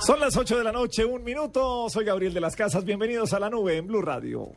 Son las 8 de la noche, un minuto. Soy Gabriel de las Casas. Bienvenidos a la nube en Blue Radio.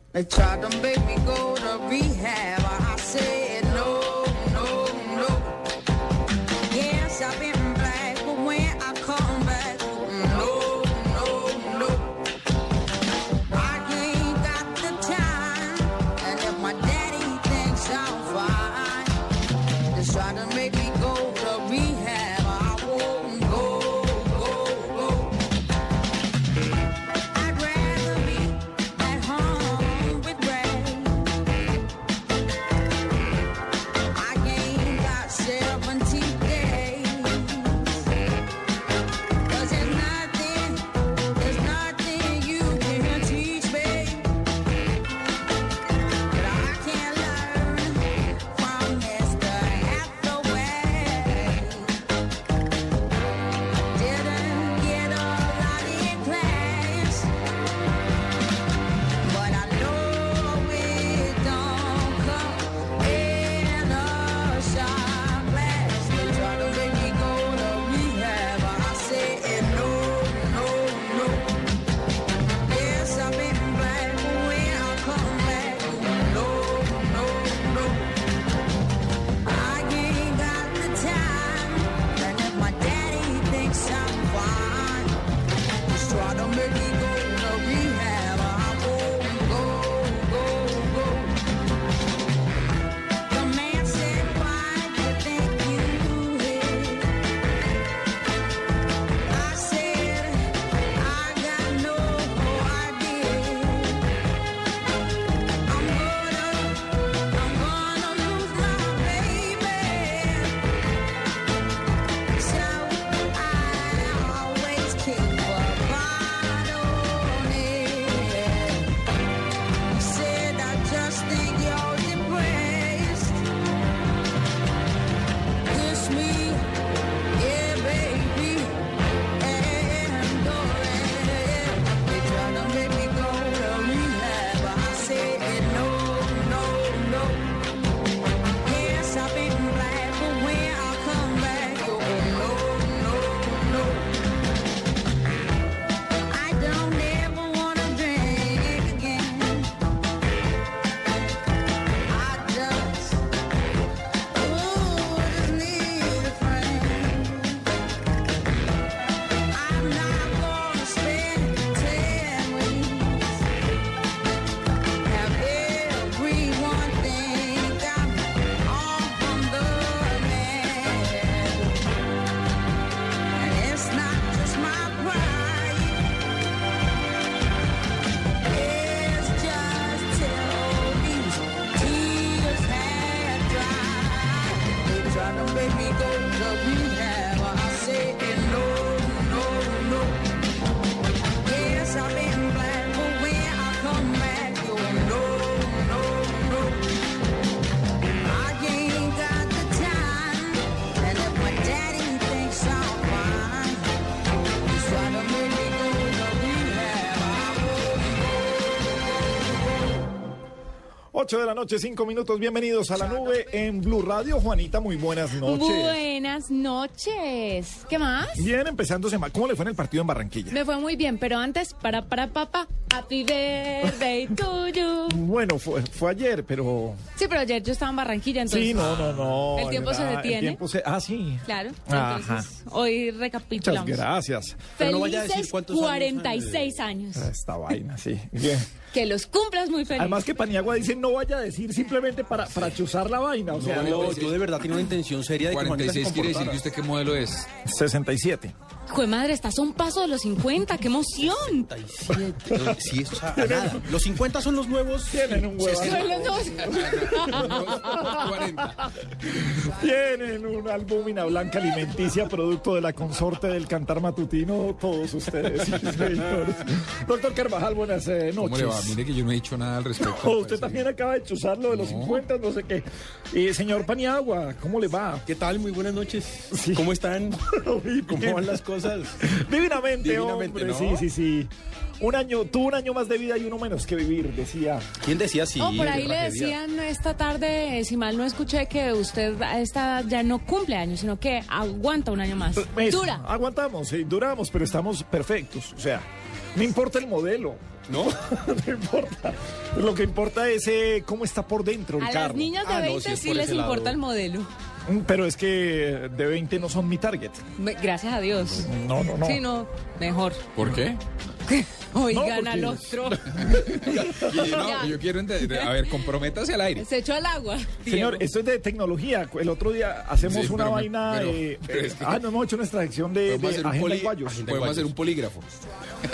De la noche, cinco minutos. Bienvenidos a la nube en Blue Radio. Juanita, muy buenas noches. Buenas noches. ¿Qué más? Bien, empezando semana. ¿Cómo le fue en el partido en Barranquilla? Me fue muy bien, pero antes, para, para, papá, Happy birthday to you. Bueno, fue, fue ayer, pero... Sí, pero ayer yo estaba en Barranquilla, entonces. Sí, no, no, no. El tiempo se ¿verdad? detiene. El tiempo se... Ah, sí. Claro. Ajá. Entonces, hoy Muchas recapitulamos. gracias. Pero no vaya a decir cuántos años, 46 años. Esta vaina, sí. Bien. Que los cumplas muy feliz. Además que Paniagua dice no vaya a decir simplemente para, para chuzar la vaina. O sea, No, yo de verdad tengo una intención seria de que Juanita se 46 quiere decir que usted qué modelo es. 67. Jue madre, estás a un paso de los 50. ¡Qué emoción! 37. Sí, eso, o sea, a nada. Los 50 son los nuevos. Tienen un huevo. Son los dos. 40. Tienen un albúmina blanca alimenticia, producto de la consorte del cantar matutino, todos ustedes. Doctor Carvajal, buenas eh, ¿Cómo noches. le va? Mire que yo no he dicho nada al respecto. Oh, usted también acaba de chuzar lo de los 50, no sé qué. Eh, señor Paniagua, ¿cómo le va? ¿Qué tal? Muy buenas noches. Sí. ¿Cómo están? ¿Cómo van las cosas? Divinamente, Divinamente, hombre. ¿no? Sí, sí, sí. Un año, tuvo un año más de vida y uno menos que vivir, decía. ¿Quién decía sí? Oh, por ahí le decían esta tarde, si mal no escuché, que usted a esta ya no cumple años, sino que aguanta un año más. Eso, Dura. Aguantamos, sí, duramos, pero estamos perfectos. O sea, no importa el modelo. ¿No? no importa. Lo que importa es eh, cómo está por dentro el A carro. las niñas de Ah, no, 20 si es sí les importa el modelo. Mm, Pero es que de 20 no son mi target. Gracias a Dios. No, no, no. Sí, no, mejor. ¿Por qué? Oigan porque- al otro. No, yo quiero entender. A ver, comprométase al aire. Se echó al agua. Señor, Diego. esto es de tecnología. El otro día hacemos Sí, una pero vaina. pero- eh, pero eh, que- ah, no hemos hecho una extracción de, Podemos de hacer un agenda poli- guayos. Podemos hacer un polígrafo.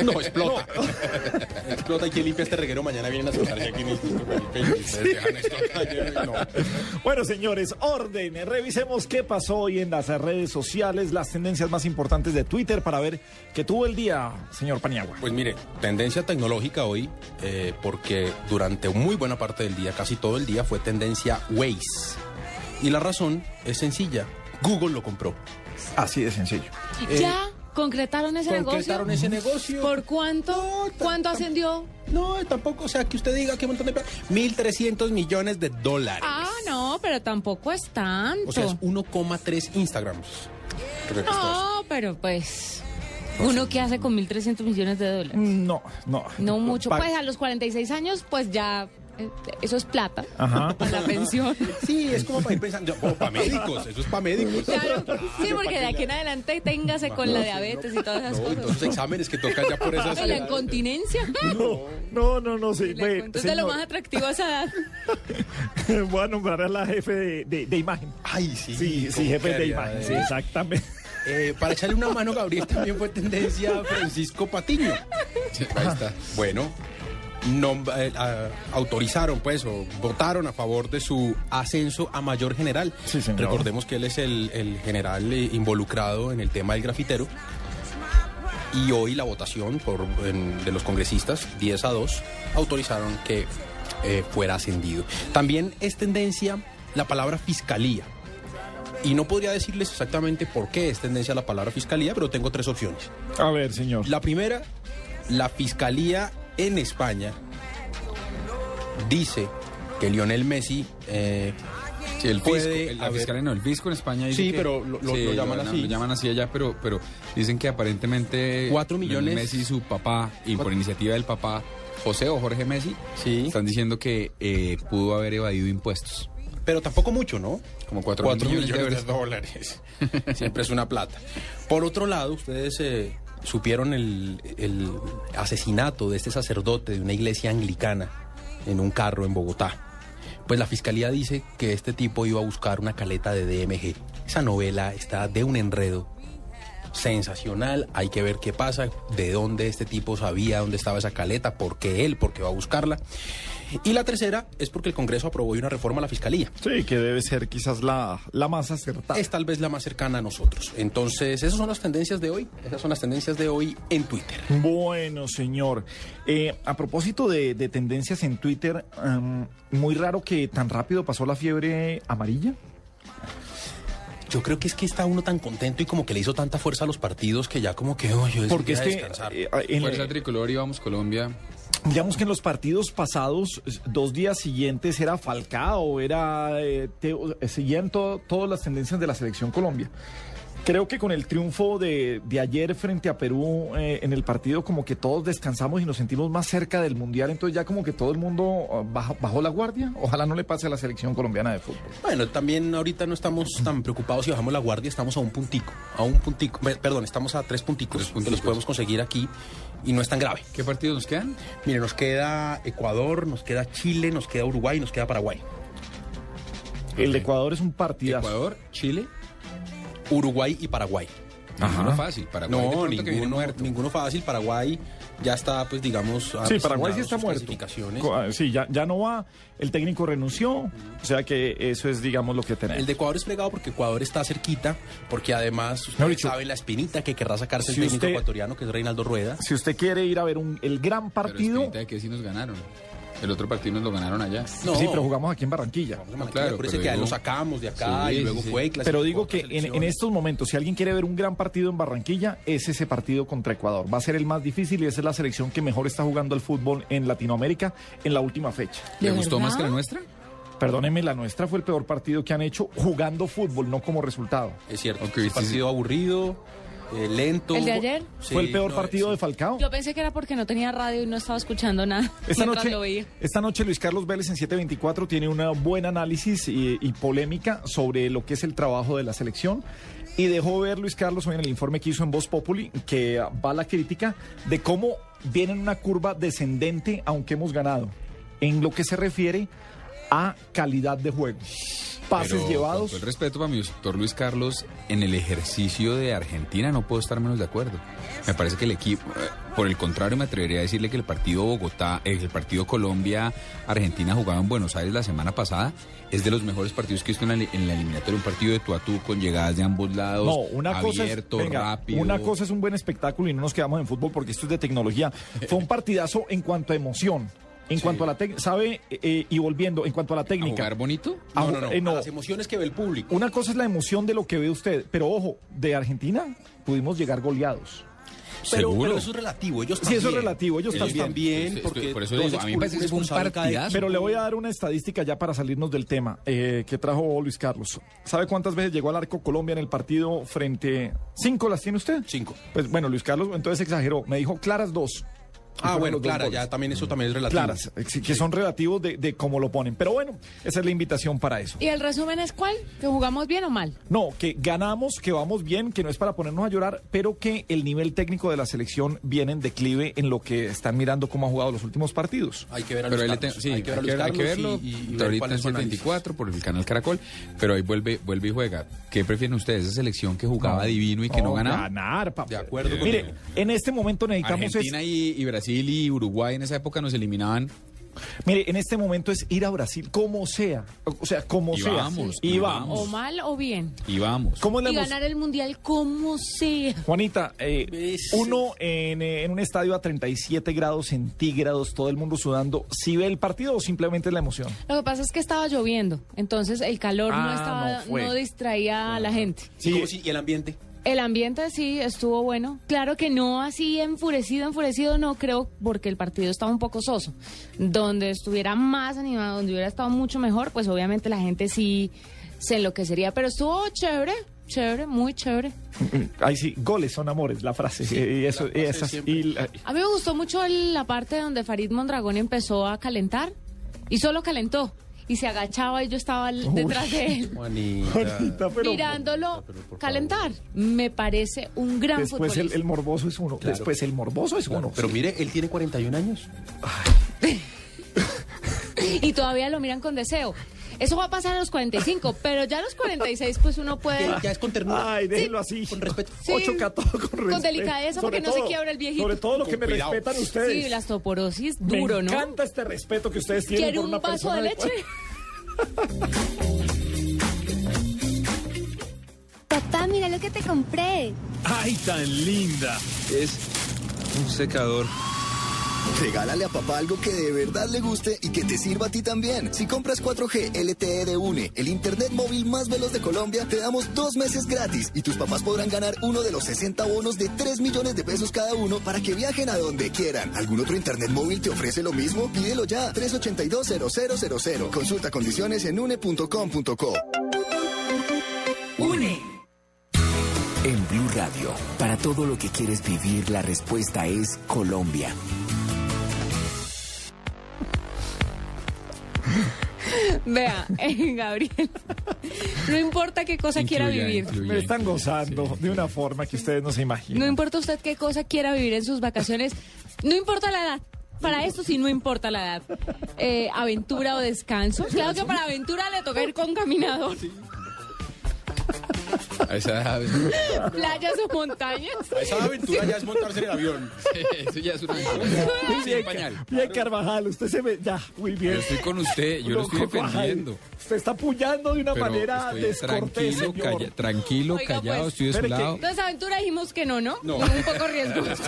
No, explota. explota y quien limpia este reguero mañana vienen a sentarse aquí ayer, no. Bueno, señores, orden. Revisemos qué pasó hoy en las redes sociales, las tendencias más importantes de Twitter para ver qué tuvo el día, señor Paniagua. Pues mire, tendencia tecnológica hoy, eh, porque durante muy buena parte del día, casi todo el día, fue tendencia Waze. Y la razón es sencilla. Google lo compró. Así de sencillo. ¿Ya concretaron ese Concretaron negocio? ese negocio. ¿Por cuánto? No, ¿Cuánto ascendió? No, tampoco, o sea, que usted diga que un montón de... plata. 1.300 millones de dólares. Ah, no, pero tampoco es tanto. O sea, es 1,3 Instagrams. No, pero pues. ¿Uno qué hace con 1.300 millones de dólares? No, no. No mucho. Pa- Pues a los 46 años, pues ya. eh, Eso es plata. Ajá. Para la pensión. Sí, es como para ir pensando... para médicos, eso es para médicos. Claro. Sí, porque de aquí en adelante téngase con la diabetes y todas esas No, cosas. todos los exámenes que tocan ya por esas Y la incontinencia. No, no, no, sí. Le Ve, cuento, es de lo más atractivo a esa edad. Voy a nombrar a la jefe de, de- de imagen. Ay, sí. Sí, sí, ¿cómo jefe de imagen. Sí, exactamente. Eh, para echarle una mano, Gabriel, también fue tendencia Francisco Patiño. Ahí está. Bueno, nom- eh, autorizaron, pues, o votaron a favor de su ascenso a mayor general. Sí, señor. Recordemos que él es el, el general eh, involucrado en el tema del grafitero. Y hoy la votación por, en- de los congresistas, 10 a 2, autorizaron que eh, fuera ascendido. También es tendencia la palabra fiscalía. Y no podría decirles exactamente por qué es tendencia la palabra fiscalía, pero tengo tres opciones. A ver, señor. La primera, la fiscalía en España dice que Lionel Messi eh, Sí, el fisco, puede el- la haber- fiscalía no, el fisco en España dice Sí, que- pero lo- lo- lo llaman así. Lo llaman así allá, pero, pero dicen que aparentemente... Cuatro Lionel millones- Messi y su papá, y por iniciativa del papá, José o Jorge Messi, Sí. están diciendo que eh, pudo haber evadido impuestos. Pero tampoco mucho, ¿no? Como cuatro, Cuatro millones, millones, de dólares. Siempre es una plata. Por otro lado, ustedes eh, supieron el, el asesinato de este sacerdote de una iglesia anglicana en un carro en Bogotá. Pues la fiscalía dice que este tipo iba a buscar una caleta de DMG. Esa novela está de un enredo sensacional. Hay que ver qué pasa, de dónde este tipo sabía dónde estaba esa caleta, por qué él, por qué va a buscarla. Y la tercera es porque el Congreso aprobó una reforma a la fiscalía. Sí, que debe ser quizás la, la más acertada. Es tal vez la más cercana a nosotros. Entonces, esas son las tendencias de hoy. Esas son las tendencias de hoy en Twitter. Bueno, señor. Eh, a propósito de, de tendencias en Twitter, muy raro que tan rápido pasó la fiebre amarilla. Yo creo que es que está uno tan contento y como que le hizo tanta fuerza a los partidos que ya como que, oye, Porque es que, descansar. eh, en- Fuerza Tricolor y vamos Colombia. Digamos que en los partidos pasados, dos días siguientes era Falcao, era eh, Teo, eh, seguían to- todas las tendencias de la selección Colombia. Creo que con el triunfo de, de ayer frente a Perú eh, en el partido, como que todos descansamos y nos sentimos más cerca del Mundial, entonces ya como que todo el mundo ah, bajó, bajó la guardia. Ojalá no le pase a la selección colombiana de fútbol. Bueno, también ahorita no estamos tan preocupados si bajamos la guardia, estamos a un puntico, a un puntico, Pe- perdón, estamos a tres punticos, que los podemos conseguir aquí y no es tan grave. ¿Qué partidos nos quedan? Mire, nos queda Ecuador, nos queda Chile, nos queda Uruguay y nos queda Paraguay. El de Ecuador es un partidazo. Ecuador, Chile. Uruguay y Paraguay. Ninguno fácil. Paraguay No, ninguno, muerto. ninguno fácil. Paraguay ya está, pues digamos, Sí, Paraguay sí está muerto. ah, Sí, ya, ya no va. El técnico renunció. O sea que eso es, digamos, lo que tenemos. El de Ecuador es fregado porque Ecuador está cerquita, porque además usted dicho, sabe la espinita que querrá sacarse el técnico usted- ecuatoriano, que es Reinaldo Rueda. Si usted quiere ir a ver un, el gran Pero partido, espinita de que sí nos ganaron. El otro partido nos lo ganaron allá. No, sí, pero jugamos aquí en Barranquilla. no, claro, por eso pero que digo- lo sacamos de acá Sí, y luego sí, fue y Pero digo que en, estos momentos, si alguien quiere ver un gran partido en Barranquilla, es ese partido contra Ecuador. Va a ser el más difícil y esa es la selección que mejor está jugando al fútbol en Latinoamérica en la última fecha. ¿Le ¿De gustó verdad? más que la nuestra? Perdónenme, la nuestra fue el peor partido que han hecho jugando fútbol, no como resultado. Es cierto, Ok, un sí, partido aburrido, eh, lento. ¿El de ayer? Sí, fue el peor no, partido sí. de Falcao. Yo pensé que era porque no tenía radio y no estaba escuchando nada Esta noche, lo veía. esta noche Luis Carlos Vélez en 724 tiene un buen análisis y, y polémica sobre lo que es el trabajo de la selección. Y dejó ver Luis Carlos hoy en el informe que hizo en Voz Populi que va la crítica de cómo viene en una curva descendente aunque hemos ganado. En lo que se refiere a calidad de juego. Pases Pero, llevados. Con el respeto para mi doctor Luis Carlos, en el ejercicio de Argentina no puedo estar menos de acuerdo. Me parece que el equipo, eh, por el contrario, me atrevería a decirle que el partido Bogotá, eh, el partido Colombia-Argentina jugado en Buenos Aires la semana pasada, es de los mejores partidos que he visto en la, li- en la eliminatoria. Un partido de tú a tú con llegadas de ambos lados, No, una cosa, es, abierto, venga, rápido. una cosa es un buen espectáculo y no nos quedamos en fútbol porque esto es de tecnología. Fue un partidazo en cuanto a emoción, en cuanto a la técnica, ¿sabe? Eh, y volviendo, en cuanto a la ¿A técnica. jugar bonito? A No, no, no, eh, a las emociones que ve el público. Una cosa es la emoción de lo que ve usted, pero ojo, de Argentina pudimos llegar goleados. Pero, ¿Seguro? pero eso es relativo, ellos Sí, también. eso es relativo, ellos Ellos también. también, porque por eso digo, a mí me parece que fue un partidazo. Pero le voy a dar una estadística ya para salirnos del tema eh, que trajo Luis Carlos. ¿Sabe cuántas veces llegó al arco Colombia en el partido frente... ¿Cinco las tiene usted? Cinco. Pues bueno, Luis Carlos entonces exageró. Me dijo claras dos. Ah, bueno, claro, ya también eso también es relativo. Claras, eh, sí, que son relativos de, de cómo lo ponen. Pero bueno, esa es la invitación para eso. ¿Y el resumen es cuál? ¿Que jugamos bien o mal? No, que ganamos, que vamos bien, que no es para ponernos a llorar, pero que el nivel técnico de la selección viene en declive en lo que están mirando cómo ha jugado los últimos partidos. Hay que ver a Pero Carlos. sí, hay que ver a Luis hay que verlo. y- y- y ver ahorita es su análisis. 24 por el canal Caracol, pero ahí vuelve, vuelve y juega. ¿Qué prefieren ustedes? ¿Esa selección que jugaba divino y que no, ganaba? Ganar, papá. De acuerdo Mire, en este momento necesitamos es- Argentina y, y Brasil y Uruguay en esa época nos eliminaban. Mire, en este momento es ir a Brasil como sea. O sea, como Y sea. vamos, y y vamos. ¿O mal o bien? Y vamos. ¿Cómo es la Y ganar el mundial como sea. Juanita, eh, uno en, eh, en un estadio a 37 grados centígrados, todo el mundo sudando, ¿sí ve el partido o simplemente es la emoción? Lo que pasa es que estaba lloviendo, entonces el calor Ah, no estaba, no distraía a la gente. ¿Y cómo si- ¿Y el ambiente? El ambiente sí estuvo bueno. Claro que no así enfurecido, enfurecido, no creo, porque el partido estaba un poco soso. Donde estuviera más animado, donde hubiera estado mucho mejor, pues obviamente la gente sí se enloquecería. Pero estuvo chévere, chévere, muy chévere. Ahí sí, goles son amores, la frase. y eso, y esas- y la- A mí me gustó mucho el- la parte donde Farid Mondragón empezó a calentar y solo calentó. Y se agachaba y yo estaba detrás de él. Juanita. Juanita, pero mirándolo calentar. Me parece un gran después el, morboso es uno. Después el morboso es uno. Pero mire, él tiene 41 años. Y todavía lo miran con deseo. Eso va a pasar a los 45, pero ya a los 46 pues uno puede... Ya es con ternura. Ay, déjelo así. Con respeto. Sí. Ocho cató con respeto. delicadeza, Sobre porque no se todo- quiebra el viejito. Sobre todo lo que Con me cuidado. respetan ustedes. Sí, la osteoporosis, duro, me ¿no? encanta este respeto que ustedes tienen ¿Quiere por un una vaso persona de leche? Papá, mira lo que te compré. ¡Ay, tan linda! Es un secador. Regálale a papá algo que de verdad le guste y que te sirva a ti también. Si compras 4G LTE de UNE, el internet móvil más veloz de Colombia, te damos dos meses gratis y tus papás podrán ganar uno de los 60 bonos de 3 millones de pesos cada uno para que viajen a donde quieran. ¿Algún otro internet móvil te ofrece lo mismo? Pídelo ya. 382-0000. Consulta condiciones en une.com.co. Une. Radio. Para todo lo que quieres vivir, la respuesta es Colombia. Vea, eh, Gabriel, no importa qué cosa quiera Incluya, vivir. Me están gozando de una forma que ustedes no se imaginan. No importa usted qué cosa quiera vivir en sus vacaciones, no importa la edad. Para esto sí no importa la edad. Eh, aventura o descanso. Claro que para aventura le toca ir con caminador. A esa Playas o montañas. Esa aventura ya es montarse en el avión. Eso ya es una aventura. Sin pañal. bien, Carvajal, usted se ve ya, muy bien. Yo estoy con usted, yo lo estoy defendiendo. Usted está apuñando de una Pero manera descortés, tranquilo, señor. calla- tranquilo, Oiga, callado, pues, estoy de su lado. Entonces aventura dijimos que no, ¿no? No. Un poco riesgoso.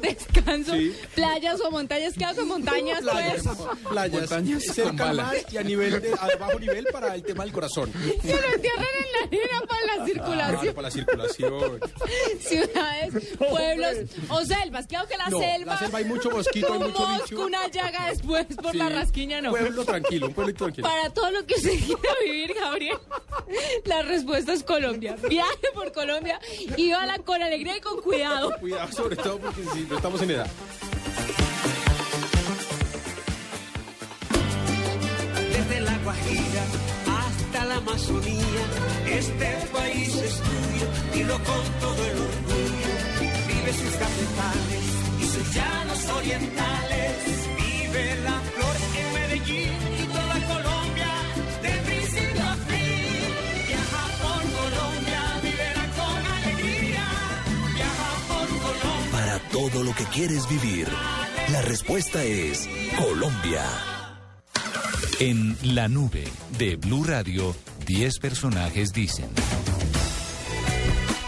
Descanso. Playas o montañas. ¿Qué hago montañas, Playas, pues? playas, Montañas con cerca mar y a nivel de, a bajo nivel para el tema del corazón. Se lo entierran en la arena para la Claro, circulación. para la circulación. Ciudades, pueblos o selvas. Claro que la No, selva. la selva hay mucho mosquito, hay mucho mosco, bicho. una llaga después por Sí. la rasquiña, no. Pueblo tranquilo, un pueblo tranquilo. Para todo lo que usted quiera vivir, Gabriel, la respuesta es Colombia. Viaje por Colombia y la con alegría y con cuidado. Cuidado, sobre todo porque si no estamos en edad. Desde la Guajira la Amazonía, este país es tuyo, dilo con todo el orgullo. Vive sus cafetales y sus llanos orientales. Vive la flor en Medellín y toda Colombia, de principio a fin. Viaja por Colombia, vivirá con alegría. Viaja por Colombia. Para todo lo que quieres vivir, la respuesta es Colombia. En la nube de Blue Radio, 10 personajes dicen.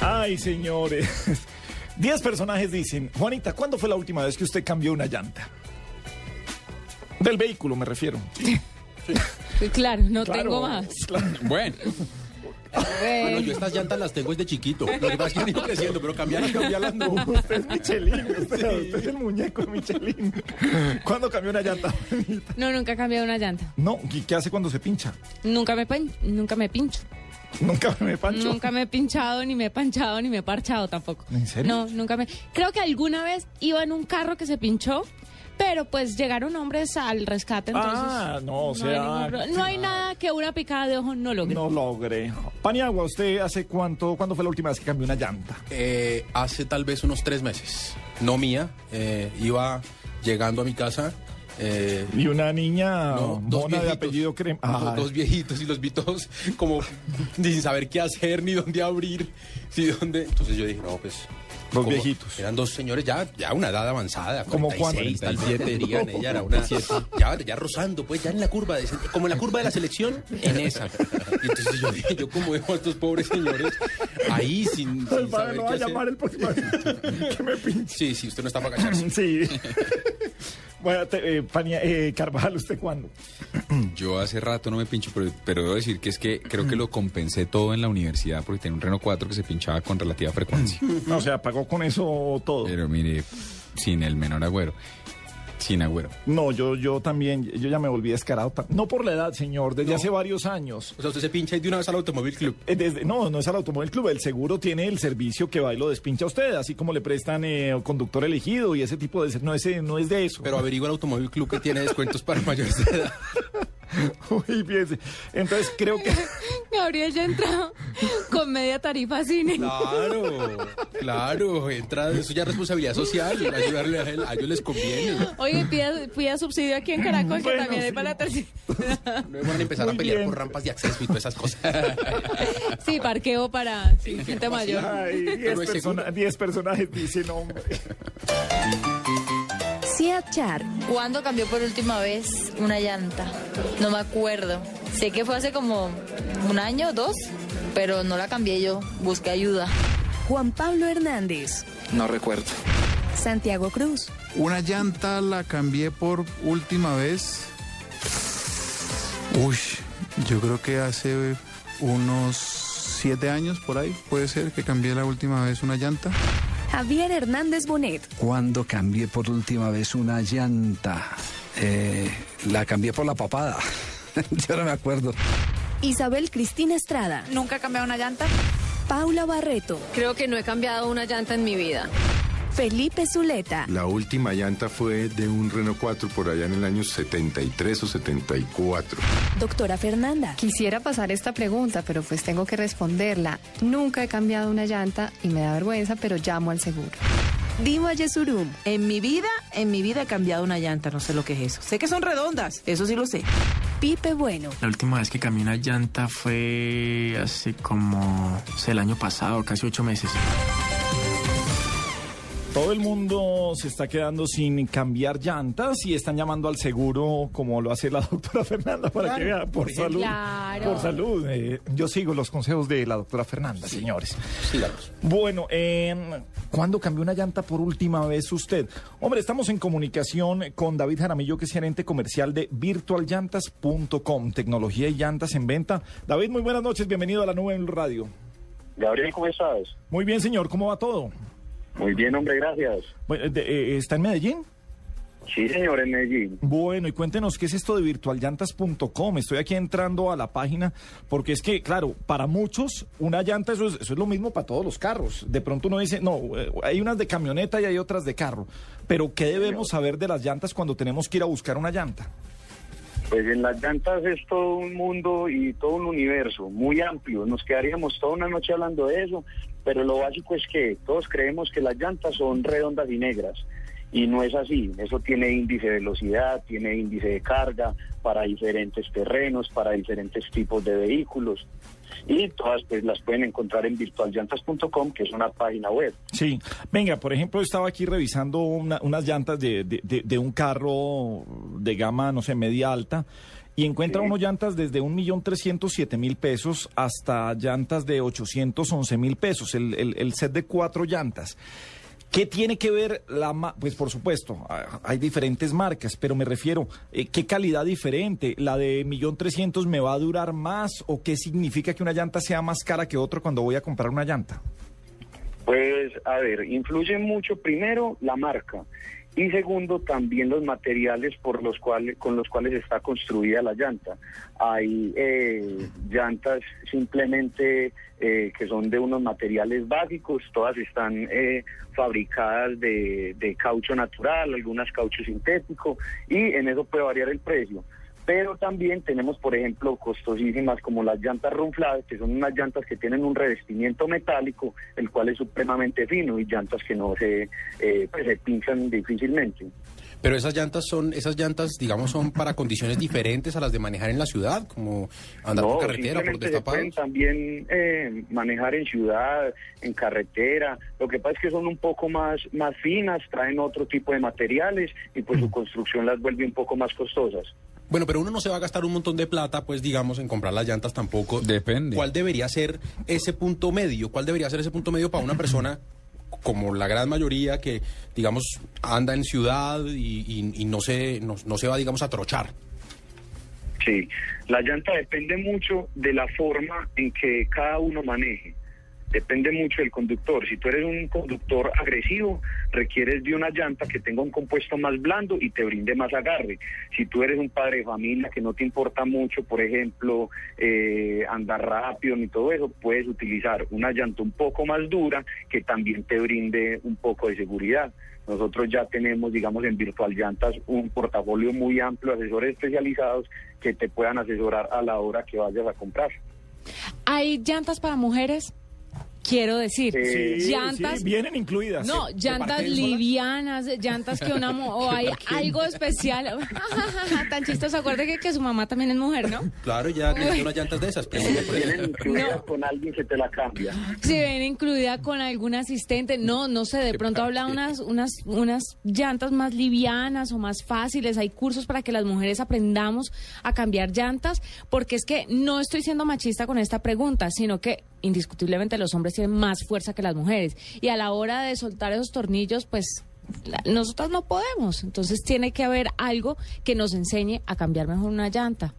Ay, señores. Diez personajes dicen, Juanita, ¿cuándo fue la última vez que usted cambió una llanta? Del vehículo me refiero. Claro, no Claro, tengo más. claro. Bueno, Bueno, yo estas llantas las tengo desde chiquito. Lo que pasa es que han ido creciendo, pero cambiarlas, cambiarlas no. Usted es Michelin, usted, usted es el muñeco de Michelin. ¿Cuándo cambió una llanta? No, nunca he cambiado una llanta. No, ¿y qué hace cuando se pincha? Nunca me, nunca me pincho. Nunca me pancho. Nunca me he pinchado, ni me he panchado, ni me he parchado tampoco. ¿En serio? No, nunca me... Creo que alguna vez iba en un carro que se pinchó, pero pues llegaron hombres al rescate, entonces... Ah, no, o hay sea, ningún no hay nada que una picada de ojo no logre. No logré. Paniagua, ¿usted hace cuánto, cuándo fue la última vez que cambió una llanta? Eh, hace tal vez unos tres meses. No mía. eh, iba llegando a mi casa. eh, Y una niña no, dos mona de apellido crema. Dos viejitos y los vi todos como sin saber qué hacer, ni dónde abrir, ni dónde. Entonces yo dije, no, pues. Dos como- viejitos. Eran dos señores ya, ya una edad avanzada. ¿Como 46, cuánto? tal vez tendrían. Ella era una. Ya, ya rozando, pues ya en la curva, de- como en la curva de la selección, en esa. Y entonces yo dije, yo como dejo a estos pobres señores ahí sin, sin El padre lo va a llamar el próximo que me pinche. Sí, sí, usted no está para agacharse. Sí. bueno, te- eh, Pania- eh, Carvajal, ¿usted cuándo? yo hace rato no me pincho, pero, pero debo decir que es que creo que lo compensé todo en la universidad porque tenía un Renault 4 que se pinchaba con relativa frecuencia. No, o sea, pagó con eso todo. Pero mire, sin el menor agüero. Sin agüero. No, yo, yo también, yo ya me volví descarado. No por la edad, señor, desde hace varios años. O sea, usted se pincha y de una vez al Automóvil Club. Eh, desde- no, no es al Automóvil Club. El seguro tiene el servicio que va y lo despincha a usted, así como le prestan eh, conductor elegido y ese tipo de... No, ese, no es de eso. Pero averigua el Automóvil Club que tiene descuentos para mayores de edad. Uy, fíjese. Entonces creo que... Gabriel ya entra con media tarifa cine. Claro, claro, entra, eso ya es responsabilidad social, ayudarle a él, a ellos les conviene. Oye, pida, pida subsidio aquí en Caracol, que Bueno, también hay sí. para la tercera. No van a empezar Muy a pelear bien. por rampas de acceso y todas esas cosas. Sí, parqueo para sí, gente mayor. Ay, diez, no es persona- personajes dicen, hombre. Char. ¿Cuándo cambió por última vez una llanta? No me acuerdo. Sé que fue hace como un año o dos, pero no la cambié yo. Busqué ayuda. Juan Pablo Hernández. No recuerdo. Santiago Cruz. Una llanta la cambié por última vez. Uy, yo creo que hace unos siete años por ahí puede ser que cambié la última vez una llanta. Javier Hernández Bonet. Cuando cambié por última vez una llanta, Eh, la cambié por la papada. Yo no me acuerdo. Isabel Cristina Estrada. ¿Nunca he cambiado una llanta? Paula Barreto, Creo que no he cambiado una llanta en mi vida. Felipe Zuleta, La última llanta fue de un Renault 4 por allá en el año 73 o 74. doctora Fernanda, Quisiera pasar esta pregunta, pero pues tengo que responderla. Nunca he cambiado una llanta y me da vergüenza, pero llamo al seguro. Dima Yesurum, En mi vida, en mi vida he cambiado una llanta, no sé lo que es eso. Sé que son redondas, eso sí lo sé. Pipe Bueno, La última vez que cambié una llanta fue hace como, sé, el año pasado, casi ocho meses. Todo el mundo se está quedando sin cambiar llantas y están llamando al seguro como lo hace la doctora Fernanda para que vea por salud. Claro. Por salud. eh, yo sigo los consejos de la doctora Fernanda, señores. Síganos. Bueno, eh, ¿cuándo cambió una llanta por última vez usted? Hombre, estamos en comunicación con David Jaramillo, que es gerente comercial de virtualllantas.com, tecnología y llantas en venta. David, muy buenas noches, bienvenido a la nube en radio. Gabriel, ¿cómo estás? Muy bien, señor, ¿cómo va todo? Muy bien, hombre, gracias. Bueno, de- eh, ¿Está en Medellín? Sí, señor, en Medellín. Bueno, y cuéntenos qué es esto de virtualllantas.com. Estoy aquí entrando a la página porque es que, claro, para muchos una llanta eso es, eso es lo mismo para todos los carros. De pronto uno dice, no, eh, hay unas de camioneta y hay otras de carro. Pero ¿qué debemos saber de las llantas cuando tenemos que ir a buscar una llanta? Pues en las llantas es todo un mundo y todo un universo muy amplio. Nos quedaríamos toda una noche hablando de eso, pero lo básico es que todos creemos que las llantas son redondas y negras. Y no es así. Eso tiene índice de velocidad, tiene índice de carga para diferentes terrenos, para diferentes tipos de vehículos. Y todas pues las pueden encontrar en virtualllantas.com, que es una página web. Sí, venga, por ejemplo, estaba aquí revisando una- unas llantas de, de- de- de un carro de gama, no sé, media alta, y encuentra uno llantas desde un millón trescientos siete mil pesos hasta llantas de 811 mil pesos, el, el- el set de cuatro llantas. ¿Qué tiene que ver la ma- Pues por supuesto, hay diferentes marcas, pero me refiero, eh, ¿qué calidad diferente? ¿La de millón trescientos me va a durar más o qué significa que una llanta sea más cara que otra cuando voy a comprar una llanta? Pues, a ver, influye mucho primero la marca y segundo también los materiales por los cuales con los cuales está construida la llanta. Hay eh, llantas simplemente eh, que son de unos materiales básicos, todas están eh, fabricadas de, de caucho natural, algunas caucho sintético y en eso puede variar el precio. Pero también tenemos, por ejemplo, costosísimas como las llantas runfladas, que son unas llantas que tienen un revestimiento metálico, el cual es supremamente fino, y llantas que no se, eh, pues, se pinchan difícilmente. Pero esas llantas son, esas llantas, digamos, son para condiciones diferentes a las de manejar en la ciudad, como andar no, por carretera, por se pueden destapados. también eh, manejar en ciudad, en carretera. Lo que pasa es que son un poco más, más finas, traen otro tipo de materiales y pues su construcción las vuelve un poco más costosas. Bueno, pero uno no se va a gastar un montón de plata, pues digamos, en comprar las llantas tampoco. Depende. ¿Cuál debería ser ese punto medio? ¿Cuál debería ser ese punto medio para una persona como la gran mayoría que, digamos, anda en ciudad y, y- y no, se, no, no se va, digamos, a trochar? Sí, la llanta depende mucho de la forma en que cada uno maneje. Depende mucho del conductor. Si tú eres un conductor agresivo, requieres de una llanta que tenga un compuesto más blando y te brinde más agarre. Si tú eres un padre de familia que no te importa mucho, por ejemplo, eh, andar rápido ni todo eso, puedes utilizar una llanta un poco más dura que también te brinde un poco de seguridad. Nosotros ya tenemos, digamos, en Virtual Llantas un portafolio muy amplio de asesores especializados que te puedan asesorar a la hora que vayas a comprar. ¿Hay llantas para mujeres? Quiero decir, Sí, llantas... sí, vienen incluidas. No, ¿De llantas livianas, llantas que una o hay algo especial. Tan chistoso, acuerde que, que su mamá también es mujer, ¿no? Claro, ya necesito unas llantas de esas. Vienen incluidas con alguien que te la cambia. Si ven incluida con algún asistente, no, no sé, de pronto habla unas, unas, unas llantas más livianas o más fáciles. Hay cursos para que las mujeres aprendamos a cambiar llantas, porque es que no estoy siendo machista con esta pregunta, sino que indiscutiblemente los hombres tienen más fuerza que las mujeres. Y a la hora de soltar esos tornillos, pues nosotras no podemos. Entonces tiene que haber algo que nos enseñe a cambiar mejor una llanta.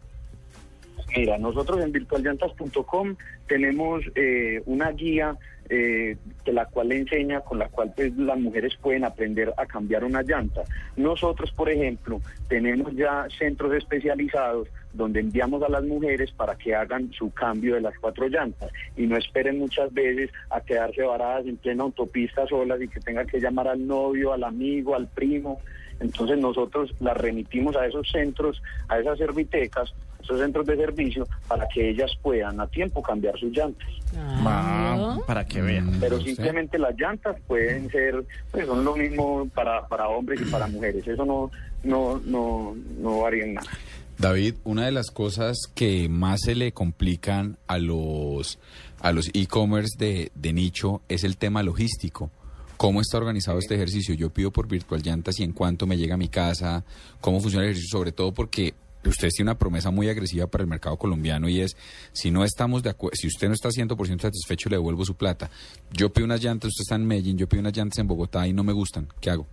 Mira, nosotros en virtualllantas.com tenemos eh, una guía eh, de la cual enseña, con la cual pues las mujeres pueden aprender a cambiar una llanta. Nosotros, por ejemplo, tenemos ya centros especializados donde enviamos a las mujeres para que hagan su cambio de las cuatro llantas y no esperen muchas veces a quedarse varadas en plena autopista solas y que tengan que llamar al novio, al amigo, al primo. Entonces nosotros las remitimos a esos centros, a esas servitecas, esos centros de servicio, para que ellas puedan a tiempo cambiar sus llantas. Ah, para que vean. Pero simplemente las llantas pueden ser, pues son lo mismo para, para hombres y para mujeres. Eso no, no, no, no varía en nada. David, una de las cosas que más se le complican a los a los e-commerce de, de nicho es el tema logístico. ¿Cómo está organizado este ejercicio? Yo pido por Virtual Llantas y en cuánto me llega a mi casa, cómo funciona el ejercicio, sobre todo porque usted tiene una promesa muy agresiva para el mercado colombiano y es, si no estamos de acuerdo, si usted no está 100% satisfecho, le devuelvo su plata. Yo pido unas llantas, usted está en Medellín, yo pido unas llantas en Bogotá y no me gustan. ¿Qué hago?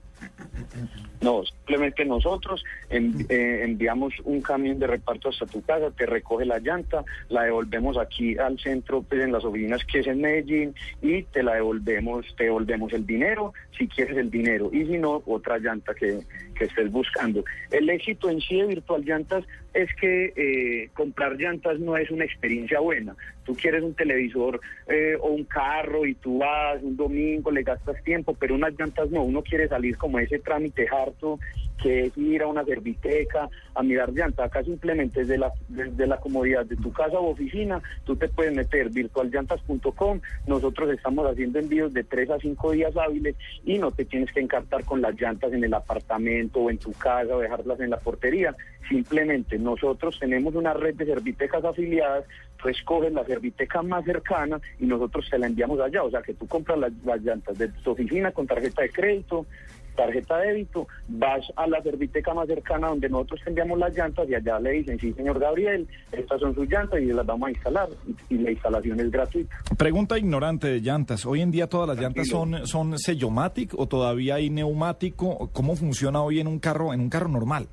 No, simplemente nosotros eh, enviamos un camión de reparto hasta tu casa, te recoge la llanta, la devolvemos aquí al centro, pues en las oficinas que es en Medellín, y te la devolvemos, te devolvemos el dinero, si quieres el dinero, y si no, otra llanta que, que estés buscando. El éxito en sí de Virtual Llantas es que eh, comprar llantas no es una experiencia buena. Tú quieres un televisor eh, o un carro y tú vas un domingo, le gastas tiempo, pero unas llantas no. Uno quiere salir como ese trámite harto que es ir a una serviteca a mirar llantas. Acá simplemente desde la, desde la comodidad de tu casa o oficina, tú te puedes meter virtualllantas.com. Nosotros estamos haciendo envíos de tres a cinco días hábiles y no te tienes que encartar con las llantas en el apartamento o en tu casa o dejarlas en la portería. Simplemente nosotros tenemos una red de servitecas afiliadas, tú escoges la serviteca más cercana y nosotros te la enviamos allá. O sea que tú compras las, las llantas de tu oficina con tarjeta de crédito, tarjeta de débito, vas a la serviteca más cercana donde nosotros enviamos las llantas y allá le dicen, sí señor Gabriel, estas son sus llantas y las vamos a instalar y, la instalación es gratuita. Pregunta ignorante de llantas. Hoy en día todas las llantas son, son sellomatic o todavía hay neumático. ¿Cómo funciona hoy en un carro, en un carro normal?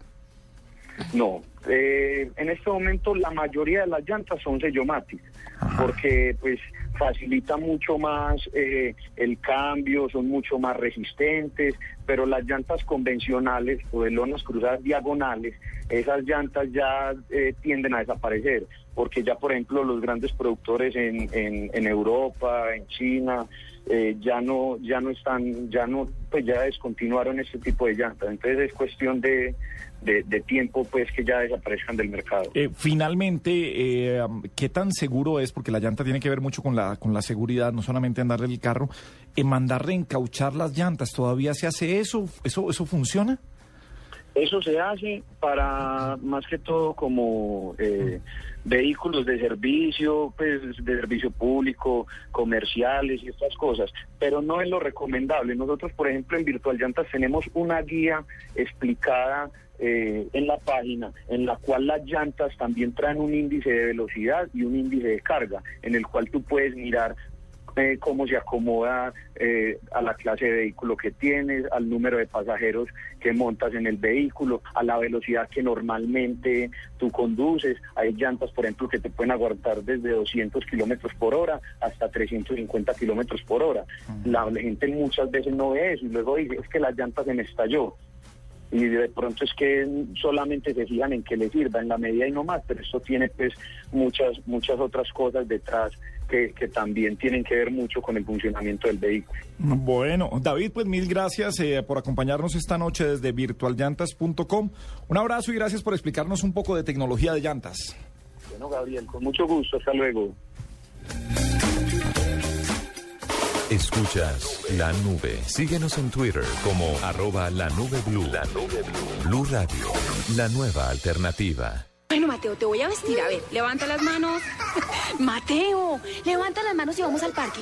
No, eh, en este momento la mayoría de las llantas son sellomatic, porque pues facilita mucho más eh, el cambio, son mucho más resistentes, pero las llantas convencionales o de lonas cruzadas diagonales, esas llantas ya eh, tienden a desaparecer, porque ya por ejemplo los grandes productores en, en, Europa, en China, eh, ya no ya no están ya no pues ya descontinuaron este tipo de llantas. Entonces es cuestión de, de, de tiempo pues que ya desaparezcan del mercado Eh, finalmente, eh, ¿qué tan seguro es? Porque la llanta tiene que ver mucho con la, con la seguridad, no solamente andarle el carro. En mandar reencauchar las llantas, ¿todavía se hace eso? ¿Eso, eso funciona? Eso se hace para más que todo como eh, vehículos de servicio, pues de servicio público, comerciales y estas cosas, pero no es lo recomendable. Nosotros, por ejemplo, en Virtual Llantas tenemos una guía explicada eh, en la página en la cual las llantas también traen un índice de velocidad y un índice de carga, en el cual tú puedes mirar eh, cómo se acomoda eh, a la clase de vehículo que tienes, al número de pasajeros que montas en el vehículo, a la velocidad que normalmente tú conduces. Hay llantas, por ejemplo, que te pueden aguantar desde 200 kilómetros por hora hasta 350 kilómetros por hora. La gente muchas veces no ve eso y luego dice, es que la llanta se me estalló y de pronto es que solamente se fijan en que le sirva en la medida y no más, pero esto tiene pues muchas muchas otras cosas detrás que, que también tienen que ver mucho con el funcionamiento del vehículo. Bueno, David, pues mil gracias eh, por acompañarnos esta noche desde virtualllantas.com. Un abrazo y gracias por explicarnos un poco de tecnología de llantas. Bueno, Gabriel, con mucho gusto, hasta luego. Escuchas la nube. Síguenos en Twitter como arroba la nube blue. La nube blue. Blue Radio, la nueva alternativa. Bueno, Mateo, te voy a vestir. A ver, levanta las manos. Mateo, levanta las manos y vamos al parque.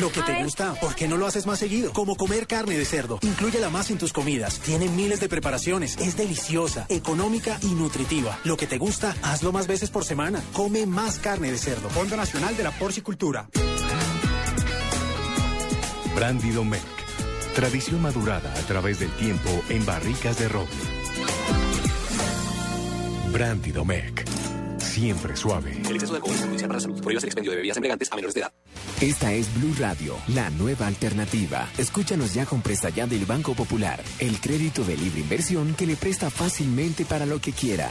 Lo que A te ver. gusta, ¿por qué no lo haces más seguido? Como comer carne de cerdo. Inclúyela más en tus comidas. Tiene miles de preparaciones. Es deliciosa, económica y nutritiva. Lo que te gusta, hazlo más veces por semana. Come más carne de cerdo. Fondo Nacional de la Porcicultura. Brandy Domecq. Tradición madurada a través del tiempo en barricas de roble. Brandy Domecq. siempre suave. El exceso de alcohol es perjudicial para la salud. Prohíbas el expendio de bebidas embriagantes a menores de edad. Esta es Blue Radio, la nueva alternativa. Escúchanos ya con Presta Ya del Banco Popular, el crédito de libre inversión que le presta fácilmente para lo que quiera.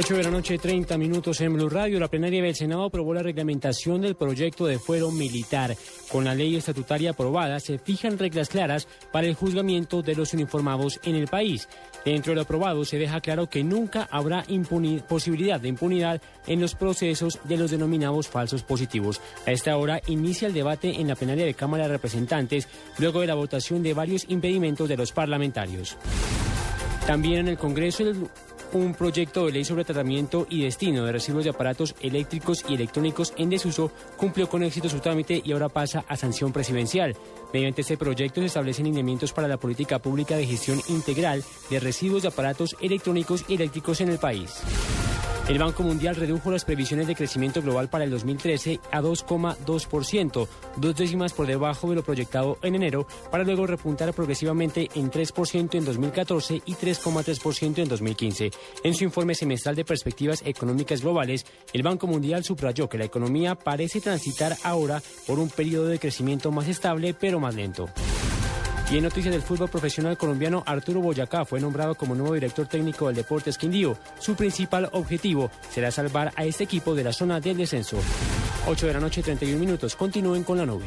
8 de la noche, 30 minutos en Blue Radio. La plenaria del Senado aprobó la reglamentación del proyecto de fuero militar. Con la ley estatutaria aprobada, se fijan reglas claras para el juzgamiento de los uniformados en el país. Dentro de lo aprobado, se deja claro que nunca habrá posibilidad de impunidad en los procesos de los denominados falsos positivos. A esta hora inicia el debate en la plenaria de Cámara de Representantes, luego de la votación de varios impedimentos de los parlamentarios. También en el Congreso el- un proyecto de ley sobre tratamiento y destino de residuos de aparatos eléctricos y electrónicos en desuso cumplió con éxito su trámite y ahora pasa a sanción presidencial. Mediante este proyecto se establecen lineamientos para la política pública de gestión integral de residuos de aparatos electrónicos y eléctricos en el país. El Banco Mundial redujo las previsiones de crecimiento global para el 2013 a 2,2%, dos décimas por debajo de lo proyectado en enero, para luego repuntar progresivamente en 3% en 2014 y 3,3% en 2015. En su informe semestral de perspectivas económicas globales, el Banco Mundial subrayó que la economía parece transitar ahora por un periodo de crecimiento más estable pero más lento. Y en noticias del fútbol profesional colombiano, Arturo Boyacá fue nombrado como nuevo director técnico del Deportes Quindío. Su principal objetivo será salvar a este equipo de la zona del descenso. 8 de la noche, 31 minutos. Continúen con la nube.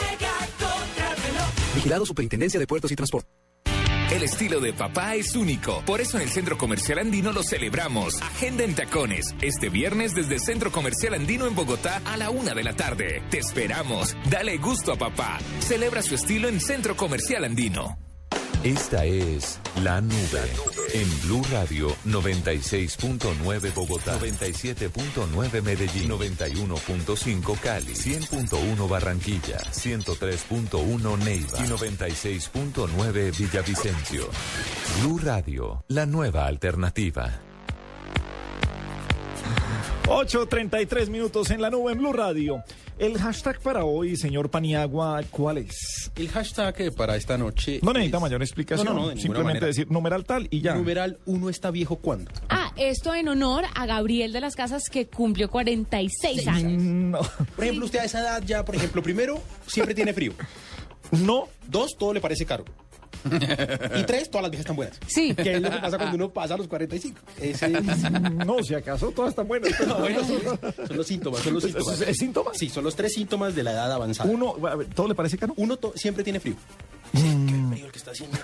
Superintendencia de Puertos y Transporte. El estilo de papá es único. Por eso en el Centro Comercial Andino lo celebramos. Agenda en tacones. Este viernes desde Centro Comercial Andino en Bogotá a la una de la tarde. Te esperamos. Dale gusto a papá. Celebra su estilo en Centro Comercial Andino. Esta es La Nube en Blue Radio 96.9 Bogotá, 97.9 Medellín, 91.5 Cali, 100.1 Barranquilla, 103.1 Neiva y 96.9 Villavicencio. Blue Radio, la nueva alternativa. 8.33 minutos en la nube en Blue Radio. El hashtag para hoy, señor Paniagua, ¿cuál es? El hashtag eh, para esta noche. No necesita es- mayor explicación. No, no, no, de Simplemente manera. decir numeral tal y ya. Numeral uno está viejo cuándo. Ah, esto en honor a Gabriel de las Casas que cumplió 46 años. Por ejemplo, usted a esa edad ya, por ejemplo, primero, siempre tiene frío. No. Dos, todo le parece caro. y tres, todas las viejas están buenas. Sí. Que es lo que pasa cuando uno pasa a los 45. Ese No, si acaso todas están buenas. No, bueno, son, son los síntomas, son los ¿Es- síntomas. es- es síntoma? Sí, son los tres síntomas de la edad avanzada. Uno, a ver, ¿todo le parece caro? Uno to- siempre tiene frío.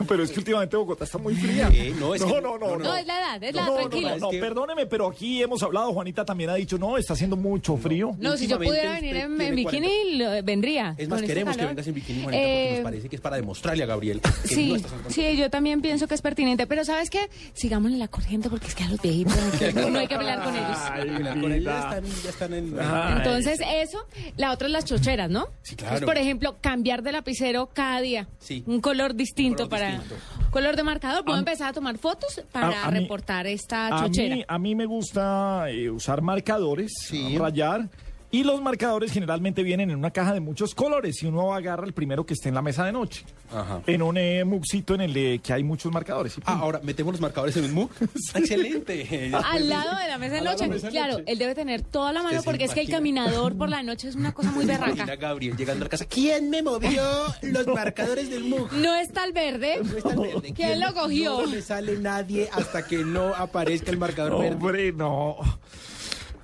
Pero es que últimamente Bogotá está muy fría. Eh, no, es no, que- no, no, No, es la edad, es la no, tranquilo. no, no, perdóneme, pero aquí hemos hablado, Juanita también ha dicho, no, está haciendo mucho frío. No, si yo pudiera venir en, en bikini, lo- vendría. Es más, este queremos que vengas en bikini, Juanita, porque Eh, nos parece que es para demostrarle a Gabriel que no Sí, estás sí, yo también pienso que es pertinente, pero ¿sabes qué? Sigámosle la corriente porque es que a los viejitos no, no hay que pelear con ellos. Con él ya están, ya están en... Entonces, eso, la otra es las chocheras, ¿no? Sí, claro. Entonces, por ejemplo, cambiar de lapicero cada día. Sí. Un color distinto Color para. distinto. Color de marcador. Puedo A- empezar a tomar fotos para a reportar esta A chochera. mí, a mí me gusta eh, usar marcadores, rayar. Y los marcadores generalmente vienen en una caja de muchos colores y uno agarra el primero que esté en la mesa de noche. Ajá. En un eh, muxito en el eh, que hay muchos marcadores. Y Ah, ahora metemos los marcadores en un MOOC. Excelente. Al lado de la mesa de noche. mesa Claro, noche. él debe tener toda la mano porque es que el caminador por la noche es una cosa muy Imagina berraca. Gabriel llegando a la casa. ¿Quién me movió los marcadores del MOOC? No está el verde. ¿Quién lo cogió? No me sale nadie hasta que no aparezca el marcador verde. Hombre, no.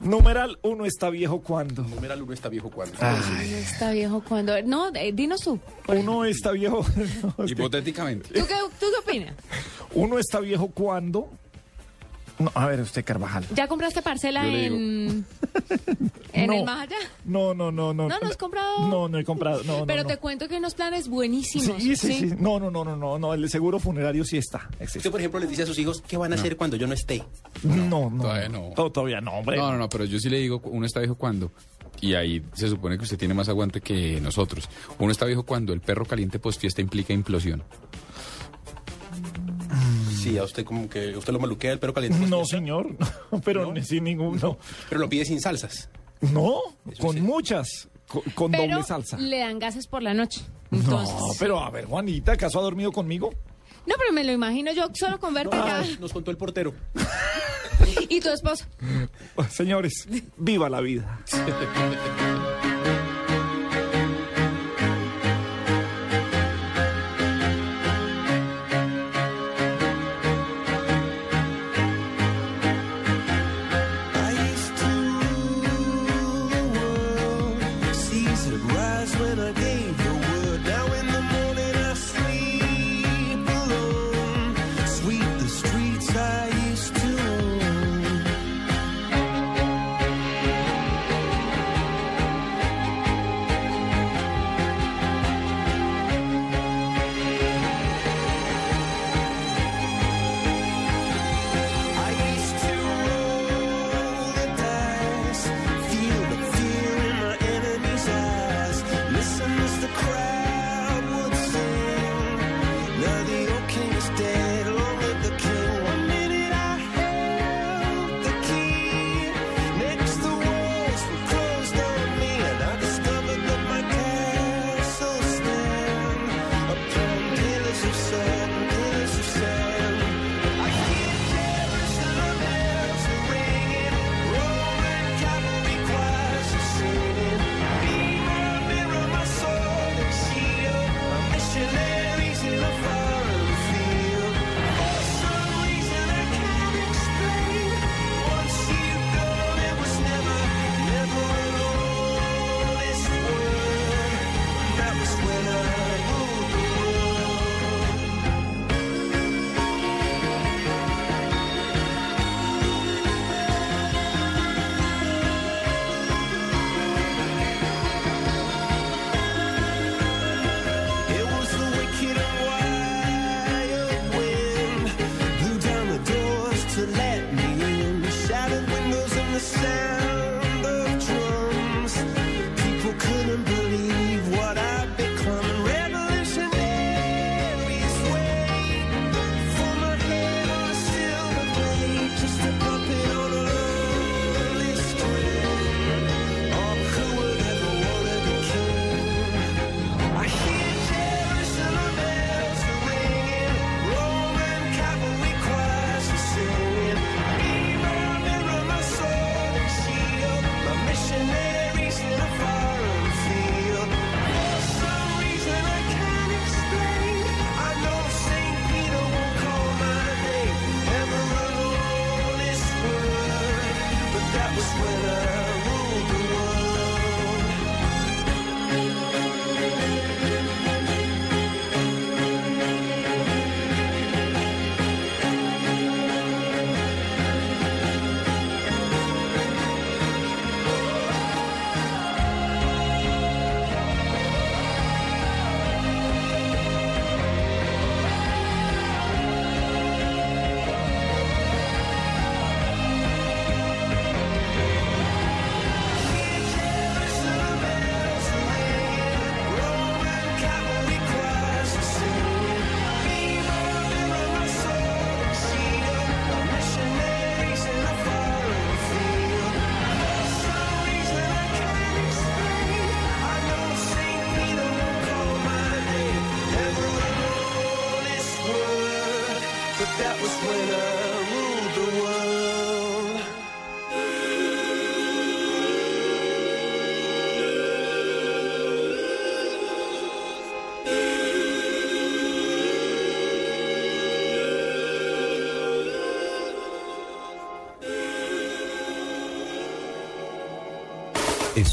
Numeral uno está viejo cuando. Numeral uno está viejo cuando. Ay, Está viejo cuando. No, eh, dinos tú. Uno está viejo. Hipotéticamente. ¿Tú qué, ¿Tú qué opinas? Uno está viejo cuando. No, a ver, usted, Carvajal. ¿Ya compraste parcela en, en No. el más allá? No, no, no, no. No, no has comprado. No, no he comprado. No, no, Pero no. te cuento que hay unos planes buenísimos. Sí, sí, sí. No, no, no, no, no, no. El seguro funerario sí está. existe. Usted, por ejemplo, le dice a sus hijos qué van a hacer cuando yo no esté. No, no. Todavía no. To- Todavía no, hombre. No, no, no, pero yo sí le digo, uno está viejo cuando. Y ahí se supone que usted tiene más aguante que nosotros. Uno está viejo cuando el perro caliente post fiesta implica implosión. Sí, a usted como que usted lo maluquea el perro caliente. No, señor. Pero ni- sin ninguno. Pero lo pide sin salsas. No, con muchas. Con, con Pero doble salsa. le dan gases por la noche. No, pero a ver, Juanita, ¿acaso ha dormido conmigo? No, pero me lo imagino yo solo con verte ya. Nos contó el portero. Y tu esposo. Señores, viva la vida.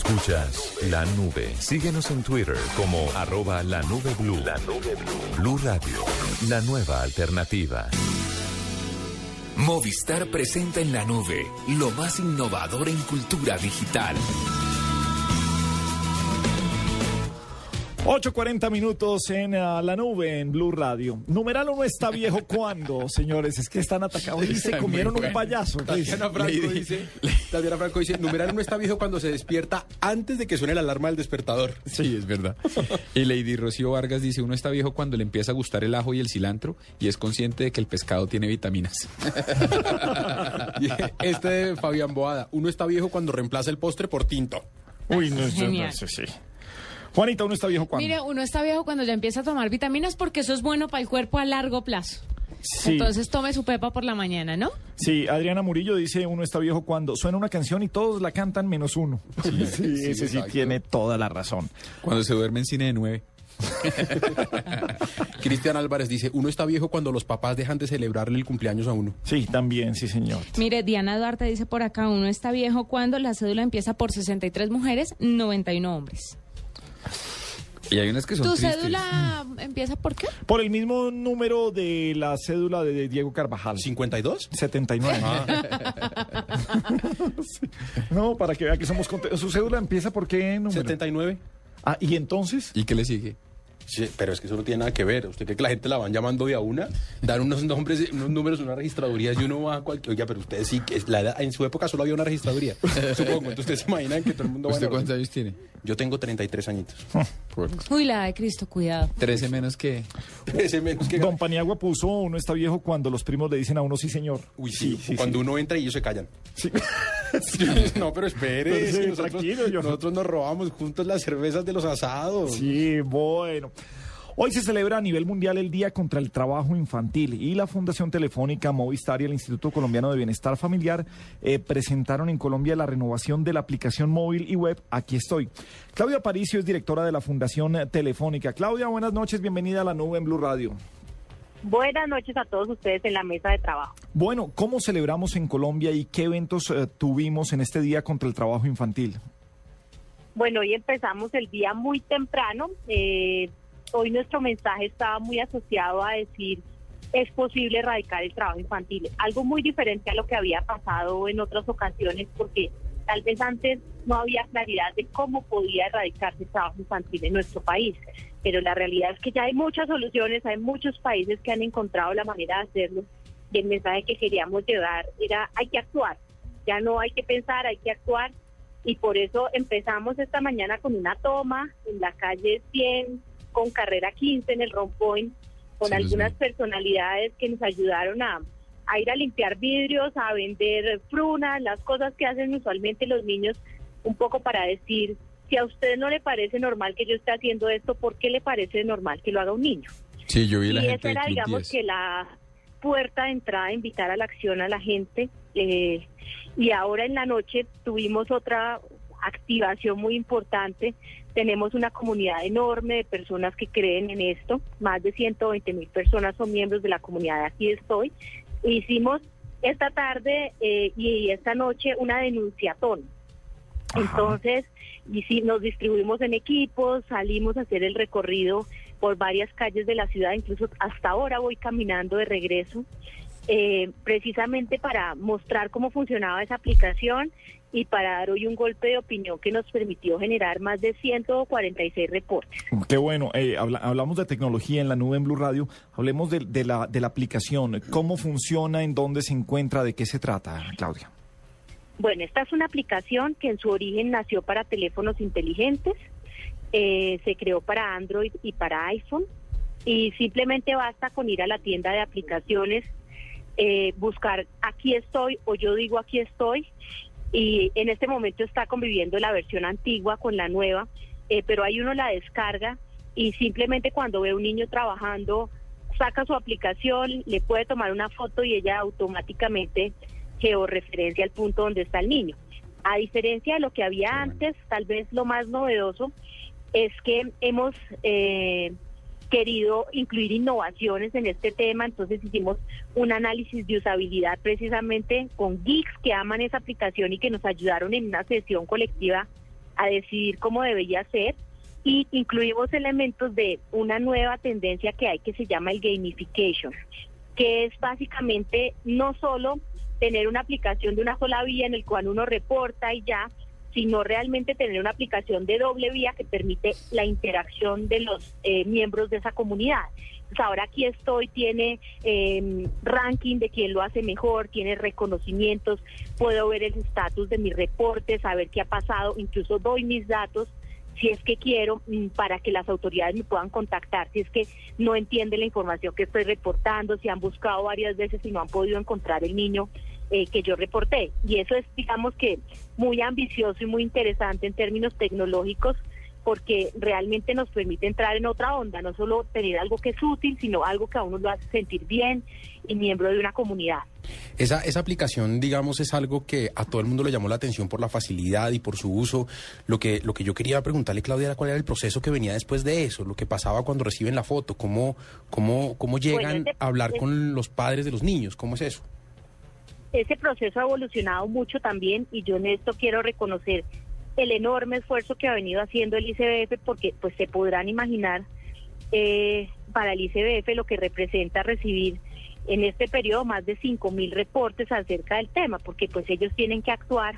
Escuchas la nube. Síguenos en Twitter como arroba la nube blue. La nube blue. Blue Radio, la nueva alternativa. Movistar presenta en la nube lo más innovador en cultura digital. 8.40 minutos en ah, la nube en Blue Radio. Numeral uno está viejo cuando, señores, es que están atacados y se comieron un payaso. Tatiana Franco, dice, Tatiana Franco dice, numeral uno está viejo cuando se despierta antes de que suene la alarma del despertador. Sí, es verdad. Y Lady Rocío Vargas dice, uno está viejo cuando le empieza a gustar el ajo y el cilantro y es consciente de que el pescado tiene vitaminas. Y este de Fabián Boada, uno está viejo cuando reemplaza el postre por tinto. Uy, no, yo no Genial. sé, sí. Juanita, uno está viejo cuando. Mire, uno está viejo cuando ya empieza a tomar vitaminas porque eso es bueno para el cuerpo a largo plazo. Sí. Entonces tome su pepa por la mañana, ¿no? Sí, Adriana Murillo dice, uno está viejo cuando suena una canción y todos la cantan menos uno. Sí, ese sí exacto. tiene toda la razón. Cuando se duerme en cine de nueve. Cristian Álvarez dice, uno está viejo cuando los papás dejan de celebrarle el cumpleaños a uno. Sí, también, sí, señor. Mire, Diana Duarte dice por acá, uno está viejo cuando la cédula empieza por 63 mujeres, 91 hombres. Y hay unas que son ¿Tu tristes. cédula empieza por qué? Por el mismo número de la cédula de Diego Carvajal. ¿52? 79. Sí. No, para que vea que somos contentos. ¿Su cédula empieza por qué número? 79. Ah, ¿y entonces? ¿Y qué le sigue? Sí, pero es que eso no tiene nada que ver. ¿Usted cree que la gente la van llamando de a una? Dan unos nombres, unos números, unas registradurías y uno va a cualquier... Oiga, pero ustedes sí, que es la edad- en su época solo había una registraduría. Supongo. Entonces ustedes se imaginan que todo el mundo va ¿Usted orden. cuántos años tiene? Yo tengo 33 añitos. Uy, la de Cristo, cuidado. 13 menos que... Ese menos que... Don Paniagua puso, uno está viejo cuando los primos le dicen a uno sí, señor. Uy, sí, cuando uno entra y ellos se callan. Sí. no, pero espere, sí, nosotros, tranquilo, yo- nosotros nos robamos juntos las cervezas de los asados. Sí, bueno. Hoy se celebra a nivel mundial el Día contra el Trabajo Infantil y la Fundación Telefónica Movistar y el Instituto Colombiano de Bienestar Familiar eh, presentaron en Colombia la renovación de la aplicación móvil y web Aquí estoy. Claudia Paricio es directora de la Fundación Telefónica. Claudia, buenas noches, bienvenida a la nube en Blue Radio. Buenas noches a todos ustedes en la mesa de trabajo. Bueno, ¿cómo celebramos en Colombia y qué eventos eh, tuvimos en este Día contra el Trabajo Infantil? Bueno, hoy empezamos el día muy temprano. Eh, hoy nuestro mensaje estaba muy asociado a decir es posible erradicar el trabajo infantil. Algo muy diferente a lo que había pasado en otras ocasiones porque tal vez antes no había claridad de cómo podía erradicarse el trabajo infantil en nuestro país. Pero la realidad es que ya hay muchas soluciones, hay muchos países que han encontrado la manera de hacerlo. Y el mensaje que queríamos llevar era hay que actuar. Ya no hay que pensar, hay que actuar y por eso empezamos esta mañana con una toma en la calle 100 con carrera 15 en el Rompoint con Sí, algunas sí. personalidades que nos ayudaron a, a ir a limpiar vidrios, a vender frunas, las cosas que hacen usualmente los niños, un poco para decir, si a usted no le parece normal que yo esté haciendo esto, ¿por qué le parece normal que lo haga un niño? Sí, yo vi y la gente esa de era, Club digamos, 10. que la puerta de entrada, invitar a la acción a la gente. eh, y ahora en la noche tuvimos otra activación muy importante. Tenemos una comunidad enorme de personas que creen en esto. Más de 120 mil personas son miembros de la comunidad de Aquí Estoy. Hicimos esta tarde eh, y esta noche una denunciatón. Entonces, y si nos distribuimos en equipos, salimos a hacer el recorrido por varias calles de la ciudad, incluso hasta ahora voy caminando de regreso, eh, precisamente para mostrar cómo funcionaba esa aplicación y para dar hoy un golpe de opinión que nos permitió generar más de 146 reportes. Qué bueno, eh, habla- hablamos de tecnología en la nube en Blue Radio, hablemos de, de la, de la aplicación, cómo funciona, en dónde se encuentra, de qué se trata, Claudia. Bueno, esta es una aplicación que en su origen nació para teléfonos inteligentes, eh, se creó para Android y para iPhone y simplemente basta con ir a la tienda de aplicaciones, eh, buscar aquí estoy o yo digo aquí estoy y en este momento está conviviendo la versión antigua con la nueva, eh, pero ahí uno la descarga y simplemente cuando ve a un niño trabajando saca su aplicación, le puede tomar una foto y ella automáticamente georreferencia al punto donde está el niño. A diferencia de lo que había antes, tal vez lo más novedoso es que hemos eh, querido incluir innovaciones en este tema, entonces hicimos un análisis de usabilidad precisamente con geeks que aman esa aplicación y que nos ayudaron en una sesión colectiva a decidir cómo debería ser y incluimos elementos de una nueva tendencia que hay que se llama el gamification, que es básicamente no solo tener una aplicación de una sola vía en el cual uno reporta y ya, sino realmente tener una aplicación de doble vía que permite la interacción de los eh, miembros de esa comunidad. Pues ahora aquí estoy, tiene eh, ranking de quién lo hace mejor, tiene reconocimientos, puedo ver el estatus de mis reportes, saber qué ha pasado, incluso doy mis datos si es que quiero mm, para que las autoridades me puedan contactar, si es que no entienden la información que estoy reportando, si han buscado varias veces y no han podido encontrar el niño eh, que yo reporté. Y eso es, digamos que, muy ambicioso y muy interesante en términos tecnológicos porque realmente nos permite entrar en otra onda, no solo tener algo que es útil, sino algo que a uno lo hace sentir bien y miembro de una comunidad. Esa, esa aplicación, digamos, es algo que a todo el mundo le llamó la atención por la facilidad y por su uso. Lo que, lo que yo quería preguntarle, Claudia, era cuál era el proceso que venía después de eso, lo que pasaba cuando reciben la foto, cómo, cómo, cómo llegan a hablar con los padres de los niños, cómo es eso. Ese proceso ha evolucionado mucho también y yo en esto quiero reconocer el enorme esfuerzo que ha venido haciendo el ICBF porque pues se podrán imaginar eh, para el ICBF lo que representa recibir en este periodo más de 5 mil reportes acerca del tema porque pues ellos tienen que actuar.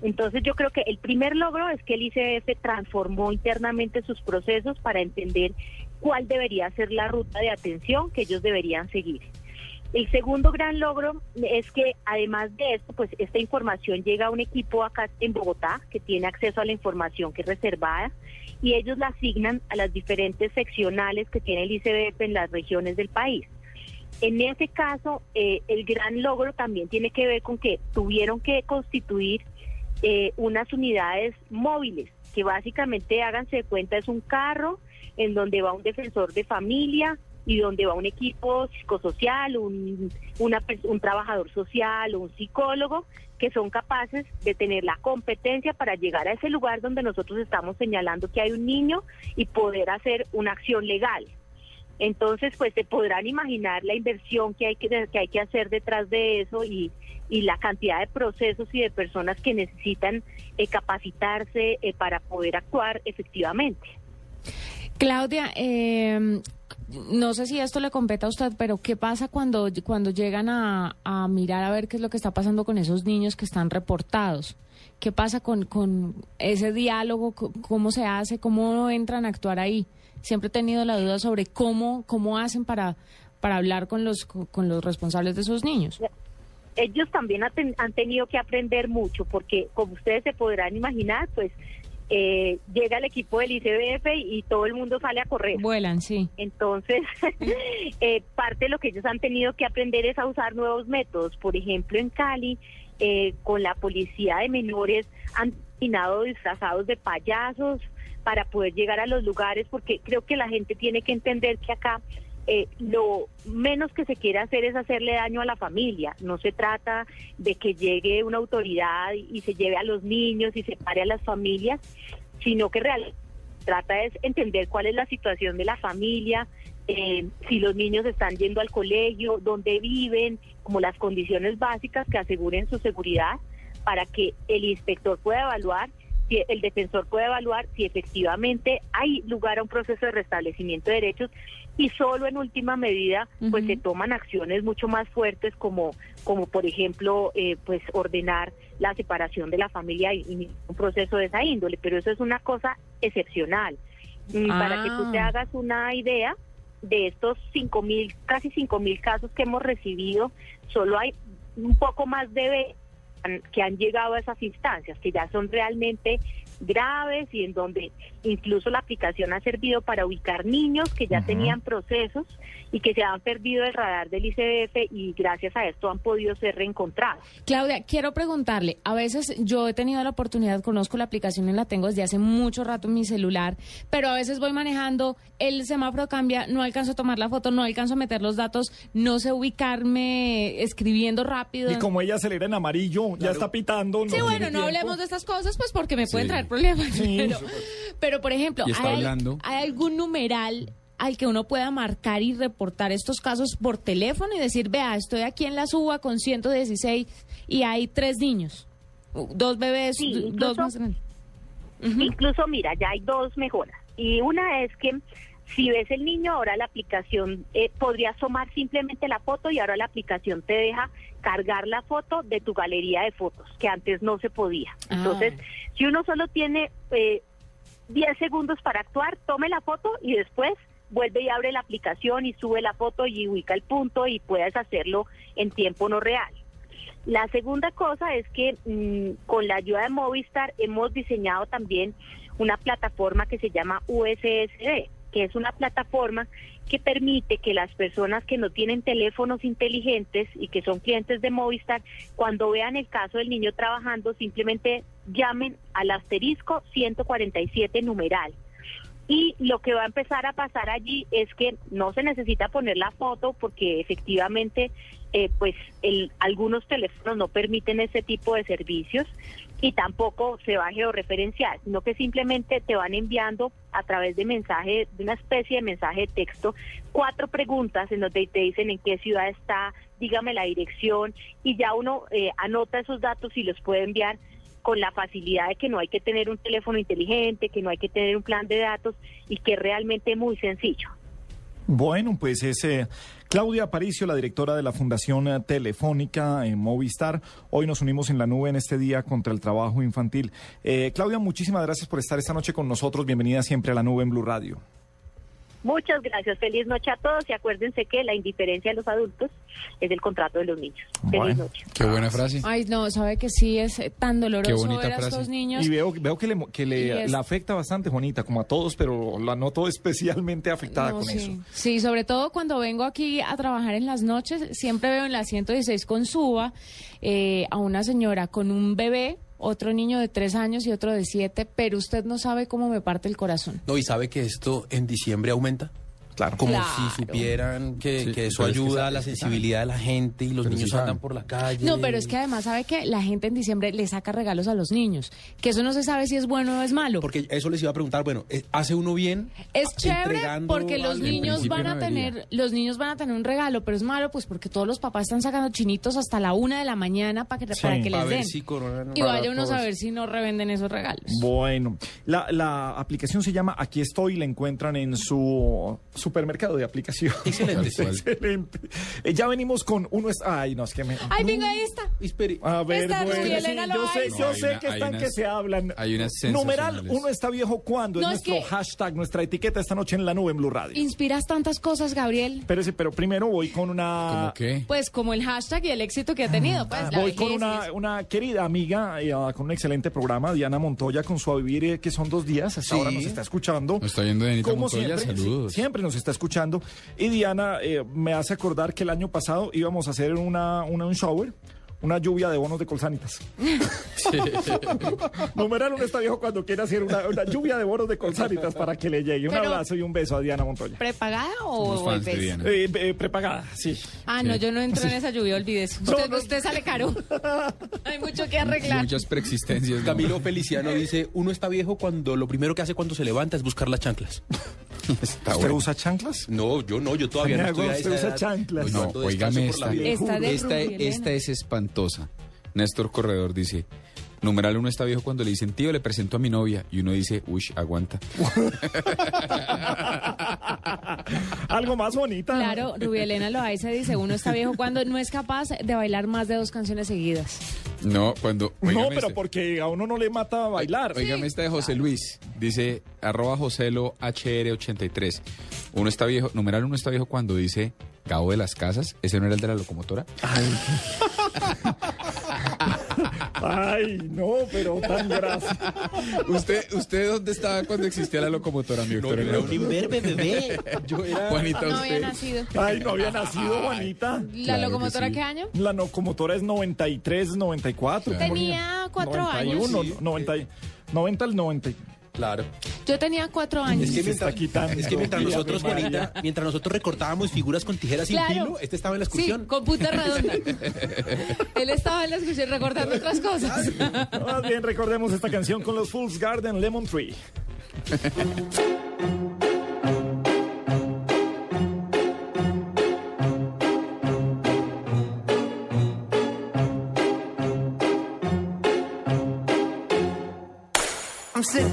Entonces yo creo que el primer logro es que el ICBF transformó internamente sus procesos para entender cuál debería ser la ruta de atención que ellos deberían seguir. El segundo gran logro es que además de esto, pues esta información llega a un equipo acá en Bogotá que tiene acceso a la información que es reservada y ellos la asignan a las diferentes seccionales que tiene el ICBF en las regiones del país. En ese caso, eh, el gran logro también tiene que ver con que tuvieron que constituir eh, unas unidades móviles que básicamente, háganse de cuenta, es un carro en donde va un defensor de familia y donde va un equipo psicosocial, un, un trabajador social o un psicólogo que son capaces de tener la competencia para llegar a ese lugar donde nosotros estamos señalando que hay un niño y poder hacer una acción legal. Entonces, pues se podrán imaginar la inversión que hay que, que hay que hacer detrás de eso y, y la cantidad de procesos y de personas que necesitan eh, capacitarse eh, para poder actuar efectivamente. Claudia, eh, no sé si esto le compete a usted, pero ¿qué pasa cuando, cuando llegan a, a mirar a ver qué es lo que está pasando con esos niños que están reportados? ¿Qué pasa con, con ese diálogo? ¿Cómo se hace? ¿Cómo entran a actuar ahí? Siempre he tenido la duda sobre cómo, cómo hacen para, para hablar con los, con los responsables de esos niños. ellos también han tenido que aprender mucho porque como ustedes se podrán imaginar, pues eh, llega el equipo del ICBF y, y todo el mundo sale a correr. Vuelan, sí. Entonces, eh, parte de lo que ellos han tenido que aprender es a usar nuevos métodos. Por ejemplo, en Cali, eh, con la policía de menores han terminado disfrazados de payasos para poder llegar a los lugares, porque creo que la gente tiene que entender que acá eh, lo menos que se quiere hacer es hacerle daño a la familia. No se trata de que llegue una autoridad y, se lleve a los niños y separe a las familias, sino que realmente trata es entender cuál es la situación de la familia, eh, si los niños están yendo al colegio, dónde viven, como las condiciones básicas que aseguren su seguridad para que el inspector pueda evaluar, si el defensor pueda evaluar si efectivamente hay lugar a un proceso de restablecimiento de derechos y solo en última medida pues se toman acciones mucho más fuertes como como por ejemplo eh, pues ordenar la separación de la familia y, y un proceso de esa índole. Pero eso es una cosa excepcional. Mm, para que tú te Ah. hagas una idea de estos cinco mil casi cinco mil casos que hemos recibido solo hay un poco más de que han llegado a esas instancias que ya son realmente graves y en donde incluso la aplicación ha servido para ubicar niños que ya tenían procesos y que se han perdido el radar del ICBF y gracias a esto han podido ser reencontrados. Claudia, quiero preguntarle, a veces yo he tenido la oportunidad, conozco la aplicación y la tengo desde hace mucho rato en mi celular, pero a veces voy manejando, el semáforo cambia, no alcanzo a tomar la foto, no alcanzo a meter los datos, no sé ubicarme escribiendo rápido. Y como ella acelera en amarillo, ya está pitando. Sí, no bueno, tiene no tiempo. hablemos de estas cosas, pues porque me pueden Sí. traer problemas. Sí, pero, por pero, por ejemplo, ¿hay, hablando. ¿hay algún numeral al que uno pueda marcar y reportar estos casos por teléfono y decir, vea, estoy aquí en la suba con 116 y hay tres niños, dos bebés, Sí, d- incluso- dos más grandes? Incluso, mira, ya hay dos mejoras. Y una es que si ves el niño, ahora la aplicación eh, podría asomar simplemente la foto y ahora la aplicación te deja cargar la foto de tu galería de fotos, que antes no se podía. Ah. Entonces, si uno solo tiene eh, 10 segundos para actuar, tome la foto y después vuelve y abre la aplicación y sube la foto y ubica el punto y puedes hacerlo en tiempo no real. La segunda cosa es que mm, con la ayuda de Movistar hemos diseñado también una plataforma que se llama USSD, que es una plataforma que permite que las personas que no tienen teléfonos inteligentes y que son clientes de Movistar, cuando vean el caso del niño trabajando, simplemente llamen al asterisco 147 numeral. Y lo que va a empezar a pasar allí es que no se necesita poner la foto porque efectivamente eh, pues algunos teléfonos no permiten ese tipo de servicios y tampoco se va a georreferenciar, sino que simplemente te van enviando a través de mensaje, de una especie de mensaje de texto, cuatro preguntas en donde te dicen en qué ciudad está, dígame la dirección y ya uno eh, anota esos datos y los puede enviar con la facilidad de que no hay que tener un teléfono inteligente, que no hay que tener un plan de datos y que es realmente muy sencillo. Bueno, pues es eh, Claudia Aparicio, la directora de la Fundación eh, Telefónica en Movistar. Hoy nos unimos en la nube en este día contra el trabajo infantil. Eh, Claudia, muchísimas gracias por estar esta noche con nosotros. Bienvenida siempre a la nube en Blue Radio. Muchas gracias. Feliz noche a todos y acuérdense que la indiferencia de los adultos es el contrato de los niños. Feliz noche. Qué buena frase. Ay, no, sabe que sí es eh, tan doloroso ver a frase. estos niños. Y veo, veo que, le, que le es- la afecta bastante, Juanita, como a todos, pero la noto especialmente afectada No, con sí. eso. Sí, sobre todo cuando vengo aquí a trabajar en las noches, siempre veo en la 116 con Suba eh, a una señora con un bebé, otro niño de tres años y otro de siete, pero usted no sabe cómo me parte el corazón. No, y sabe que esto en diciembre aumenta. Claro. Como Claro. si supieran que, Sí, que eso pero es que ayuda a la sensibilidad de la gente y los Pero sí niños andan por la calle. No, pero es que además sabe que la gente en diciembre le saca regalos a los niños, que eso no se sabe si es bueno o es malo. Porque eso les iba a preguntar, bueno, eh, ¿hace uno bien? Es chévere porque los niños van a no tener, los niños van a tener un regalo, pero es malo pues porque todos los papás están sacando chinitos hasta la una de la mañana para que, Sí. para que les ver den. si y vaya uno a saber si no revenden esos regalos. Bueno, la, la aplicación se llama Aquí estoy, la encuentran en su supermercado de aplicación. Excelente. Excelente. Eh, ya venimos con uno. Es, ay, no, es que me. Ay, venga, ahí está. Espere. A ver, Esta bueno, Rubia sí, Elena lo yo sé, yo una- que están unas- que se hablan. hay unas Numeral, uno está viejo cuando. No, es es nuestro que- hashtag, nuestra etiqueta esta noche en la nube en Blue Radio. Inspiras tantas cosas, Gabriel. Espérese, pero primero voy con una. ¿Cómo qué? Pues como el hashtag y el éxito que ha tenido, pues la Ah, Voy con una, querida amiga eh, ah, con un excelente programa, Diana Montoya, con su A Vivir, eh, que son dos días. Hasta Sí. ahora nos está escuchando. Nos está viendo Dianita Como Montoya, siempre, saludos. sí, siempre nos está escuchando. Y Diana eh, me hace acordar que el año pasado íbamos a hacer una, una- un shower. Una lluvia de bonos de colsanitas. Numeral un está viejo cuando quiere hacer una, una lluvia de bonos de colsanitas para que le llegue. Un Pero- abrazo y un beso a Diana Montoya. ¿Prepagada o? Diana. Eh, eh, prepagada, sí. Ah, no, yo no entro en esa lluvia. No, Usted, no. usted sale caro. Hay mucho que arreglar. Muchas preexistencias. ¿no? Camilo Feliciano dice, uno está viejo cuando lo primero que hace cuando se levanta es buscar las chanclas. Está ¿Usted bueno. usa chanclas? No, yo no, yo todavía no estoy a usted esa usa edad. chanclas. No, por la esta. Esta Esta, esta es espantosa. Néstor Corredor dice, numeral uno está viejo cuando le dicen, tío, le presento a mi novia. Y uno dice, uy, aguanta. Algo más bonita. Claro, Rubia Elena Loaiza dice, uno está viejo cuando no es capaz de bailar más de dos canciones seguidas. No, cuando... No, pero este. porque a uno no le mata bailar. Óigame esta de José Luis. Dice, arroba Joselo HR83. Uno está viejo, numeral uno está viejo cuando dice, Gabo de las Casas. ¿Ese no era el de la locomotora? Ay, no, pero tan grasa. ¿Usted, ¿Usted dónde estaba cuando existía la locomotora, mi No, doctor? yo era un imberbe, bebé. Yo era... Juanita, No había nacido. Ay, no había nacido, Juanita. ¿La Claro que locomotora sí. qué año? La locomotora es 93, 94. ¿cómo Tenía cuatro 91, años. 90, 90 al 90. Claro. Yo tenía cuatro años. Es que, mientras, quitando. es que mientras nosotros. Juanita, mientras nosotros recortábamos figuras con tijeras sin Claro. filo, este estaba en la Sí, excursión. con punta redonda. Él estaba en la excursión recordando otras cosas. Más bien recordemos esta canción con los Fools Garden Lemon Tree. I'm sitting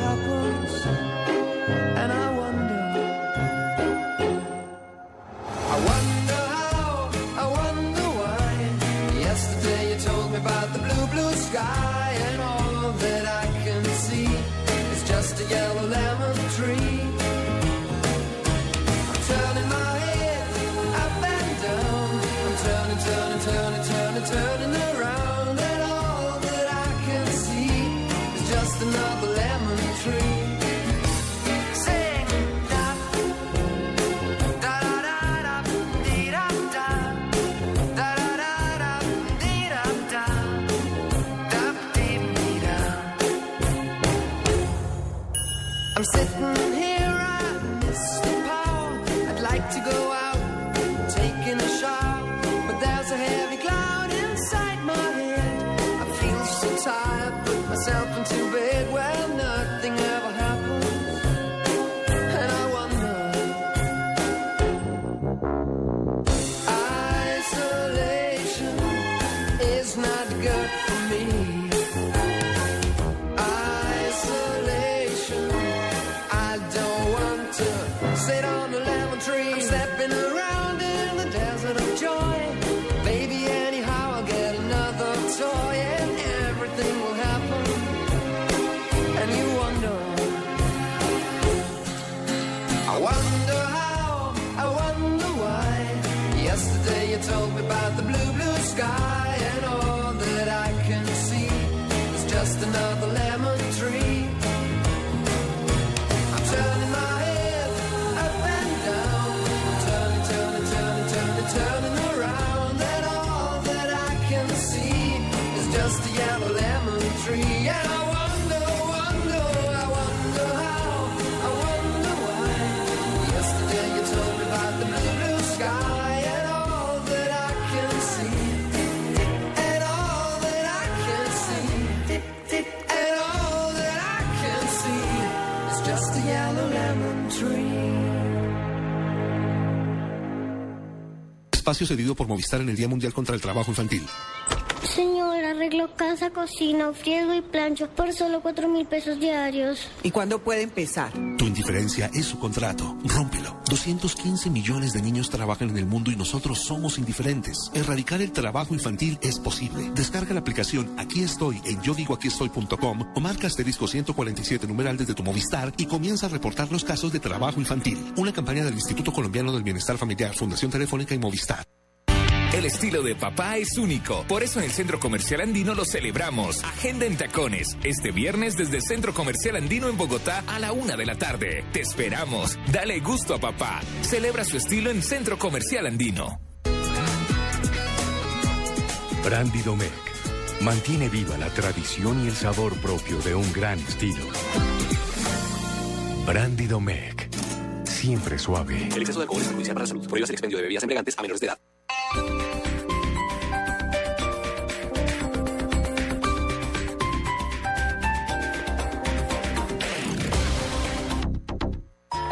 Not good for me. Espacio cedido por Movistar en el Día Mundial contra el Trabajo Infantil. Casa, cocina, friego y plancho por solo cuatro mil pesos diarios. ¿Y cuándo puede empezar? Tu indiferencia es su contrato. Rómpelo. 215 millones de niños trabajan en el mundo y nosotros somos indiferentes. Erradicar el trabajo infantil es posible. Descarga la aplicación Aquí estoy en yo digo aquí estoy.com o marca asterisco 147 numeral desde tu Movistar y comienza a reportar los casos de trabajo infantil. Una campaña del Instituto Colombiano del Bienestar Familiar, Fundación Telefónica y Movistar. El estilo de papá es único. Por eso en el Centro Comercial Andino lo celebramos. Agenda en tacones. Este viernes desde el Centro Comercial Andino en Bogotá a la una de la tarde. Te esperamos. Dale gusto a papá. Celebra su estilo en Centro Comercial Andino. Brandy Domecq mantiene viva la tradición y el sabor propio de un gran estilo. Brandy Domecq, siempre suave. El exceso de alcohol es perjudicial para la salud. Prohíbas el expendio de bebidas embriagantes a menores de edad.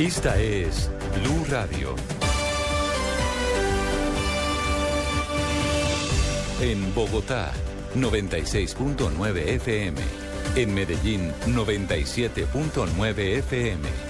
Esta es Blue Radio. En Bogotá, 96.9 FM. En Medellín 97.9 FM.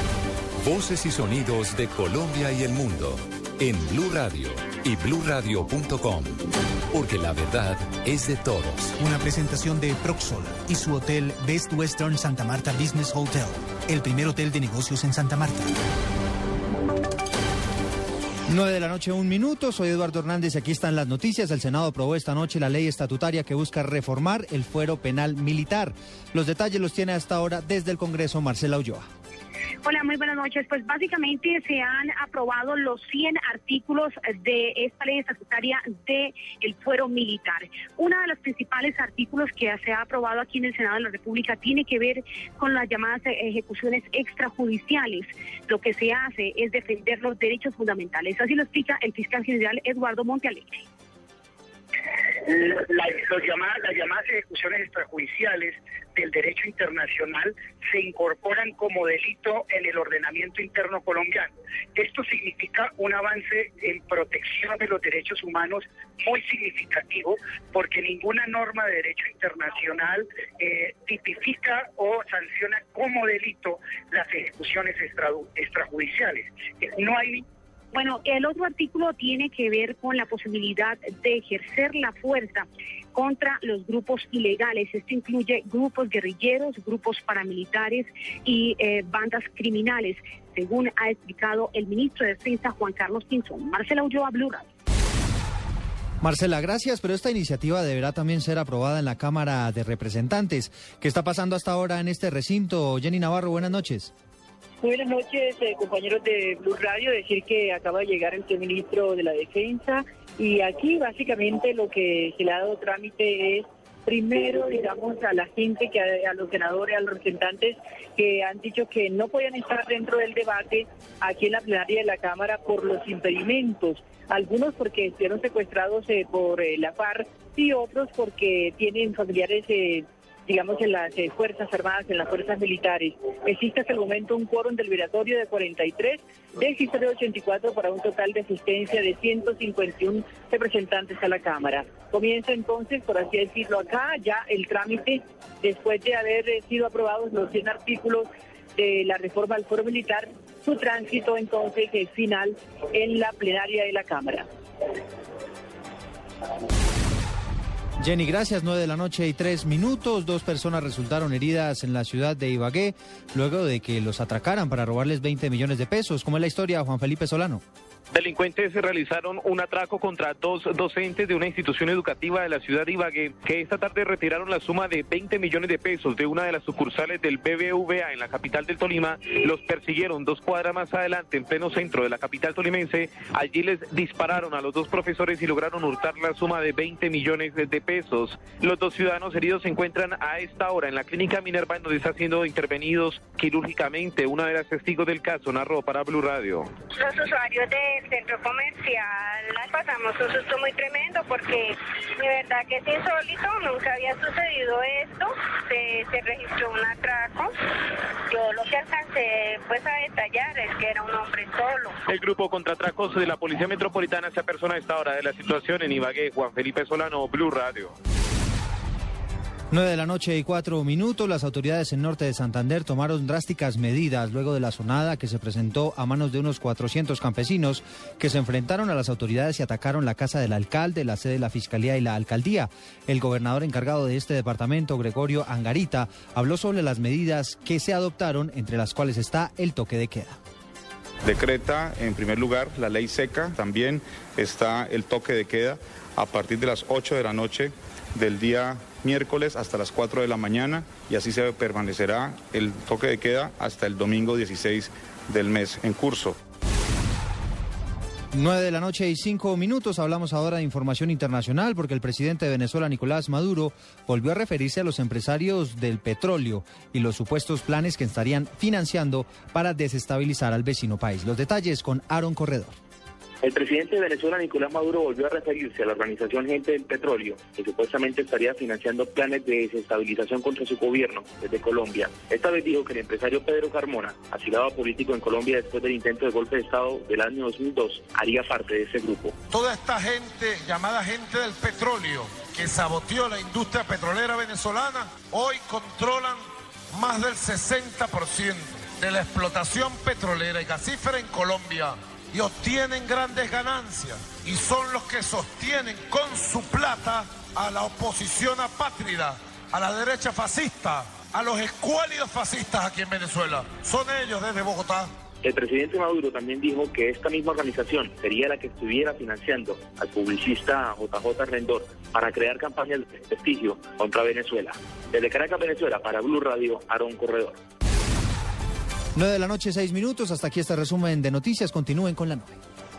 Voces y sonidos de Colombia y el mundo en Blue Radio y bluradio.com, porque la verdad es de todos. Una presentación de Proxol y su hotel Best Western Santa Marta Business Hotel, el primer hotel de negocios en Santa Marta. 9 de la noche, un minuto. Soy Eduardo Hernández y aquí están las noticias. El Senado aprobó esta noche la ley estatutaria que busca reformar el fuero penal militar. Los detalles los tiene hasta ahora desde el Congreso Marcela Ulloa. Hola, muy buenas noches. Pues básicamente se han aprobado los 100 artículos de esta ley estatutaria de el fuero militar. Uno de los principales artículos que se ha aprobado aquí en el Senado de la República tiene que ver con las llamadas ejecuciones extrajudiciales. Lo que se hace es defender los derechos fundamentales. Así lo explica el fiscal general Eduardo Montealegre. Los llamadas, las llamadas ejecuciones extrajudiciales del derecho internacional se incorporan como delito en el ordenamiento interno colombiano. Esto significa un avance en protección de los derechos humanos muy significativo porque ninguna norma de derecho internacional eh, tipifica o sanciona como delito las ejecuciones extra- extrajudiciales. No hay Bueno, el otro artículo tiene que ver con la posibilidad de ejercer la fuerza contra los grupos ilegales. Esto incluye grupos guerrilleros, grupos paramilitares y eh, bandas criminales, según ha explicado el ministro de Defensa Juan Carlos Pinzón. Marcela Ulloa, Blue. Marcela, gracias, pero esta iniciativa deberá también ser aprobada en la Cámara de Representantes. ¿Qué está pasando hasta ahora en este recinto? Jenny Navarro, buenas noches. Muy buenas noches, eh, compañeros de Blue Radio. Decir que acaba de llegar el ministro de la Defensa y aquí básicamente lo que se le ha dado trámite es primero, digamos, a la gente, que a, a los senadores, a los representantes que han dicho que no podían estar dentro del debate aquí en la plenaria de la Cámara por los impedimentos. Algunos porque estuvieron secuestrados eh, por eh, la FARC y otros porque tienen familiares eh, digamos, en las eh, Fuerzas Armadas, en las Fuerzas Militares. Existe hasta el momento un quórum deliberatorio de 43, de 84 para un total de asistencia de 151 representantes a la Cámara. Comienza entonces, por así decirlo, acá ya el trámite, después de haber eh, sido aprobados los 100 artículos de la reforma al foro militar, su tránsito entonces es final en la plenaria de la Cámara. Jenny, gracias. 9 de la noche y tres minutos. Dos personas resultaron heridas en la ciudad de Ibagué luego de que los atracaran para robarles 20 millones de pesos. ¿Cómo es la historia, Juan Felipe Solano? Delincuentes realizaron un atraco contra dos docentes de una institución educativa de la ciudad de Ibagué, que esta tarde retiraron la suma de 20 millones de pesos de una de las sucursales del BBVA en la capital del Tolima. Los persiguieron dos cuadras más adelante, en pleno centro de la capital tolimense. Allí les dispararon a los dos profesores y lograron hurtar la suma de 20 millones de pesos. Los dos ciudadanos heridos se encuentran a esta hora en la clínica Minerva, donde están siendo intervenidos quirúrgicamente. Una de las testigos del caso narró para Blue Radio. Los usuarios del centro comercial pasamos un susto muy tremendo porque de verdad que es insólito, nunca había sucedido esto, se, se registró un atraco. Yo lo que alcancé pues a detallar es que era un hombre solo. El grupo contratracos de la Policía Metropolitana se apersona a esta hora de la situación en Ibagué. Juan Felipe Solano, Blue Radio. 9 de la noche y cuatro minutos, las autoridades en norte de Santander tomaron drásticas medidas luego de la sonada que se presentó a manos de unos 400 campesinos que se enfrentaron a las autoridades y atacaron la casa del alcalde, la sede de la fiscalía y la alcaldía. El gobernador encargado de este departamento, Gregorio Angarita, habló sobre las medidas que se adoptaron, entre las cuales está el toque de queda. Decreta, en primer lugar, la ley seca, también está el toque de queda a partir de las 8 de la noche del día miércoles hasta las 4 de la mañana y así se permanecerá el toque de queda hasta el domingo 16 del mes en curso. 9 de la noche y 5 minutos. Hablamos ahora de información internacional porque el presidente de Venezuela, Nicolás Maduro, volvió a referirse a los empresarios del petróleo y los supuestos planes que estarían financiando para desestabilizar al vecino país. Los detalles con Aaron Corredor. El presidente de Venezuela, Nicolás Maduro, volvió a referirse a la organización Gente del Petróleo, que supuestamente estaría financiando planes de desestabilización contra su gobierno desde Colombia. Esta vez dijo que el empresario Pedro Carmona, asilado político en Colombia después del intento de golpe de Estado del año 2002, haría parte de ese grupo. Toda esta gente llamada gente del petróleo que saboteó la industria petrolera venezolana, hoy controlan más del 60% de la explotación petrolera y gasífera en Colombia y obtienen grandes ganancias y son los que sostienen con su plata a la oposición apátrida, a la derecha fascista, a los escuálidos fascistas aquí en Venezuela. Son ellos desde Bogotá. El presidente Maduro también dijo que esta misma organización sería la que estuviera financiando al publicista JJ Rendor para crear campañas de prestigio contra Venezuela. Desde Caracas, Venezuela, para Blue Radio, Aaron Corredor. 9 de la noche, 6 minutos. Hasta aquí este resumen de noticias. Continúen con la nube.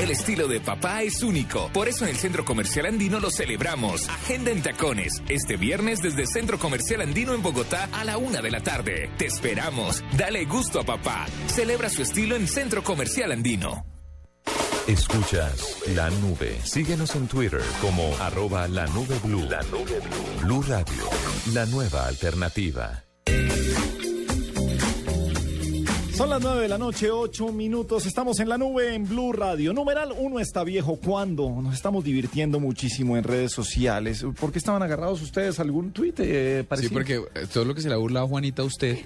El estilo de papá es único. Por eso en el Centro Comercial Andino lo celebramos. Agenda en tacones. Este viernes desde Centro Comercial Andino en Bogotá a la una de la tarde. Te esperamos. Dale gusto a papá. Celebra su estilo en Centro Comercial Andino. Escuchas la nube. Síguenos en Twitter como arroba la nube. La nube blue. Blue Radio, la nueva alternativa. Son las 9 de la noche, 8 minutos. Estamos en la nube en Blue Radio. Numeral uno está viejo. ¿Cuándo? Nos estamos divirtiendo muchísimo en redes sociales. ¿Por qué estaban agarrados ustedes? ¿Algún tuit? Eh, Sí, porque todo lo que se le ha burlado a Juanita a usted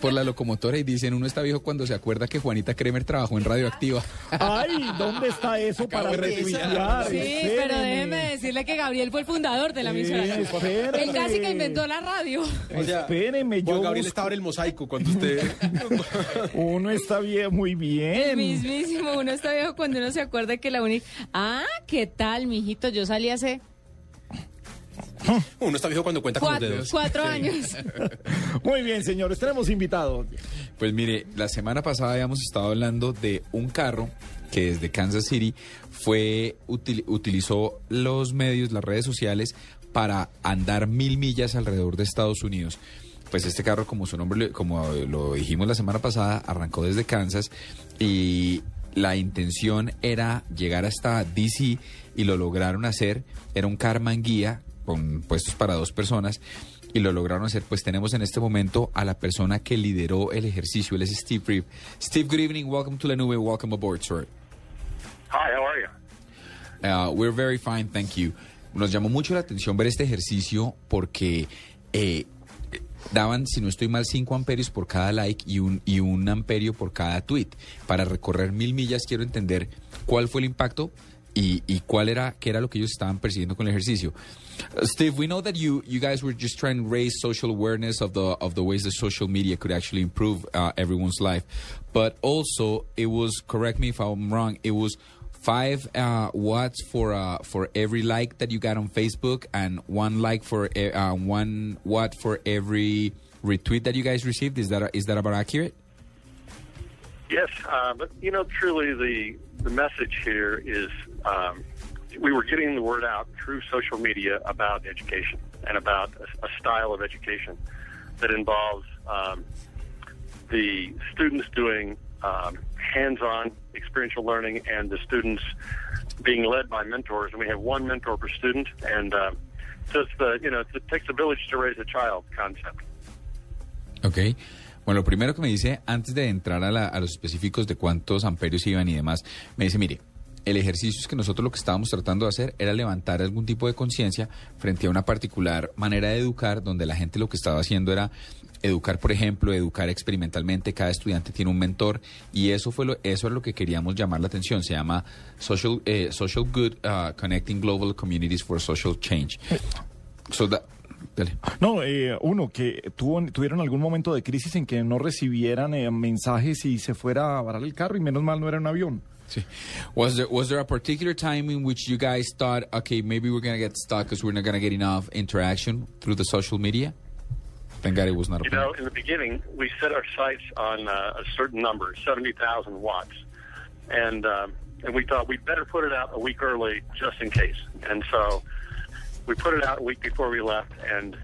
por la locomotora y dicen uno está viejo cuando se acuerda que Juanita Kremer trabajó en Radioactiva. Ay, ¿dónde está eso para Acabo de retuitear? Sí, pero Espérenme. déjeme decirle que Gabriel fue el fundador de la emisora. Él casi que inventó la radio. Espéreme, yo. Juan Gabriel busco- estaba en el mosaico cuando usted... Uno está bien, muy El bien. mismísimo, uno está viejo cuando uno se acuerda que la única... Ah, ¿qué tal, mijito? Yo salí hace Uno está viejo cuando cuenta con los dedos. cuatro años. Muy bien, señores. Tenemos invitado. Pues mire, la semana pasada habíamos estado hablando de un carro que desde Kansas City fue util- utilizó los medios, las redes sociales para andar mil millas alrededor de Estados Unidos. Pues este carro, como su nombre, como lo dijimos la semana pasada, arrancó desde Kansas y la intención era llegar hasta DC y lo lograron hacer. Era un Karman guía con puestos para dos personas y lo lograron hacer. Pues tenemos en este momento a la persona que lideró el ejercicio, él es Steve Reeve. Steve, good evening, welcome to la nube, welcome aboard, sir. Hi, how are you? Uh, we're very fine, thank you. Nos llamó mucho la atención ver este ejercicio porque eh, daban, si no estoy mal, 5 amperios por cada like y un, y un amperio por cada tweet. Para recorrer mil millas quiero entender cuál fue el impacto y, y cuál era, qué era lo que ellos estaban persiguiendo con el ejercicio. Steve, we know that you, you guys were just trying to raise social awareness of the of the ways that social media could actually improve uh, everyone's life, but also it was correct me if I'm wrong. It was five uh, watts for uh, for every like that you got on Facebook, and one like for uh, one watt for every retweet that you guys received. Is that is that about accurate? Yes, uh, but you know, truly, the the message here is um, we were getting the word out through social media about education and about a, a style of education that involves um, the students doing um, hands-on experiential learning and the students being led by mentors. And we have one mentor per student, and uh, so it's the you know it takes a village to raise a child concept. Ok. Bueno, lo primero que me dice, antes de entrar a, la- a los específicos de cuántos amperios iban y demás, me dice, mire, el ejercicio es que nosotros lo que estábamos tratando de hacer era levantar algún tipo de conciencia frente a una particular manera de educar, donde la gente lo que estaba haciendo era educar, por ejemplo, educar experimentalmente, cada estudiante tiene un mentor y eso fue lo, eso es lo que queríamos llamar la atención, se llama Social, eh, social Good uh, Connecting Global Communities for Social Change. So that- dale. No, eh, uno, que tuvo, tuvieron algún momento de crisis en que no recibieran eh, mensajes y se fuera a varar el carro y menos mal no era un avión. Sí. Was there was there a particular time in which you guys thought, okay, maybe we're gonna get stuck because we're not gonna get enough interaction through the social media? Thank God it was not a You know, in the beginning, we set our sights on uh, a certain number, 70,000 watts. And, um, and we thought we'd better put it out a week early just in case. And so we put it out a week before we left. And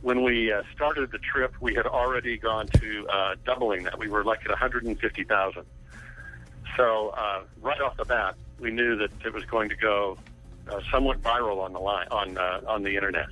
when we uh, started the trip, we had already gone to uh, doubling that. We were like at 150,000. So uh, right off the bat, we knew that it was going to go uh, somewhat viral on the line on uh, on the internet.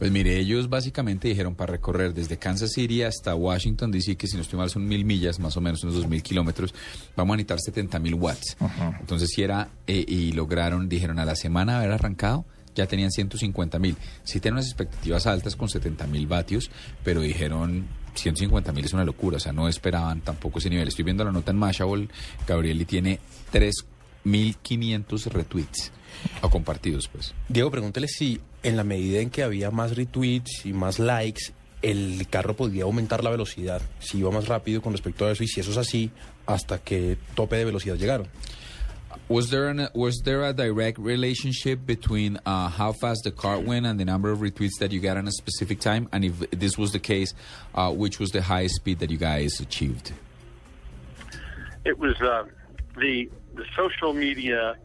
Pues mire, ellos básicamente dijeron para recorrer desde Kansas City hasta Washington DC, que si no estoy mal son mil millas, más o menos unos dos mil kilómetros, vamos a necesitar 70 mil watts. Entonces si era, eh, y lograron, dijeron a la semana de haber arrancado, ya tenían 150 mil. Sí tienen unas expectativas altas con 70 mil vatios, pero dijeron 150 mil es una locura, o sea, no esperaban tampoco ese nivel. Estoy viendo la nota en Mashable, Gabriel y tiene 3.500 retweets o compartidos, pues. Diego, pregúntele si en la medida en que había más retweets y más likes, el carro podía aumentar la velocidad, si iba más rápido con respecto a eso y si eso es así, hasta qué tope de velocidad llegaron. Was there an, was there a direct relationship between uh, how fast the car went and the number of retweets that you got on a specific time? And if this was the case, uh, which was the highest speed that you guys achieved? It was uh, the the social media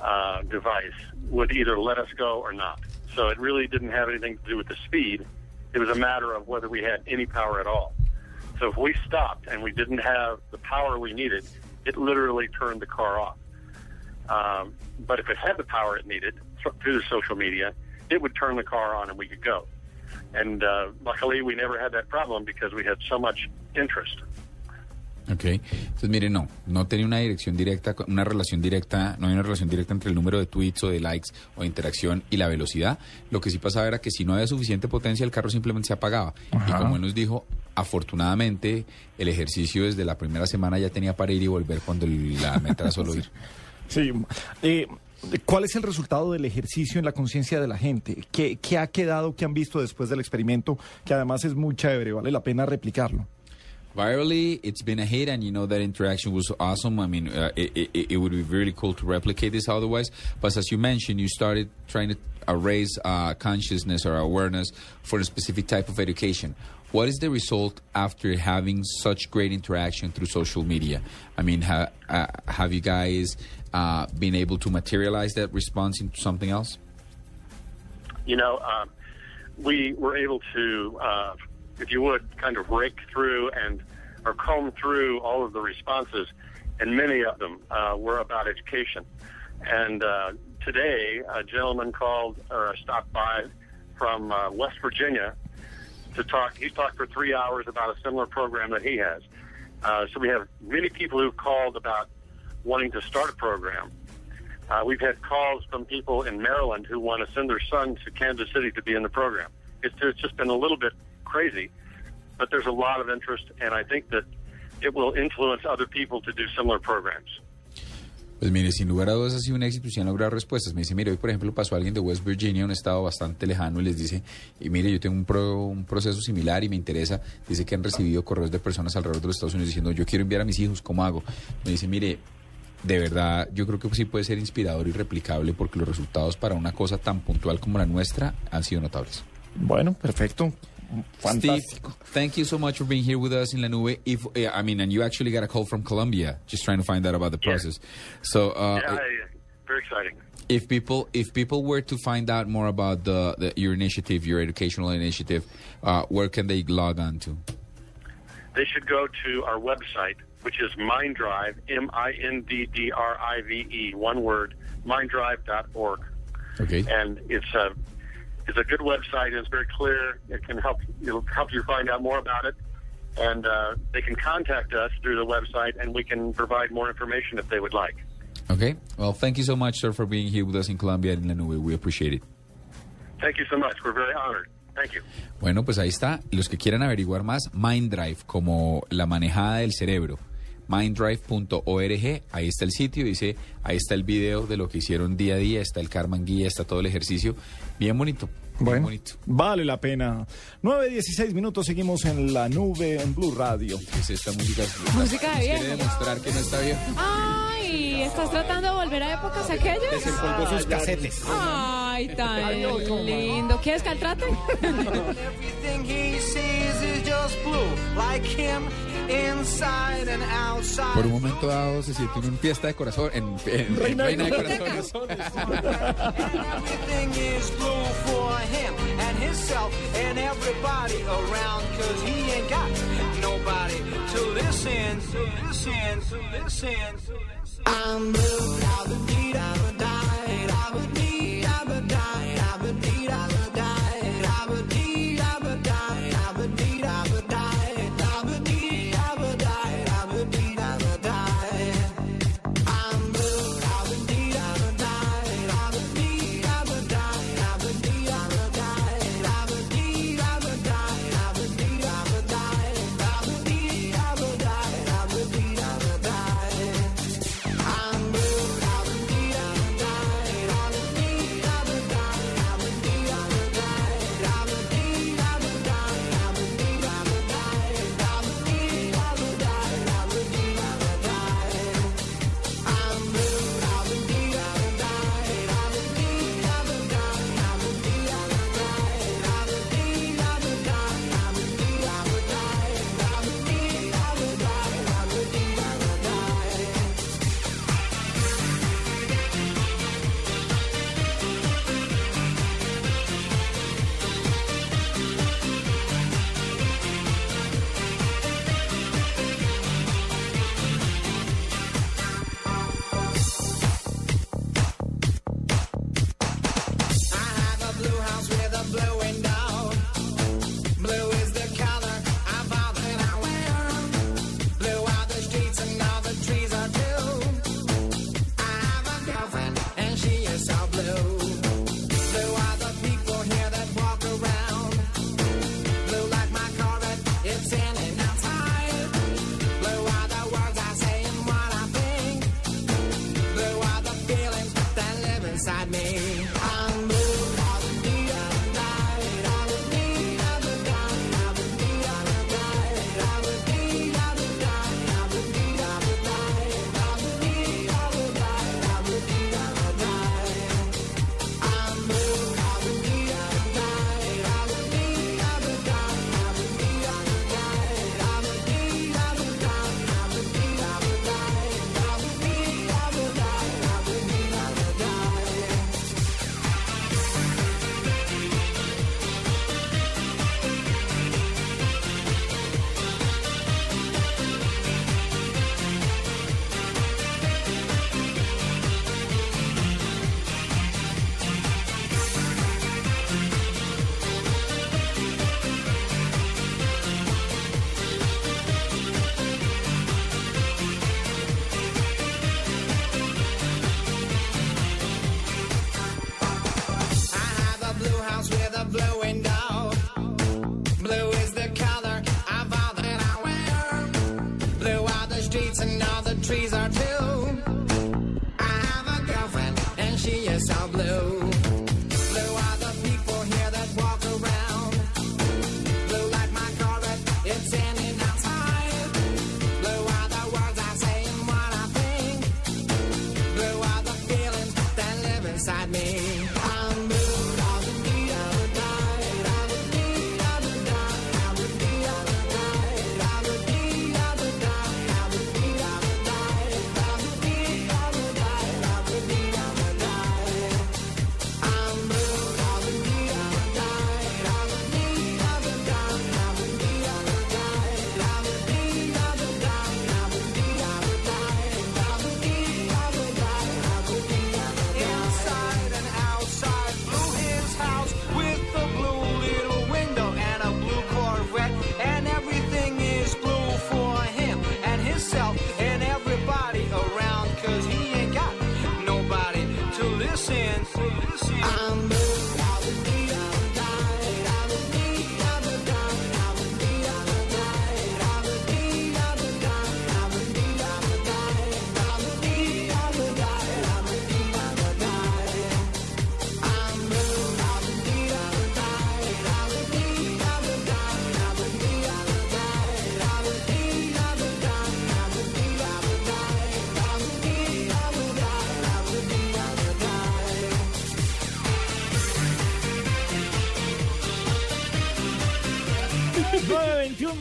uh, device would either let us go or not. So it really didn't have anything to do with the speed. It was a matter of whether we had any power at all. So if we stopped and we didn't have the power we needed, it literally turned the car off. Um, but if it had the power it needed through the social media, it would turn the car on and we could go. And uh, luckily, we never had that problem because we had so much interest. Ok, entonces mire, no, no tenía una dirección directa, una relación directa, no hay una relación directa entre el número de tweets o de likes o de interacción y la velocidad. Lo que sí pasaba era que si no había suficiente potencia, el carro simplemente se apagaba. Y como él nos dijo, afortunadamente el ejercicio desde la primera semana ya tenía para ir y volver cuando la meta era solo ir. Sí. Eh, ¿Cuál es el resultado del ejercicio en la conciencia de la gente? ¿Qué, ¿Qué ha quedado, qué han visto después del experimento? Que además es muy chévere, vale la pena replicarlo. Virally, it's been a hit, and you know that interaction was awesome. I mean, uh, it, it, it would be really cool to replicate this otherwise. But as you mentioned, you started trying to raise uh, consciousness or awareness for a specific type of education. What is the result after having such great interaction through social media? I mean, ha, uh, have you guys uh, been able to materialize that response into something else? you know, um, we were able to, uh, if you would, kind of rake through and or comb through all of the responses, and many of them uh, were about education. And uh, today, a gentleman called or stopped by from uh, West Virginia to talk. He talked for three hours about a similar program that he has. Uh, so we have many people who've called about wanting to start a program. Uh, we've had calls from people in Maryland who want to send their son to Kansas City to be in the program. It's, it's just been a little bit crazy, but there's a lot of interest, and I think that it will influence other people to do similar programs. Pues mire, sin lugar a dudas ha sido un éxito y se han logrado respuestas. Me dice, mire, hoy por ejemplo pasó alguien de West Virginia, un estado bastante lejano, y les dice, y mire, yo tengo un, pro- un proceso similar y me interesa. Dice que han recibido correos de personas alrededor de los Estados Unidos diciendo, yo quiero enviar a mis hijos, ¿cómo hago? Me dice, mire, de verdad, yo creo que sí puede ser inspirador y replicable porque los resultados para una cosa tan puntual como la nuestra han sido notables. Bueno, perfecto. Steve, thank you so much for being here with us in La Nube. If I mean, and you actually got a call from Colombia, just trying to find out about the process. So, uh, yeah, yeah, very exciting. if people if people were to find out more about the, the your initiative, your educational initiative, uh, where can they log on to? They should go to our website, which is MindDrive, M-I-N-D-D-R-I-V-E, one word, minddrive.org. Okay. And it's a it's a good website. and It's very clear. It can help it'll help you find out more about it. And uh, they can contact us through the website, and we can provide more information if they would like. Okay. Well, thank you so much, sir, for being here with us in Colombia in La Nube. We appreciate it. Thank you so much. We're very honored. Thank you. Bueno, pues ahí está. Los que quieran averiguar más, MindDrive, como la manejada del cerebro. Minddrive.org, ahí está el sitio, dice, ahí está el video de lo que hicieron día a día, está el Karman Guía, está todo el ejercicio. Bien bonito. bien Bueno, bonito. vale la pena. 9.16 minutos, seguimos en la nube en Blue Radio. Es esta música. Música de ¿Quiere viejo. demostrar que no está bien? ¿Estás tratando de volver a épocas aquellas? Desempolvó sus casetes. Ay, tan lindo. ¿Quieres que al trate? Everything he sees is just blue, like him inside and outside. Por un momento dado se siente en fiesta de corazón, en, en- en Reina Reina, de de Corazones. I'm blue, I would need, I would die, I would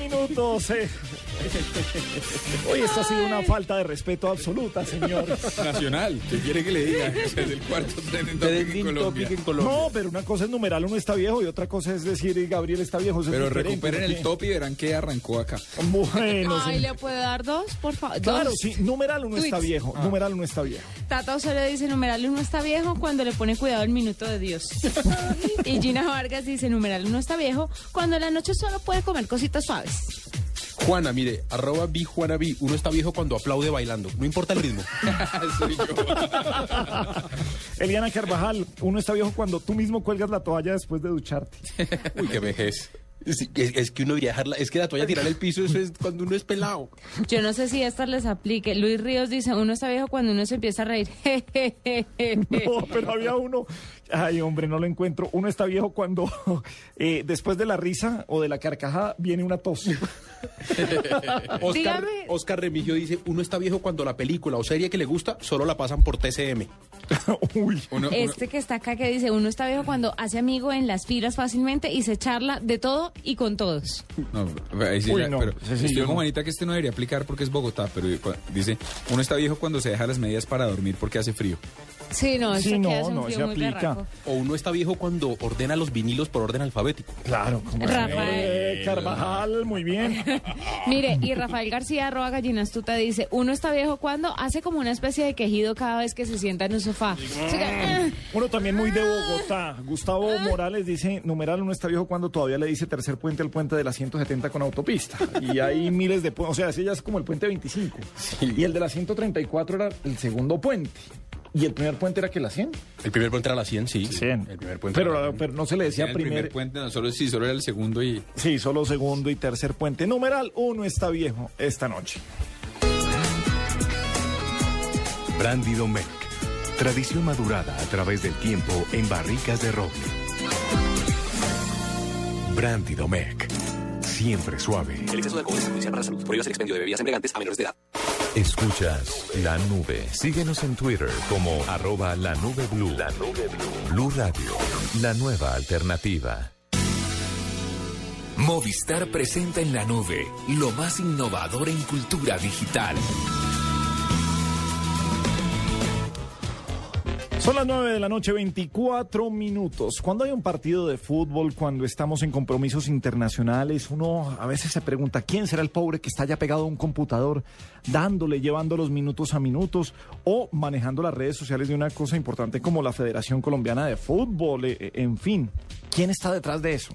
minutos. eh. Hoy esto ha sido una falta de respeto absoluta, señor. Nacional, ¿qué quiere que le diga? Es el cuarto trending topic en Colombia. No, pero una cosa es numeral uno está viejo y otra cosa es decir Gabriel está viejo. eso Pero recuperen el ¿qué? top y verán que arrancó acá. Bueno, Ay. ¿le puede dar dos, por favor? Claro, sí, numeral uno está viejo, numeral uno está viejo. Tata Osorio dice, numeral uno está viejo cuando le pone cuidado el minuto de Dios. y Gina Vargas dice, numeral uno está viejo cuando en la noche solo puede comer cositas suaves. Juana, mire, arroba vi Juana vi. Uno está viejo cuando aplaude bailando. No importa el ritmo. Soy yo. Eliana Carvajal, uno está viejo cuando tú mismo cuelgas la toalla después de ducharte. Uy, qué vejez. Sí, es, es que uno debería dejarla, es que la toalla tirar el piso, eso es cuando uno es pelado. Yo no sé si estas les aplique. Luis Ríos dice, uno está viejo cuando uno se empieza a reír. No, pero había uno. Ay, hombre, no lo encuentro. Uno está viejo cuando eh, después de la risa o de la carcajada viene una tos. Oscar, Dígame. Oscar Remigio dice, uno está viejo cuando la película o serie que le gusta solo la pasan por TCM. Uy. Uno- uno- Este que está acá que dice, uno está viejo cuando hace amigo en las filas fácilmente y se charla de todo y con todos. No, ahí sí Uy, ya, no, pero ese sí, estoy no. Juanita que este no debería aplicar porque es Bogotá, pero dice, uno está viejo cuando se deja las medias para dormir porque hace frío. Sí, no, Sí, eso no, un no, frío se aplica. berraco. O uno está viejo cuando ordena los vinilos por orden alfabético. Claro, como Rafael. Eh, Carvajal, muy bien. Mire, y Rafael García, arroba gallinastuta, dice, uno está viejo cuando hace como una especie de quejido cada vez que se sienta en un sofá. O sea que, Uno también muy de Bogotá. Gustavo Morales dice, numeral uno está viejo cuando todavía le dice tercer puente al puente de la 170 con autopista. Y hay miles de puentes, o sea, ese ya es como el puente 25. Y el de la 134 era el segundo puente. Y el primer puente era que la 100. El primer puente era la 100, sí. 100. El primer puente era la Pero, 100. pero no se le decía el primer, primer, puente, no solo sí, solo era el segundo y Sí, solo segundo y tercer puente. Numeral uno está viejo esta noche. Brandy Domecq. Tradición madurada a través del tiempo en barricas de roble. Brandy Domecq. Siempre suave. El exceso de alcohol es perjudicial para la salud. Prohíbas el expendio de bebidas embriagantes a menores de edad. Escuchas la nube. Síguenos en Twitter como arroba la nube blue. La nube blue. Blue Radio. La nueva alternativa. Movistar presenta en la nube lo más innovador en cultura digital. Son las 9 de la noche, 24 minutos. Cuando hay un partido de fútbol, cuando estamos en compromisos internacionales, uno a veces se pregunta quién será el pobre que está ya pegado a un computador, dándole, llevando los minutos a minutos o manejando las redes sociales de una cosa importante como la Federación Colombiana de Fútbol, eh, eh, en fin. ¿Quién está detrás de eso?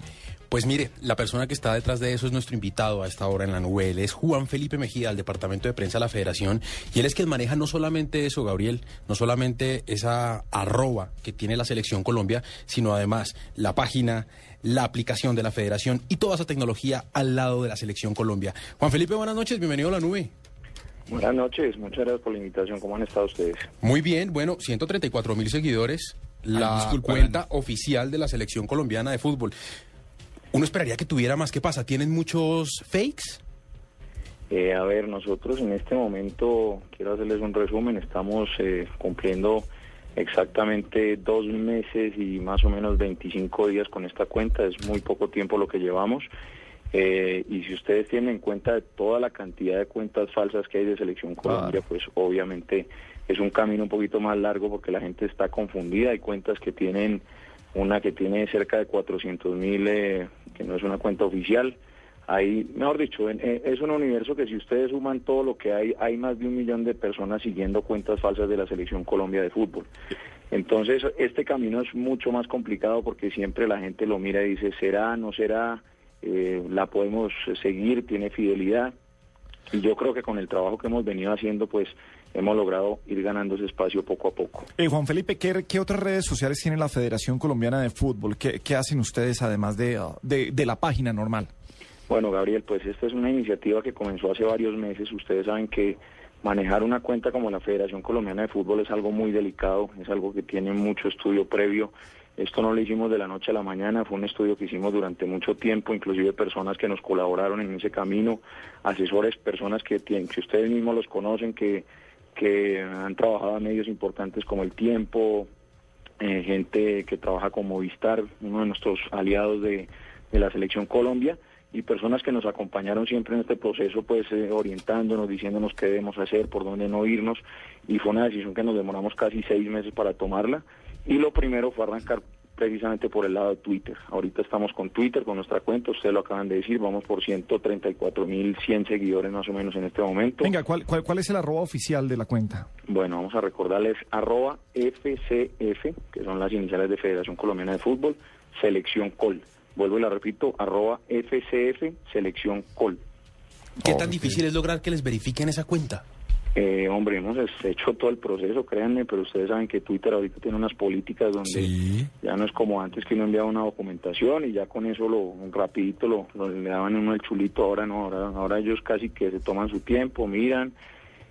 Pues mire, la persona que está detrás de eso es nuestro invitado a esta hora en la nube. Él es Juan Felipe Mejía, del Departamento de Prensa de la Federación. Y él es quien maneja no solamente eso, Gabriel, no solamente esa arroba que tiene la Selección Colombia, sino además la página, la aplicación de la Federación y toda esa tecnología al lado de la Selección Colombia. Juan Felipe, buenas noches, bienvenido a la nube. Buenas noches, muchas gracias por la invitación. ¿Cómo han estado ustedes? Muy bien, bueno, 134 mil seguidores, la disculpa, cuenta oficial de la Selección Colombiana de Fútbol. Uno esperaría que tuviera más. ¿Qué pasa? ¿Tienen muchos fakes? Eh, a ver, nosotros en este momento, quiero hacerles un resumen, estamos eh, cumpliendo exactamente dos meses y más o menos 25 días con esta cuenta, es muy poco tiempo lo que llevamos. Eh, y si ustedes tienen en cuenta toda la cantidad de cuentas falsas que hay de Selección Colombia, pues obviamente es un camino un poquito más largo porque la gente está confundida. Hay cuentas que tienen, una que tiene cerca de 400 mil, eh, que no es una cuenta oficial. Hay, mejor dicho, en- eh, es un universo que si ustedes suman todo lo que hay, hay más de un millón de personas siguiendo cuentas falsas de la Selección Colombia de fútbol. Entonces, este camino es mucho más complicado porque siempre la gente lo mira y dice, ¿será, no será? Eh, la podemos seguir, tiene fidelidad. Y yo creo que con el trabajo que hemos venido haciendo, pues hemos logrado ir ganando ese espacio poco a poco. Eh, Juan Felipe, ¿qué, qué otras redes sociales tiene la Federación Colombiana de Fútbol? ¿Qué, qué hacen ustedes además de, ah, de, de la página normal? Bueno, Gabriel, pues esta es una iniciativa que comenzó hace varios meses. Ustedes saben que manejar una cuenta como la Federación Colombiana de Fútbol es algo muy delicado, es algo que tiene mucho estudio previo. Esto no lo hicimos de la noche a la mañana, fue un estudio que hicimos durante mucho tiempo, inclusive personas que nos colaboraron en ese camino, asesores, personas que, tienen, que ustedes mismos los conocen, que, que han trabajado en medios importantes como El Tiempo, eh, gente que trabaja con Movistar, uno de nuestros aliados de, de la Selección Colombia. y personas que nos acompañaron siempre en este proceso, pues eh, orientándonos, diciéndonos qué debemos hacer, por dónde no irnos, y fue una decisión que nos demoramos casi seis meses para tomarla. Y lo primero fue arrancar precisamente por el lado de Twitter. Ahorita estamos con Twitter, con nuestra cuenta, ustedes lo acaban de decir, vamos por 134.100 seguidores más o menos en este momento. Venga, ¿cuál, cuál, cuál es el arroba oficial de la cuenta? Bueno, vamos a recordarles arroba FCF, que son las iniciales de Federación Colombiana de Fútbol, Selección Col. Vuelvo y la repito, arroba FCF, Selección Col. ¿Qué tan difícil es lograr que les verifiquen esa cuenta? Eh, hombre, hemos hecho todo el proceso, créanme, pero ustedes saben que Twitter ahorita tiene unas políticas donde ya no es como antes que uno enviaba una documentación y ya con eso lo rapidito lo, lo- le daban uno el chulito, ahora no, ahora, ahora ellos casi que se toman su tiempo, miran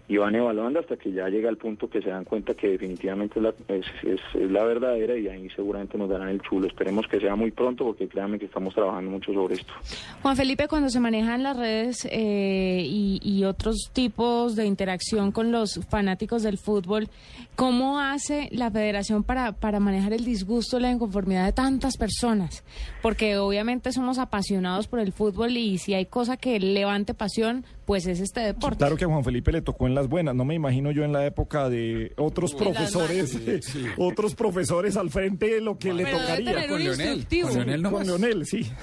y van evaluando hasta que ya llega el punto que se dan cuenta que definitivamente es la, es, la verdadera y ahí seguramente nos darán el chulo. Esperemos que sea muy pronto porque créanme que estamos trabajando mucho sobre esto. Juan Felipe, cuando se manejan las redes eh, y, y otros tipos de interacción con los fanáticos del fútbol, ¿cómo hace la federación para, para manejar el disgusto, la inconformidad de tantas personas? Porque obviamente somos apasionados por el fútbol y si hay cosa que levante pasión, pues es este deporte. Claro que a Juan Felipe le tocó en las buenas. No me imagino yo en la época de otros profesores, malas. Sí, sí. otros profesores al frente lo que le tocaría. Con Leonel. Con Leonel, nomás. con Leonel, sí.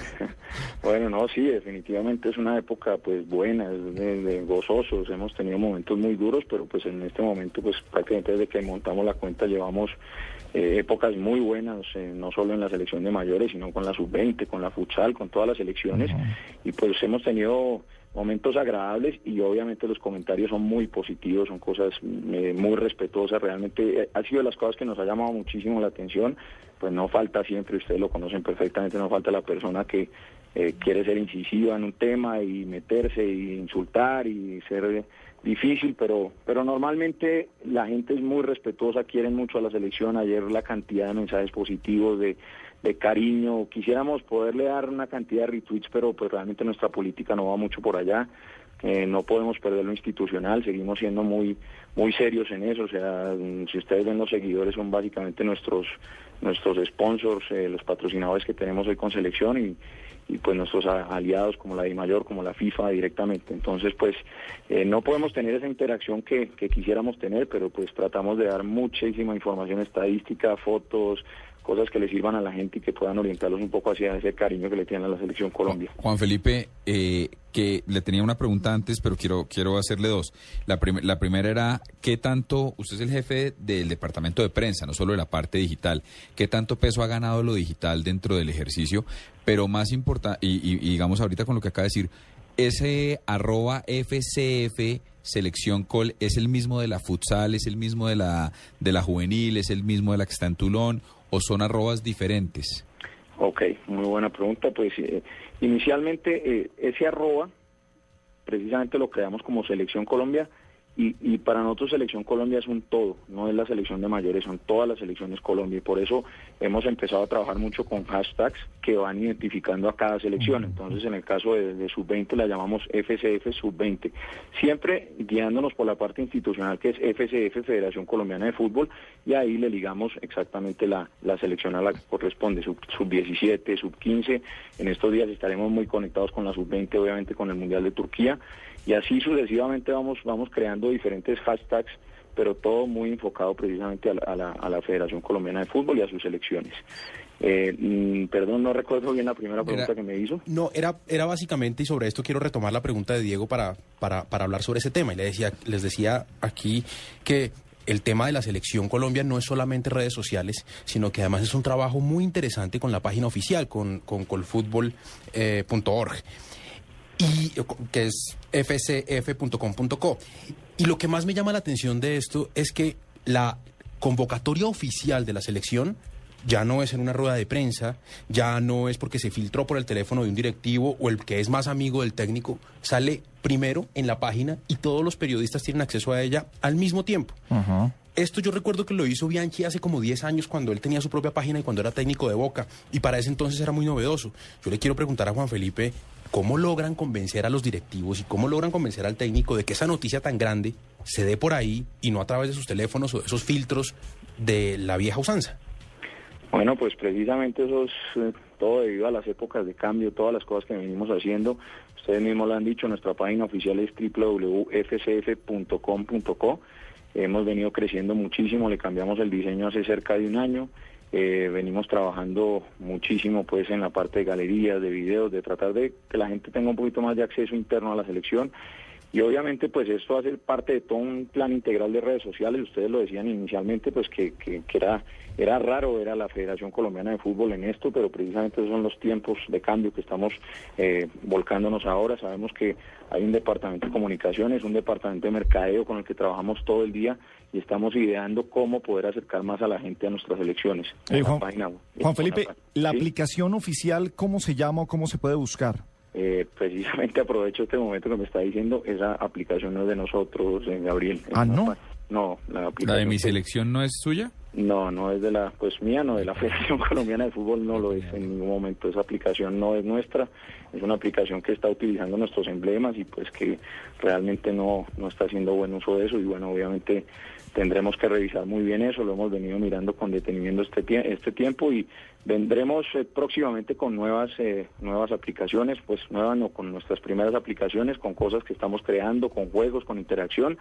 Bueno, no, sí, definitivamente es una época pues buena, es de, de gozosos, hemos tenido momentos muy duros, pero pues en este momento pues prácticamente desde que montamos la cuenta llevamos eh, épocas muy buenas, eh, no solo en la selección de mayores, sino con la sub-20, con la futsal, con todas las selecciones, y pues hemos tenido momentos agradables y obviamente los comentarios son muy positivos, son cosas eh, muy respetuosas, realmente eh, ha sido de las cosas que nos ha llamado muchísimo la atención, pues no falta siempre, ustedes lo conocen perfectamente, no falta la persona que eh, quiere ser incisiva en un tema y meterse y insultar y ser difícil, pero pero normalmente la gente es muy respetuosa, quieren mucho a la selección, ayer la cantidad de mensajes positivos de de cariño, quisiéramos poderle dar una cantidad de retweets, pero pues realmente nuestra política no va mucho por allá. Eh, no podemos perder lo institucional, seguimos siendo muy muy serios en eso, o sea, si ustedes ven los seguidores son básicamente nuestros nuestros sponsors, eh, los patrocinadores que tenemos hoy con selección y, y pues nuestros aliados como la DIMAYOR, como la FIFA directamente. Entonces, pues eh, no podemos tener esa interacción que, que quisiéramos tener, pero pues tratamos de dar muchísima información estadística, fotos, cosas que le sirvan a la gente y que puedan orientarlos un poco hacia ese cariño que le tienen a la selección Colombia. Juan Felipe, eh, que le tenía una pregunta antes, pero quiero, quiero hacerle dos. La, prim- la primera era, ¿qué tanto, usted es el jefe del departamento de prensa, no solo de la parte digital, qué tanto peso ha ganado lo digital dentro del ejercicio? Pero más importante, y, y- y digamos ahorita con lo que acaba de decir, ese arroba FCF selección col es el mismo de la futsal, es el mismo de la, de la juvenil, es el mismo de la que está en Tulón, o son arrobas diferentes? Ok, muy buena pregunta. Pues eh, inicialmente eh, ese arroba precisamente lo creamos como Selección Colombia y, y para nosotros Selección Colombia es un todo, no es la selección de mayores, son todas las selecciones Colombia y por eso hemos empezado a trabajar mucho con hashtags que van identificando a cada selección. Entonces en el caso de, de Sub-20 la llamamos FCF Sub-20, siempre guiándonos por la parte institucional que es FCF Federación Colombiana de Fútbol y ahí le ligamos exactamente la, la selección a la que corresponde, Sub- Sub-17, Sub-15. En estos días estaremos muy conectados con la Sub-20, obviamente con el Mundial de Turquía y así sucesivamente vamos, vamos creando diferentes hashtags, pero todo muy enfocado precisamente a la, a la- a la Federación Colombiana de Fútbol y a sus selecciones. Eh, mm, perdón, no recuerdo bien la primera pregunta que me hizo. No, era, era básicamente, y sobre esto quiero retomar la pregunta de Diego para, para, para hablar sobre ese tema. Y le decía, les decía aquí que el tema de la selección Colombia no es solamente redes sociales, sino que además es un trabajo muy interesante con la página oficial, con, con colfutbol.org, y que es fcf.com.co. Y lo que más me llama la atención de esto es que la convocatoria oficial de la selección ya no es en una rueda de prensa, ya no es porque se filtró por el teléfono de un directivo o el que es más amigo del técnico, sale primero en la página y todos los periodistas tienen acceso a ella al mismo tiempo. Esto yo recuerdo que lo hizo Bianchi hace como 10 años cuando él tenía su propia página y cuando era técnico de Boca y para ese entonces era muy novedoso. Yo le quiero preguntar a Juan Felipe cómo logran convencer a los directivos y cómo logran convencer al técnico de que esa noticia tan grande se dé por ahí y no a través de sus teléfonos o de esos filtros de la vieja usanza. Bueno, pues precisamente esos eh, todo debido a las épocas de cambio, todas las cosas que venimos haciendo. Ustedes mismos lo han dicho, nuestra página oficial es www.fcf.com.co. Hemos venido creciendo muchísimo, le cambiamos el diseño hace cerca de un año. Eh, venimos trabajando muchísimo pues en la parte de galerías, de videos, de tratar de que la gente tenga un poquito más de acceso interno a la selección. Y obviamente pues esto hace parte de todo un plan integral de redes sociales, ustedes lo decían inicialmente pues que, que, que era, era raro ver a la Federación Colombiana de Fútbol en esto, pero precisamente esos son los tiempos de cambio que estamos eh, volcándonos ahora, sabemos que hay un departamento de comunicaciones, un departamento de mercadeo con el que trabajamos todo el día y estamos ideando cómo poder acercar más a la gente a nuestras elecciones. Eh, Juan, Juan Felipe, la aplicación oficial, ¿cómo se llama o cómo se puede buscar? Eh, precisamente aprovecho este momento que me está diciendo, esa aplicación no es de nosotros, eh, Gabriel. Ah, ¿no? No, la ¿La aplicación... de mi selección no es suya? No, no es de la, pues mía, no, de la Federación Colombiana de Fútbol no lo es en ningún momento. Esa aplicación no es nuestra, es una aplicación que está utilizando nuestros emblemas y pues que realmente no, no está haciendo buen uso de eso y bueno, obviamente tendremos que revisar muy bien eso, lo hemos venido mirando con detenimiento este, tie- este tiempo y vendremos eh, próximamente con nuevas eh, nuevas aplicaciones, pues nuevas no, con nuestras primeras aplicaciones, con cosas que estamos creando, con juegos, con interacción,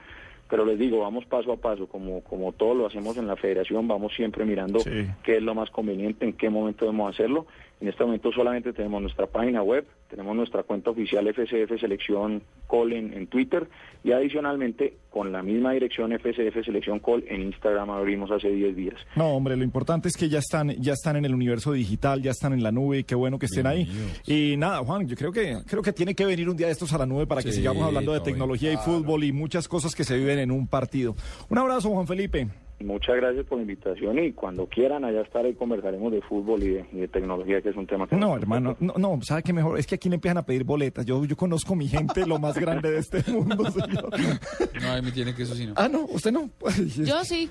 pero les digo, vamos paso a paso, como, como todo lo hacemos en la federación, vamos siempre mirando Sí. qué es lo más conveniente, en qué momento debemos hacerlo. En este momento solamente tenemos nuestra página web, tenemos nuestra cuenta oficial FCF Selección Call en, en Twitter y adicionalmente con la misma dirección FCF Selección Call en Instagram abrimos hace 10 días. No, hombre, lo importante es que ya están, ya están en el universo digital, ya están en la nube, y qué bueno que estén ahí. Y nada, Juan, yo creo que creo que tiene que venir un día de estos a la nube para que Sí, sigamos hablando de tecnología y fútbol y muchas cosas que se viven en un partido. Un abrazo, Juan Felipe. Muchas gracias por la invitación y cuando quieran allá estaré y conversaremos de fútbol y de, y de tecnología, que es un tema que No, hermano, no, no, ¿sabe qué mejor? Es que aquí le empiezan a pedir boletas. Yo, yo conozco mi gente, lo más grande de este mundo, señor. No, a mí tiene que eso sí no. Ah, no, usted no. Yo sí.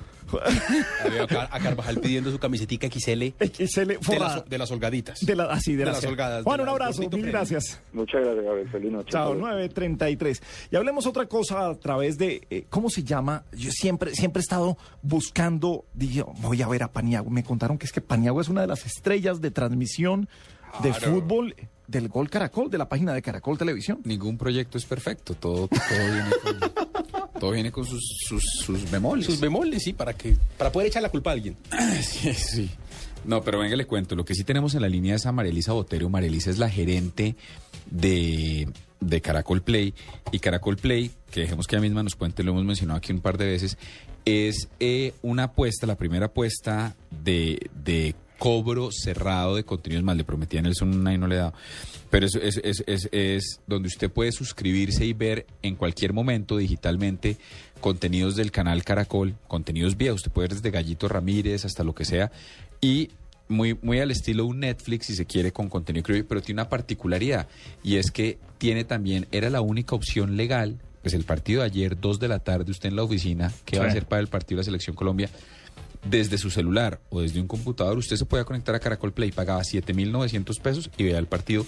A, Carvajal pidiendo su camisetica XL. XL de, de las holgaditas. De la, así, de, de las las holgadas. Juan, de un abrazo, mil premio. gracias. Muchas gracias, Gabriel. Feliz noche. Chao, Hasta luego. 9.33. Y hablemos otra cosa a través de, eh, ¿cómo se llama? Yo siempre, siempre he estado buscando, dije, voy a ver a Paniagua. Me contaron que es que Paniagua es una de las estrellas de transmisión de Claro. fútbol del Gol Caracol, de la página de Caracol Televisión. Ningún proyecto es perfecto, todo, todo viene con, todo viene con sus, sus, sus bemoles. Sus bemoles, sí, para, que, para poder echar la culpa a alguien. Sí, sí. No, pero venga, le cuento. Lo que sí tenemos en la línea es a Marelisa Botero. Marelisa es la gerente de, de Caracol Play. Y Caracol Play, que dejemos que ella misma nos cuente, lo hemos mencionado aquí un par de veces, es eh, una apuesta, la primera apuesta de, de cobro cerrado de contenidos más. Le prometí a Nelson una y no le he dado. Pero es, es, es, es, es donde usted puede suscribirse y ver en cualquier momento digitalmente contenidos del canal Caracol, contenidos viejos. Usted puede ver desde Gallito Ramírez hasta lo que sea. Y muy, muy al estilo un Netflix, si se quiere, con contenido criollo, pero tiene una particularidad. Y es que tiene también, era la única opción legal. Pues el partido de ayer, 2 de la tarde, usted en la oficina, ¿qué va a hacer para el partido de la Selección Colombia? desde su celular o desde un computador, usted se puede conectar a Caracol Play, pagaba 7.900 pesos y veía el partido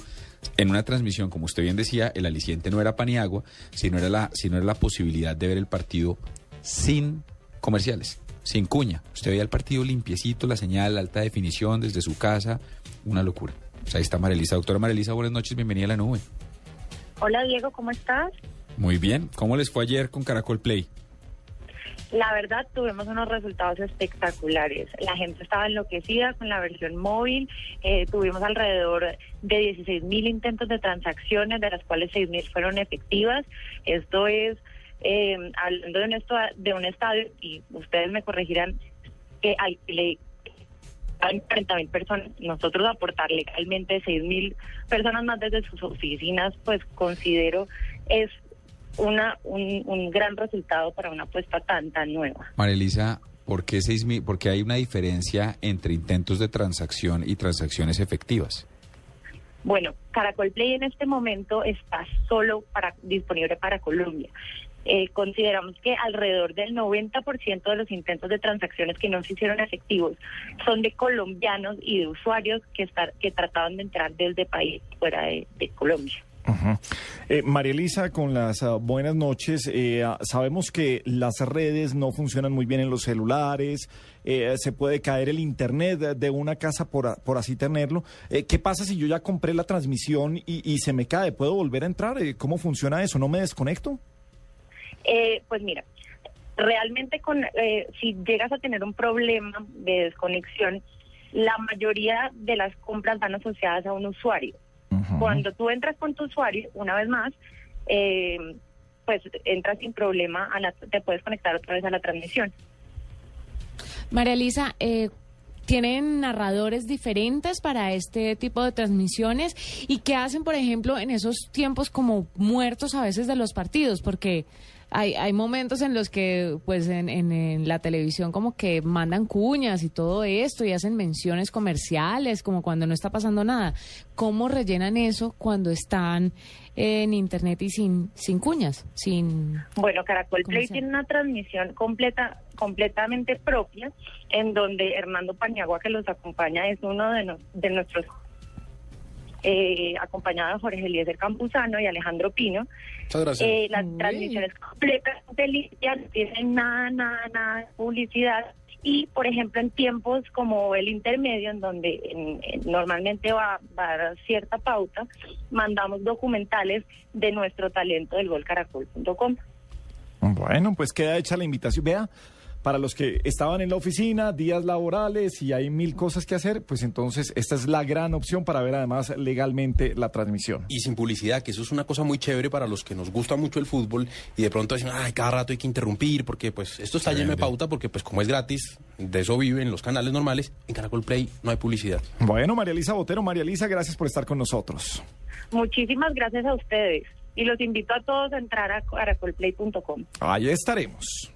en una transmisión, como usted bien decía, el aliciente no era Paniagua, sino era la, sino era la posibilidad de ver el partido sin comerciales, sin cuña. Usted veía el partido limpiecito, la señal, alta definición desde su casa, una locura. Pues ahí está Marelisa. Doctora Marelisa, buenas noches, bienvenida a la nube. Hola Diego, ¿cómo estás? Muy bien, ¿cómo les fue ayer con Caracol Play? La verdad, tuvimos unos resultados espectaculares. La gente estaba enloquecida con la versión móvil. Eh, tuvimos alrededor de 16 mil intentos de transacciones, de las cuales 6 mil fueron efectivas. Esto es, eh, hablando de un, esto- de un estadio, y ustedes me corregirán, que hay, le, hay 40 mil personas. Nosotros aportar legalmente 6 mil personas más desde sus oficinas, pues considero es una un, un gran resultado para una apuesta tan tan nueva. Marelisa, ¿por qué, seis mil- por qué hay una diferencia entre intentos de transacción y transacciones efectivas? Bueno, Caracol Play en este momento está solo para disponible para Colombia. Eh, consideramos que alrededor del 90% de los intentos de transacciones que no se hicieron efectivos son de colombianos y de usuarios que, estar, que trataban de entrar desde países fuera de, Colombia. Eh, María Elisa, con las ah, buenas noches, eh, sabemos que las redes no funcionan muy bien en los celulares, eh, se puede caer el internet de- una casa por, por así tenerlo. Eh, ¿Qué pasa si yo ya compré la transmisión y, y se me cae? ¿Puedo volver a entrar? Eh, ¿Cómo funciona eso? ¿No me desconecto? Eh, pues mira, realmente con, eh, si llegas a tener un problema de desconexión, la mayoría de las compras van asociadas a un usuario. Cuando tú entras con tu usuario, una vez más, eh, pues entras sin problema, a la- te puedes conectar otra vez a la transmisión. María Elisa, eh, ¿tienen narradores diferentes para este tipo de transmisiones? ¿Y qué hacen, por ejemplo, en esos tiempos como muertos a veces de los partidos? Porque hay, hay momentos en los que, pues, en, en- en la televisión como que mandan cuñas y todo esto y hacen menciones comerciales, como cuando no está pasando nada. ¿Cómo rellenan eso cuando están en internet y sin, sin cuñas? Sin... Bueno, Caracol Play tiene una transmisión completa, completamente propia, en donde Hernando Paniagua, que los acompaña, es uno de, no- de nuestros, eh, acompañado de Jorge Eliezer Campuzano y Alejandro Pino. Muchas gracias. Eh, la transmisión es completamente limpia, no tiene nada, nada, nada de publicidad. Y, por ejemplo, en tiempos como el intermedio, en donde en- en- normalmente va, va a dar cierta pauta, mandamos documentales de nuestro talento del golcaracol.com. Bueno, pues queda hecha la invitación. Vea, para los que estaban en la oficina, días laborales y hay mil cosas que hacer, pues entonces esta es la gran opción para ver además legalmente la transmisión. Y sin publicidad, que eso es una cosa muy chévere para los que nos gusta mucho el fútbol y de pronto dicen, ay, cada rato hay que interrumpir porque pues esto está lleno de pauta porque pues como es gratis, de eso viven los canales normales, en Caracol Play no hay publicidad. Bueno, María Elisa Botero, María Elisa, gracias por estar con nosotros. Muchísimas gracias a ustedes y los invito a todos a entrar a caracolplay.com. Ahí estaremos.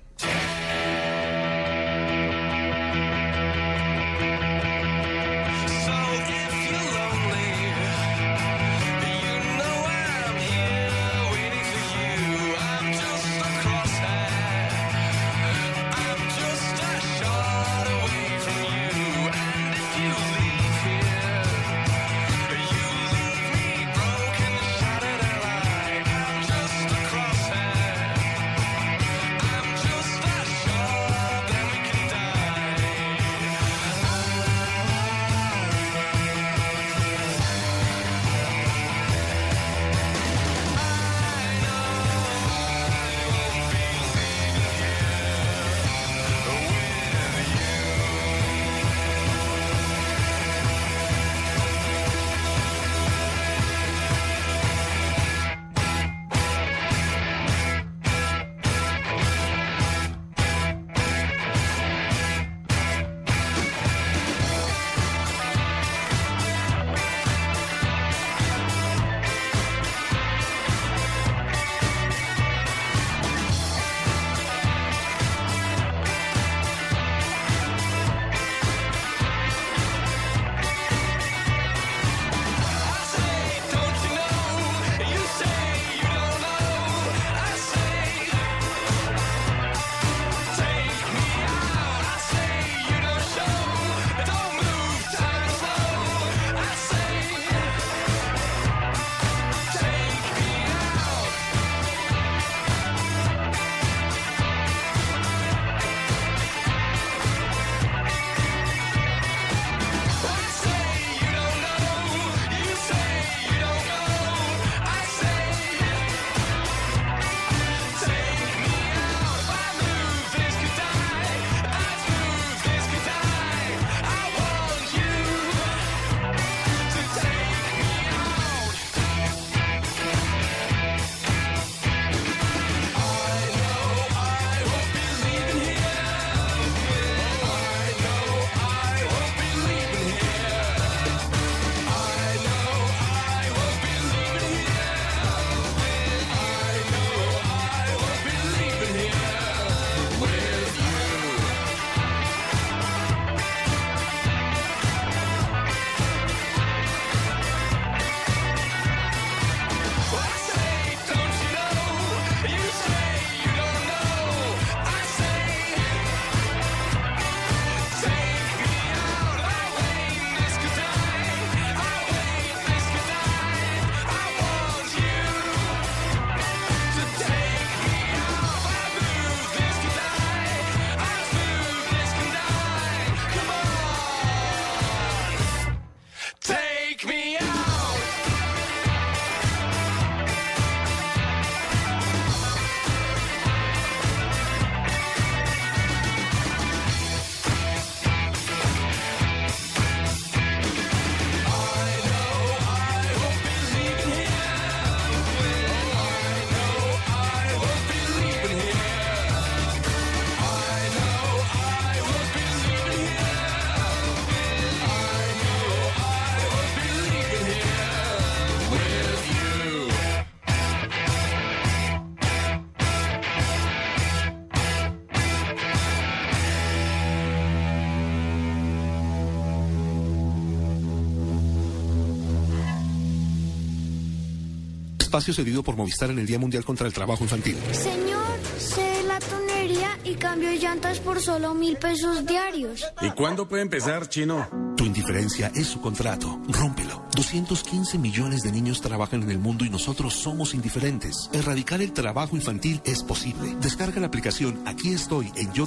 Espacio cedido por Movistar en el Día Mundial contra el Trabajo Infantil. Señor, sé la tunería y cambio llantas por solo mil pesos diarios. ¿Y cuándo puede empezar, chino? Tu indiferencia es su contrato. Rómpelo. 215 millones de niños trabajan en el mundo y nosotros somos indiferentes. Erradicar el trabajo infantil es posible. Descarga la aplicación Aquí estoy en yo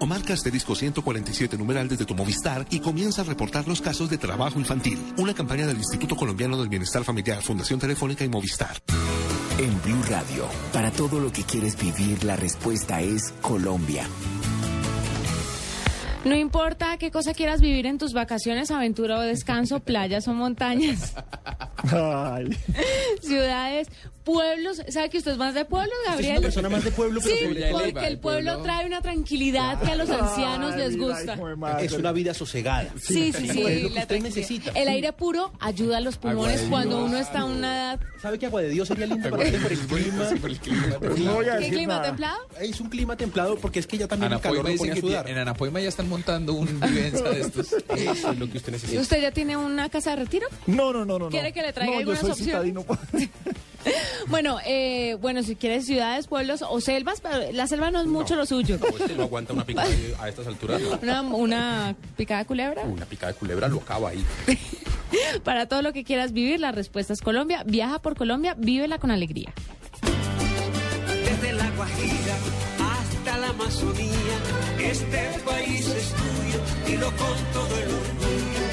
o marca asterisco 147 numeral desde tu Movistar y comienza a reportar los casos de trabajo infantil. Una campaña del Instituto Colombiano del Bienestar Familiar, Fundación Telefónica y Movistar. En Blue Radio, para todo lo que quieres vivir, la respuesta es Colombia. No importa qué cosa quieras vivir en tus vacaciones, aventura o descanso, playas o montañas, ciudades, pueblos. ¿Sabe que usted es más de pueblo, Gabriel? una persona más de pueblo, pero sí, porque el el pueblo trae una tranquilidad que a los ancianos les gusta. Es una vida sosegada. Sí, sí, Es sí. lo que la usted necesita. El aire puro ayuda a los pulmones cuando uno está a una edad. ¿Sabe que agua de Dios sería lindo para usted por el clima? Por el clima. ¿Qué clima templado? Es un clima templado porque es que ya también el Anapoima calor lo dicen pone a sudar. en Anapoima ya están montando un vivenza de estos. Eso es lo que usted necesita. ¿Usted ya tiene una casa de retiro? No, no, no, no. ¿Quiere que le traiga no, algunas yo soy opciones? citadino. Bueno, eh, bueno, si quieres ciudades, pueblos o selvas, pero la selva no es mucho lo suyo. No, este no aguanta una picada de- a estas alturas. no. Una, una picada de culebra. Una picada de culebra lo acaba ahí. Para todo lo que quieras vivir, la respuesta es Colombia. Viaja por Colombia, vívela con alegría. Desde la Guajira hasta la Amazonía, este país es tuyo, dilo con todo el orgullo.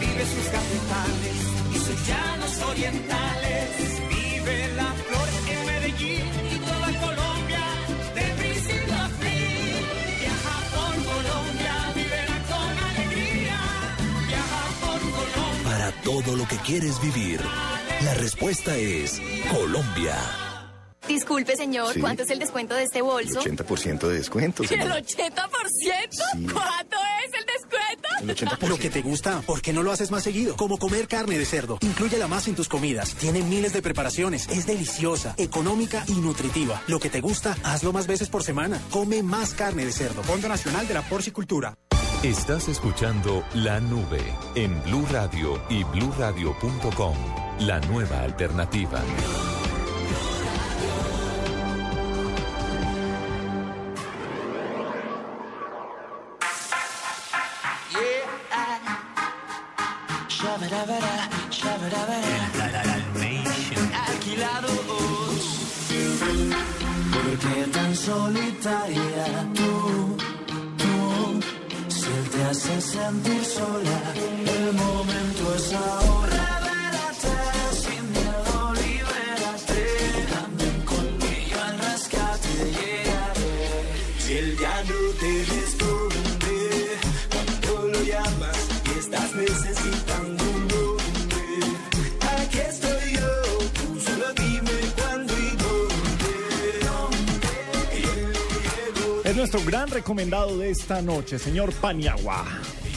Vive sus cafetales y sus llanos orientales. Vive la flor en Medellín y toda Colombia, de principio a fin. Viaja por Colombia, vívela con alegría. Viaja por Colombia. Para todo lo que quieres vivir, la respuesta es Colombia. Disculpe, señor, Sí. ¿cuánto es el descuento de este bolso? 80% de descuento. ¿El señor. 80%? ¿Cuánto es el descuento? El 80%. Lo que te gusta, ¿por qué no lo haces más seguido? Como comer carne de cerdo. Inclúyela más en tus comidas. Tiene miles de preparaciones. Es deliciosa, económica y nutritiva. Lo que te gusta, hazlo más veces por semana. Come más carne de cerdo. Fondo Nacional de la Porcicultura. Estás escuchando La Nube en Blue Radio y bluradio.com. La nueva alternativa. Shabadabada, shabadabada. Alquilados. ¿Por qué tan solitaria tú? Tú se te hace sentir sola. El momento es ahora. Nuestro gran recomendado de esta noche, señor Paniagua.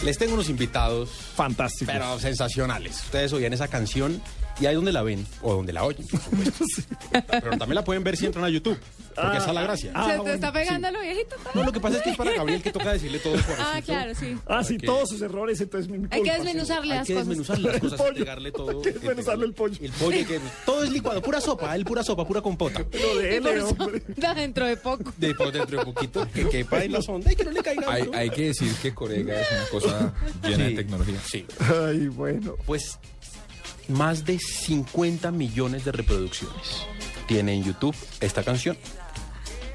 Les tengo unos invitados. Fantásticos. Pero sensacionales. Ustedes oían esa canción y ahí donde la ven o donde la oyen, por supuesto. Pero también la pueden ver si entran a YouTube. Porque esa es la gracia. ¿Se te está pegando lo viejito? No, lo que pasa es que es para Gabriel que toca decirle todo por Ah, claro, sí. Ah, sí, que- todos sus errores, entonces mi Hay que culpa, desmenuzarle Hay las que cosas. desmenuzar las El cosas, pollo. pegarle todo. Hay que desmenuzarle el pollo. El pollo, hay que, todo es licuado, pura sopa, el pura sopa, pura compota. Pero dele, por eso, hombre. dentro de poco. Después dentro de poquito, que quepa en la sonda y que no le caiga. Hay, hay que decir que Corega es una cosa llena de Sí. tecnología. Sí. Ay, bueno. Pues más de 50 millones de reproducciones tiene en YouTube esta canción.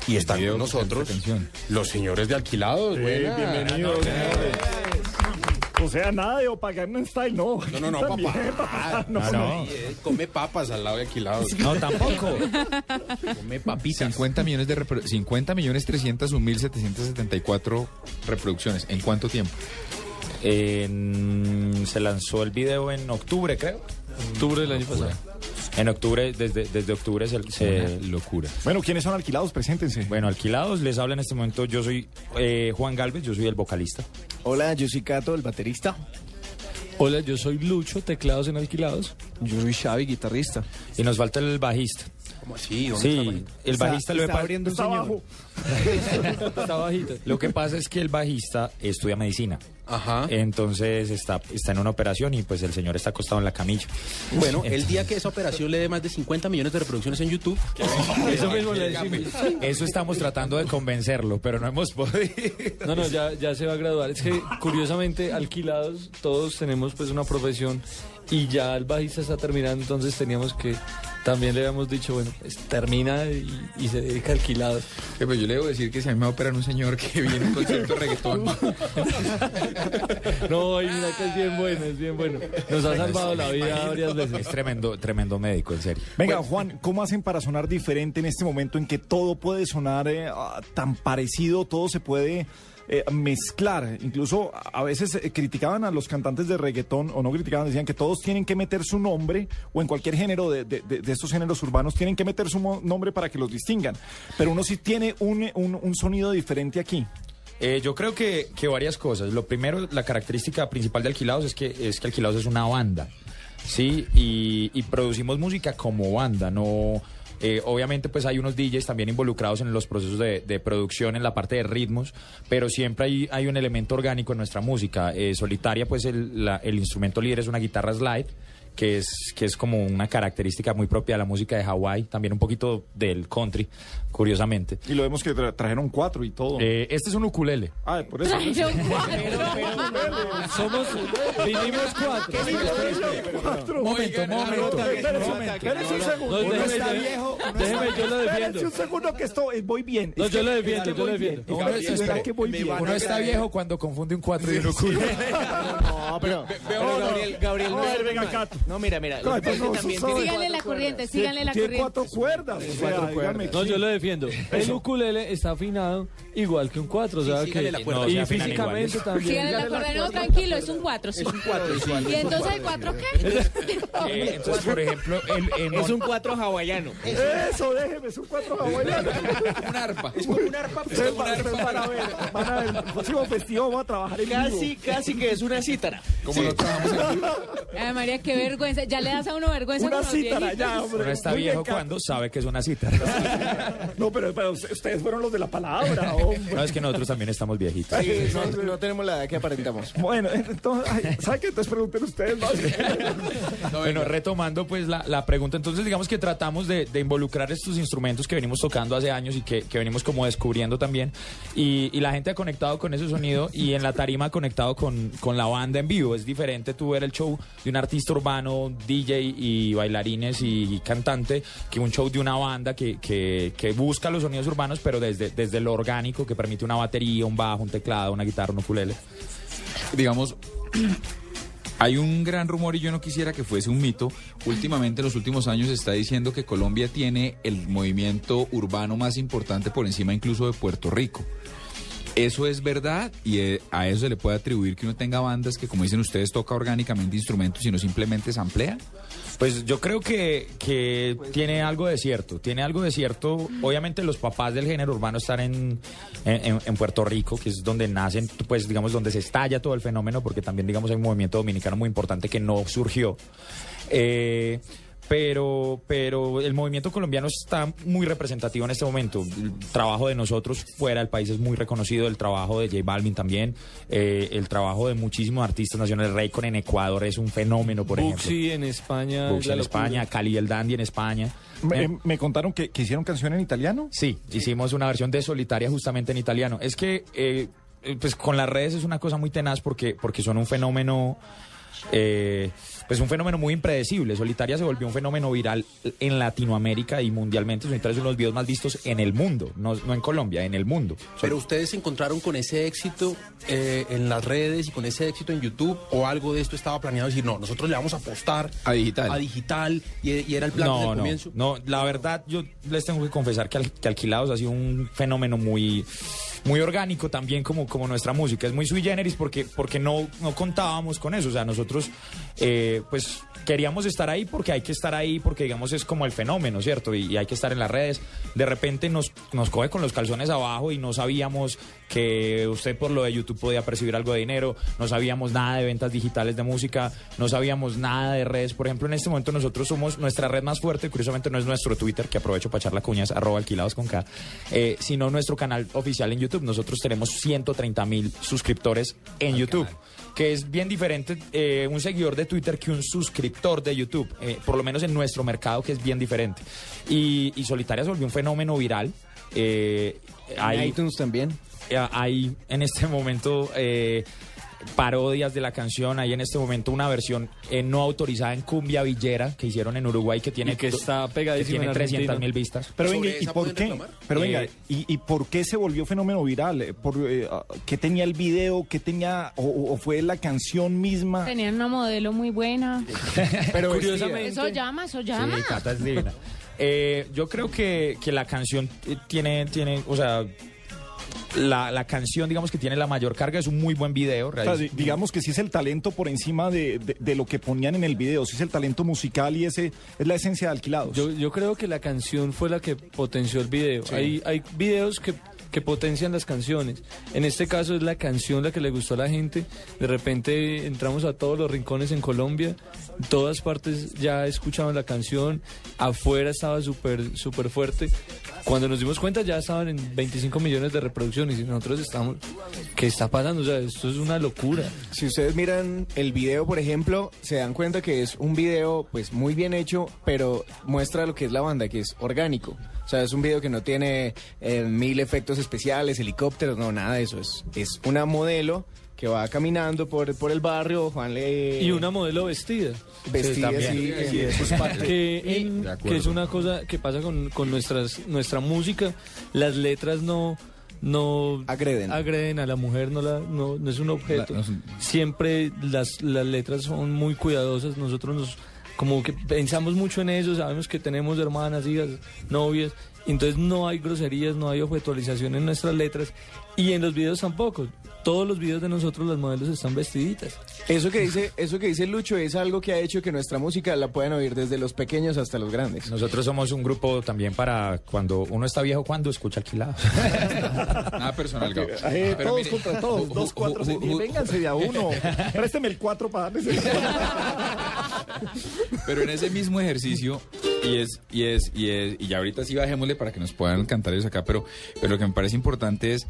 Y están con nosotros esta canción. los señores de alquilados. Buena. bienvenidos, señores. O sea, nada de Opagarna Style, no. No, no, no, También, papá. No, Sí, eh, come papas al lado de alquilados. No, tampoco. Come papitas. 50 millones de repro- 50 millones 301 mil 774 reproducciones. ¿En cuánto tiempo? En- se lanzó el video en octubre, creo. Octubre del año pasado. En octubre, desde, desde octubre se, se- locura. Bueno, ¿quiénes son alquilados? Preséntense. Bueno, alquilados, les habla en este momento. Yo soy eh, Juan Galvez, yo soy el vocalista. Hola, yo soy Cato, el baterista. Hola, yo soy Lucho, teclados en alquilados. Yo soy Xavi, guitarrista. Y nos falta el bajista. ¿Cómo así? ¿Dónde está Sí, el bajista? el Está- bajista lo está abriendo un Está señor. Está bajito. Lo que pasa es que el bajista estudia medicina. Ajá. Entonces está, está en una operación y pues el señor está acostado en la camilla. Bueno, el día que esa operación le dé más de 50 millones de reproducciones en YouTube, Eso mismo le decimos. Eso estamos tratando de convencerlo, pero no hemos podido. No, no, ya, ya se va a graduar. Es que curiosamente alquilados todos tenemos pues una profesión y ya el bajista está terminando, entonces teníamos que también le habíamos dicho, bueno, pues termina y, y se dedica a alquilados. Eh, pues yo le debo decir que si a mí me va a operar un señor que viene en un concierto de reggaetón. No, y mira que es bien bueno, es bien bueno. Nos ha salvado la vida varias veces. Es tremendo, tremendo médico, en serio. Venga, Juan, ¿cómo hacen para sonar diferente en este momento en que todo puede sonar eh, ah, tan parecido, todo se puede eh, mezclar? Incluso a veces eh, criticaban a los cantantes de reggaetón, o no criticaban, decían que todos tienen que meter su nombre, o en cualquier género de, estos géneros urbanos, tienen que meter su nombre para que los distingan. Pero uno sí tiene un, un- sonido diferente aquí. Eh, yo creo que, varias cosas. Lo primero, la característica principal de Alquilados es que, es que Alquilados es una banda, ¿sí? Y producimos música como banda, no... eh, obviamente pues hay unos DJs también involucrados en los procesos de, producción, en la parte de ritmos, pero siempre hay, hay un elemento orgánico en nuestra música. Eh, solitaria pues el, el instrumento líder es una guitarra slide, que es, que es como una característica muy propia de la música de Hawái, también un poquito del country, curiosamente. Y lo vemos que tra- trajeron cuatro y todo. Eh, este es un ukulele. Ah, por eso. Trajeron Somos, vinimos cuatro. Cuatro. Momento, momento. Espérese un segundo. No, Uno déjeme, está viejo. déjeme, está- yo lo defiendo. Espérese un segundo que esto eh, voy bien. No, yo lo defiendo, yo lo defiendo. Uno está viejo cuando confunde un cuatro y un ukulele. No, pero, Gabriel, Gabriel No, mira, mira. Tiene Síganle la cuatro corriente, cuerdas. síganle la Tiene corriente. cuatro cuerdas. o sea, dígame No, yo lo defiendo. El ukulele está afinado igual que un 4, o sea Sí, que la cuerda. y No, se afinan físicamente iguales. también. Síganle la corriente. No, tranquilo, es un 4. Sí. ¿Y entonces el 4 qué? Eh, entonces, por ejemplo, el, en Es un 4 hawaiano. Eso, déjeme, es un cuatro hawaiano. Un arpa. es como un arpa, pero Ustedes van, ustedes van a ver, van a ver, el próximo festival vamos a trabajar en Casi, vivo. casi que es una cítara. Como no trabajamos en Ay, María, qué vergüenza. Ya le das a uno vergüenza Una cítara, ya, hombre. uno está viejo cuando sabe que es una cita. No, pero, pero ustedes fueron los de la palabra, hombre. No, es que nosotros también estamos viejitos. no, no tenemos la edad que aparentamos. Bueno, entonces, ay, ¿sabe qué? Entonces pregunten ustedes más. Bueno, retomando pues la, la pregunta, entonces digamos que tratamos de, de involucrar estos instrumentos que venimos tocando hace años y que, que venimos como descubriendo también y, y la gente ha conectado con ese sonido y en la tarima ha conectado con, con la banda en vivo. Es diferente tú ver el show de un artista urbano, DJ y bailarines y, cantante que un show de una banda que, que, que busca los sonidos urbanos pero desde, desde lo orgánico que permite una batería, un bajo, un teclado, una guitarra, un ukulele. digamos, hay un gran rumor y yo no quisiera que fuese un mito. Últimamente, en los últimos años, se está diciendo que Colombia tiene el movimiento urbano más importante por encima incluso de Puerto Rico. Eso es verdad y eh, a eso se le puede atribuir que uno tenga bandas que, como dicen ustedes, toca orgánicamente instrumentos y no simplemente samplea. Pues yo creo que, que tiene algo de cierto, tiene algo de cierto. Obviamente los papás del género urbano están en, en, en Puerto Rico, que es donde nacen, pues digamos, donde se estalla todo el fenómeno, porque también digamos hay un movimiento dominicano muy importante que no surgió. Eh, pero, pero el movimiento colombiano está muy representativo en este momento. El trabajo de nosotros fuera del país es muy reconocido, el trabajo de J Balvin también, eh, el trabajo de muchísimos artistas nacionales. Raycon en Ecuador es un fenómeno, por ejemplo. Buxi en España. Buxi en. España, Cali el Dandy en España. Me, Eh, me contaron que, que hicieron canción en italiano. Sí, hicimos una versión de Solitaria justamente en italiano. Es que, eh, eh, pues con las redes es una cosa muy tenaz porque, porque son un fenómeno, eh, pues un fenómeno muy impredecible. Solitaria se volvió un fenómeno viral en Latinoamérica y mundialmente. Solitaria es uno de los videos más vistos en el mundo, no, no en Colombia, en el mundo. Pero ustedes se encontraron con ese éxito eh, en las redes y con ese éxito en YouTube o algo de esto estaba planeado decir, no, nosotros le vamos a apostar A digital. a digital y, y era el plan desde No, el no, comienzo. no, la verdad yo les tengo que confesar que, Al- que Alquilados ha sido un fenómeno muy, muy orgánico también como, como nuestra música. Es muy sui generis porque, porque no, no contábamos con eso. O sea, nosotros eh, pues queríamos estar ahí porque hay que estar ahí, porque digamos es como el fenómeno, ¿cierto? Y, y hay que estar en las redes. De repente nos, nos coge con los calzones abajo y no sabíamos que usted por lo de YouTube podía percibir algo de dinero, no sabíamos nada de ventas digitales de música, no sabíamos nada de redes. Por ejemplo, en este momento nosotros somos nuestra red más fuerte, curiosamente no es nuestro Twitter, que aprovecho para echar la cuña, es arroba alquilados con K, eh, sino nuestro canal oficial en YouTube. Nosotros tenemos 130 mil suscriptores en YouTube que es bien diferente eh, un seguidor de Twitter que un suscriptor de YouTube, eh, por lo menos en nuestro mercado que es bien diferente. Y, y Solitaria se volvió un fenómeno viral. Eh, En iTunes también. Eh, hay en este momento eh, parodias de la canción, hay en este momento una versión eh, no autorizada en Cumbia Villera que hicieron en Uruguay que tiene Y que está que pegadísima tiene en 300 Argentina. mil vistas. Pero ¿Sobre venga, ¿y por qué? reclamar? Pero venga, Eh, ¿y, y por qué se volvió fenómeno viral? Por, eh, ah, ¿Qué tenía el video? ¿Qué tenía? O, o fue la canción misma? Tenían una modelo muy buena. Pero Curiosamente- Eso llama, eso llama. Sí, Cata es divina. Eh, yo creo que, que la canción tiene, tiene, o sea, la, la canción, digamos que tiene la mayor carga, es un muy buen video. O sea, digamos que sí es el talento por encima de, de- de lo que ponían en el video, sí es el talento musical y ese es la esencia de Alquilados. Yo, yo creo que la canción fue la que potenció el video. Hay, hay videos que, que potencian las canciones. En este caso es la canción la que le gustó a la gente. De repente entramos a todos los rincones en Colombia. Todas partes ya escuchaban la canción. Afuera estaba súper súper fuerte. Cuando nos dimos cuenta ya estaban en 25 millones de reproducciones y nosotros estamos... ¿Qué está pasando? O sea, esto es una locura. Si ustedes miran el video, por ejemplo, se dan cuenta que es un video pues muy bien hecho, pero muestra lo que es la banda, que es orgánico. O sea, es un video que no tiene eh, mil efectos especiales, helicópteros, no, nada de eso. Es, es una modelo que va caminando por, por el barrio, Juan le... Y una modelo vestida. Vestida, Sí, sí, Sí, en que, en- que es una cosa que pasa con, con nuestras, nuestra música. Las letras no no agreden, agreden a la mujer, no, la, no, no es un objeto. La- no Siempre las, las letras son muy cuidadosas. Nosotros nos como que pensamos mucho en eso, sabemos que tenemos hermanas, hijas, novias. Entonces no hay groserías, no hay objetualización en nuestras letras y en los videos tampoco. Todos los videos de nosotros las modelos están vestiditas. Eso que dice, eso que dice Lucho es algo que ha hecho que nuestra música la puedan oír desde los pequeños hasta los grandes. Nosotros somos un grupo también para cuando uno está viejo, cuando escucha alquilado. Nada personal, Gabo. Eh, todos mire, contra todos, dos, cuatro, seis, vénganse de a uno. Présteme el cuatro para darles el... Pero en ese mismo ejercicio, y es, y es, y es, y ya ahorita sí bajémosle para que nos puedan cantar ellos acá, pero, pero lo que me parece importante es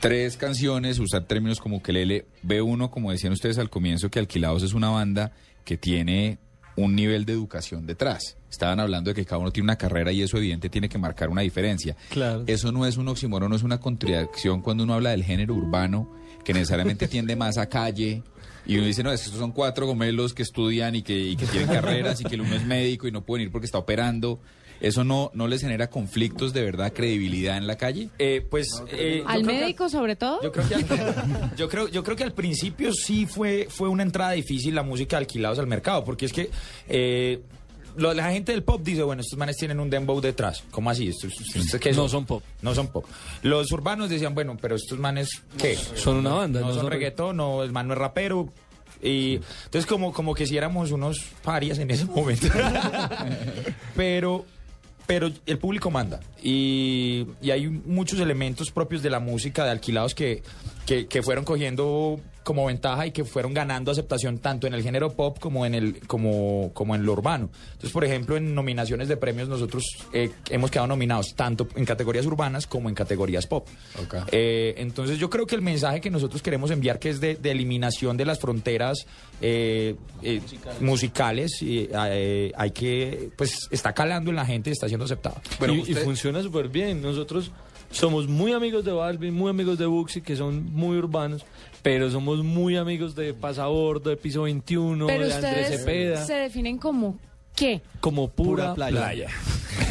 tres canciones, usar términos como que lele, ve uno, como decían ustedes al comienzo, que Alquilados es una banda que tiene un nivel de educación detrás. Estaban hablando de que cada uno tiene una carrera y eso evidente tiene que marcar una diferencia. Claro. Eso no es un oxímoron, no es una contradicción cuando uno habla del género urbano, que necesariamente tiende más a calle. Y uno dice, no, estos son cuatro gomelos que estudian y que, y que tienen carreras y que el uno es médico y no pueden ir porque está operando. ¿Eso no, no les genera conflictos de verdad, credibilidad en la calle? Eh, pues eh, Al que- médico, sobre todo. Yo creo que al, yo creo, yo creo que al principio sí fue, fue una entrada difícil la música de alquilados al mercado, porque es que eh, lo- la gente del pop dice, bueno, estos manes tienen un dembow detrás. ¿Cómo así? ¿Estos, estos qué No son pop. No son pop. Los urbanos decían, bueno, pero estos manes, ¿qué? Son una banda, No, no son son reggaetón, no, el man no es rapero. Y entonces como, como que si éramos unos parias en ese momento. pero pero el público manda y, y hay muchos elementos propios de la música de alquilados que, que, que fueron cogiendo como ventaja y que fueron ganando aceptación tanto en el género pop como en el como, como en lo urbano. Entonces, por ejemplo, en nominaciones de premios nosotros eh, hemos quedado nominados tanto en categorías urbanas como en categorías pop. Eh, entonces, yo creo que el mensaje que nosotros queremos enviar que es de, de eliminación de las fronteras eh, eh, musicales, y, eh, hay que pues está calando en la gente y está siendo aceptado. y, y funciona súper bien. Nosotros somos muy amigos de Balvin, muy amigos de Buxi, que son muy urbanos, pero somos muy amigos de Pasabordo, de Piso 21, Pero de Andrés Cepeda, se definen como ¿qué? como pura, Pura playa. playa.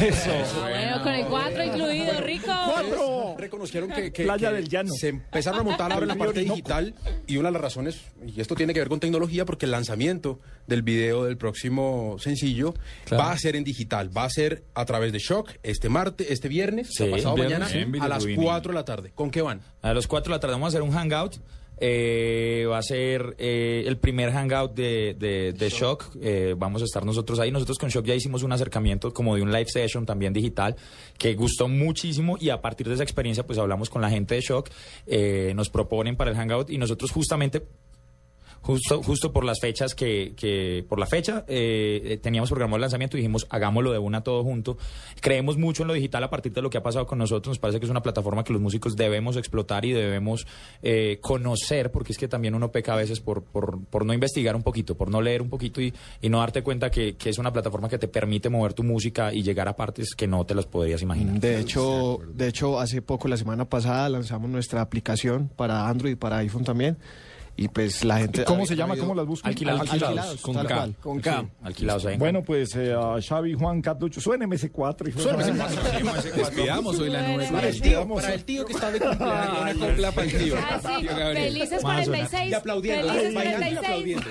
Eso. Bueno, con el 4 incluido, rico. ¡Cuatro! Reconocieron que, que- Playa que del Llano. se empezaron a montar ahora en la parte digital y una de las razones, y esto tiene que ver con tecnología, porque el lanzamiento del video del próximo sencillo Claro. va a ser en digital, va a ser a través de Shock este martes, este viernes, Sí, pasado viernes, mañana, a las Videotuning. 4 de la tarde. ¿Con qué van? A las 4 de la tarde vamos a hacer un hangout. Eh, va a ser eh, el primer hangout de, de, de Shock. Eh, vamos a estar nosotros ahí. Nosotros con Shock ya hicimos un acercamiento como de un live session también digital que gustó muchísimo y a partir de esa experiencia pues hablamos con la gente de Shock. Eh, nos proponen para el hangout y nosotros justamente Justo, justo por las fechas que, que por la fecha eh, eh, teníamos programado el lanzamiento y dijimos hagámoslo de una todo junto. Creemos mucho en lo digital a partir de lo que ha pasado con nosotros. Nos parece que es una plataforma que los músicos debemos explotar y debemos eh, conocer, porque es que también uno peca a veces por, por, por no investigar un poquito, por no leer un poquito y, y no darte cuenta que, que es una plataforma que te permite mover tu música y llegar a partes que no te las podrías imaginar. De hecho, de hecho, hace poco, la semana pasada, lanzamos nuestra aplicación para Android y para iPhone también. Y pues la gente... ¿Cómo se llama? ¿Cómo las buscan? Alquilados. Alquilados, Con K. cual. Con K. Sí, alquilados ahí. Bueno, pues eh, a Xavi, Juan, Carlucho, suene MS4. y Despidamos hoy la nube. Para el tío, para el tío que está de cumpleaños, una copla para el tío. Ah, felices Vamos a sonar. 46. Y aplaudiendo, Felices bailando y 46. aplaudiendo.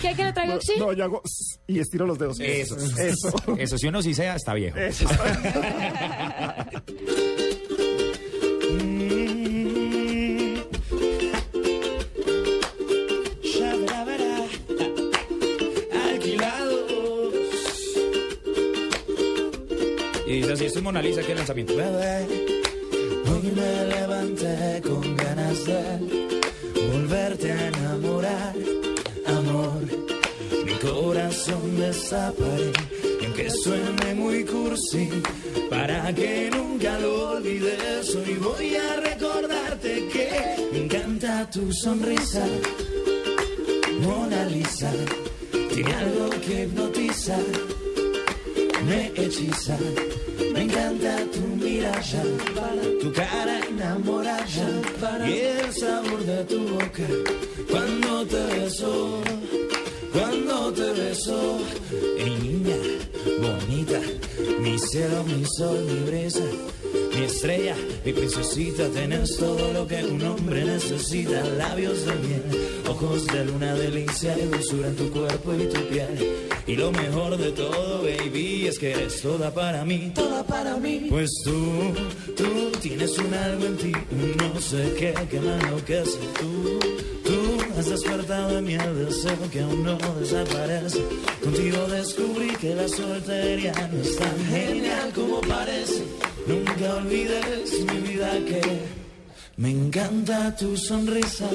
¿Qué, que le traigo? No, yo hago y estiro los dedos. Eso, Eso. eso. Si uno sí sea, está viejo. Eso. Y dice así, esto es Mona Lisa, que el lanzamiento. Bebé, hoy me levanté con ganas de volverte a enamorar, amor. Mi corazón destaparé, y aunque suene muy cursi, para que nunca lo olvides, hoy voy a recordarte que me encanta tu sonrisa, Mona Lisa, tiene algo que hipnotiza me hechiza. Me encanta tu mirada, tu cara enamorada y el sabor de tu boca cuando te beso, cuando te beso. Niña bonita, mi cielo, mi sol, mi brisa. Mi estrella, mi princesita, tenés todo lo que un hombre necesita. Labios de miel, ojos de luna, delicia y dulzura en tu cuerpo y tu piel. Y lo mejor de todo, baby, es que eres toda para mí. Toda para mí. Pues tú, tú tienes un algo en ti, un no sé qué, que me enloquece. Tú, tú has despertado en mí el deseo que aún no desaparece. Contigo descubrí que la soltería no es tan genial como parece. Nunca olvides mi vida que me encanta tu sonrisa.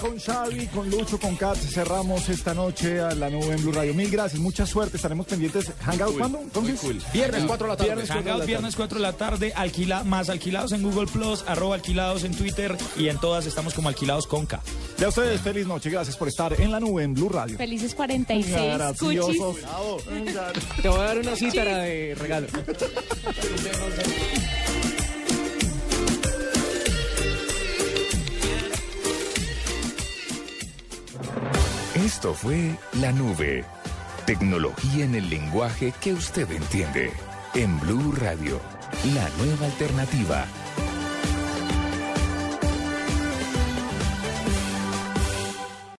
Con Xavi, con Lucho, con Kat cerramos esta noche a la nube en Blue Radio. Mil gracias, mucha suerte. Estaremos pendientes. ¿Hangout cuándo? Entonces, Viernes 4 de la tarde. Viernes, cuatro de la Hangout tarde. viernes 4 de la tarde, alquila, más alquilados en Google Plus, arroba alquilados en Twitter y en todas estamos como alquilados con K. Ya a ustedes, feliz noche. Gracias por estar en la nube en Blue Radio. Felices 46. Graciosos. Cuchis. Te voy a dar una cítara de regalo. Esto fue La Nube. Tecnología en el lenguaje que usted entiende. En Blue Radio, la nueva alternativa.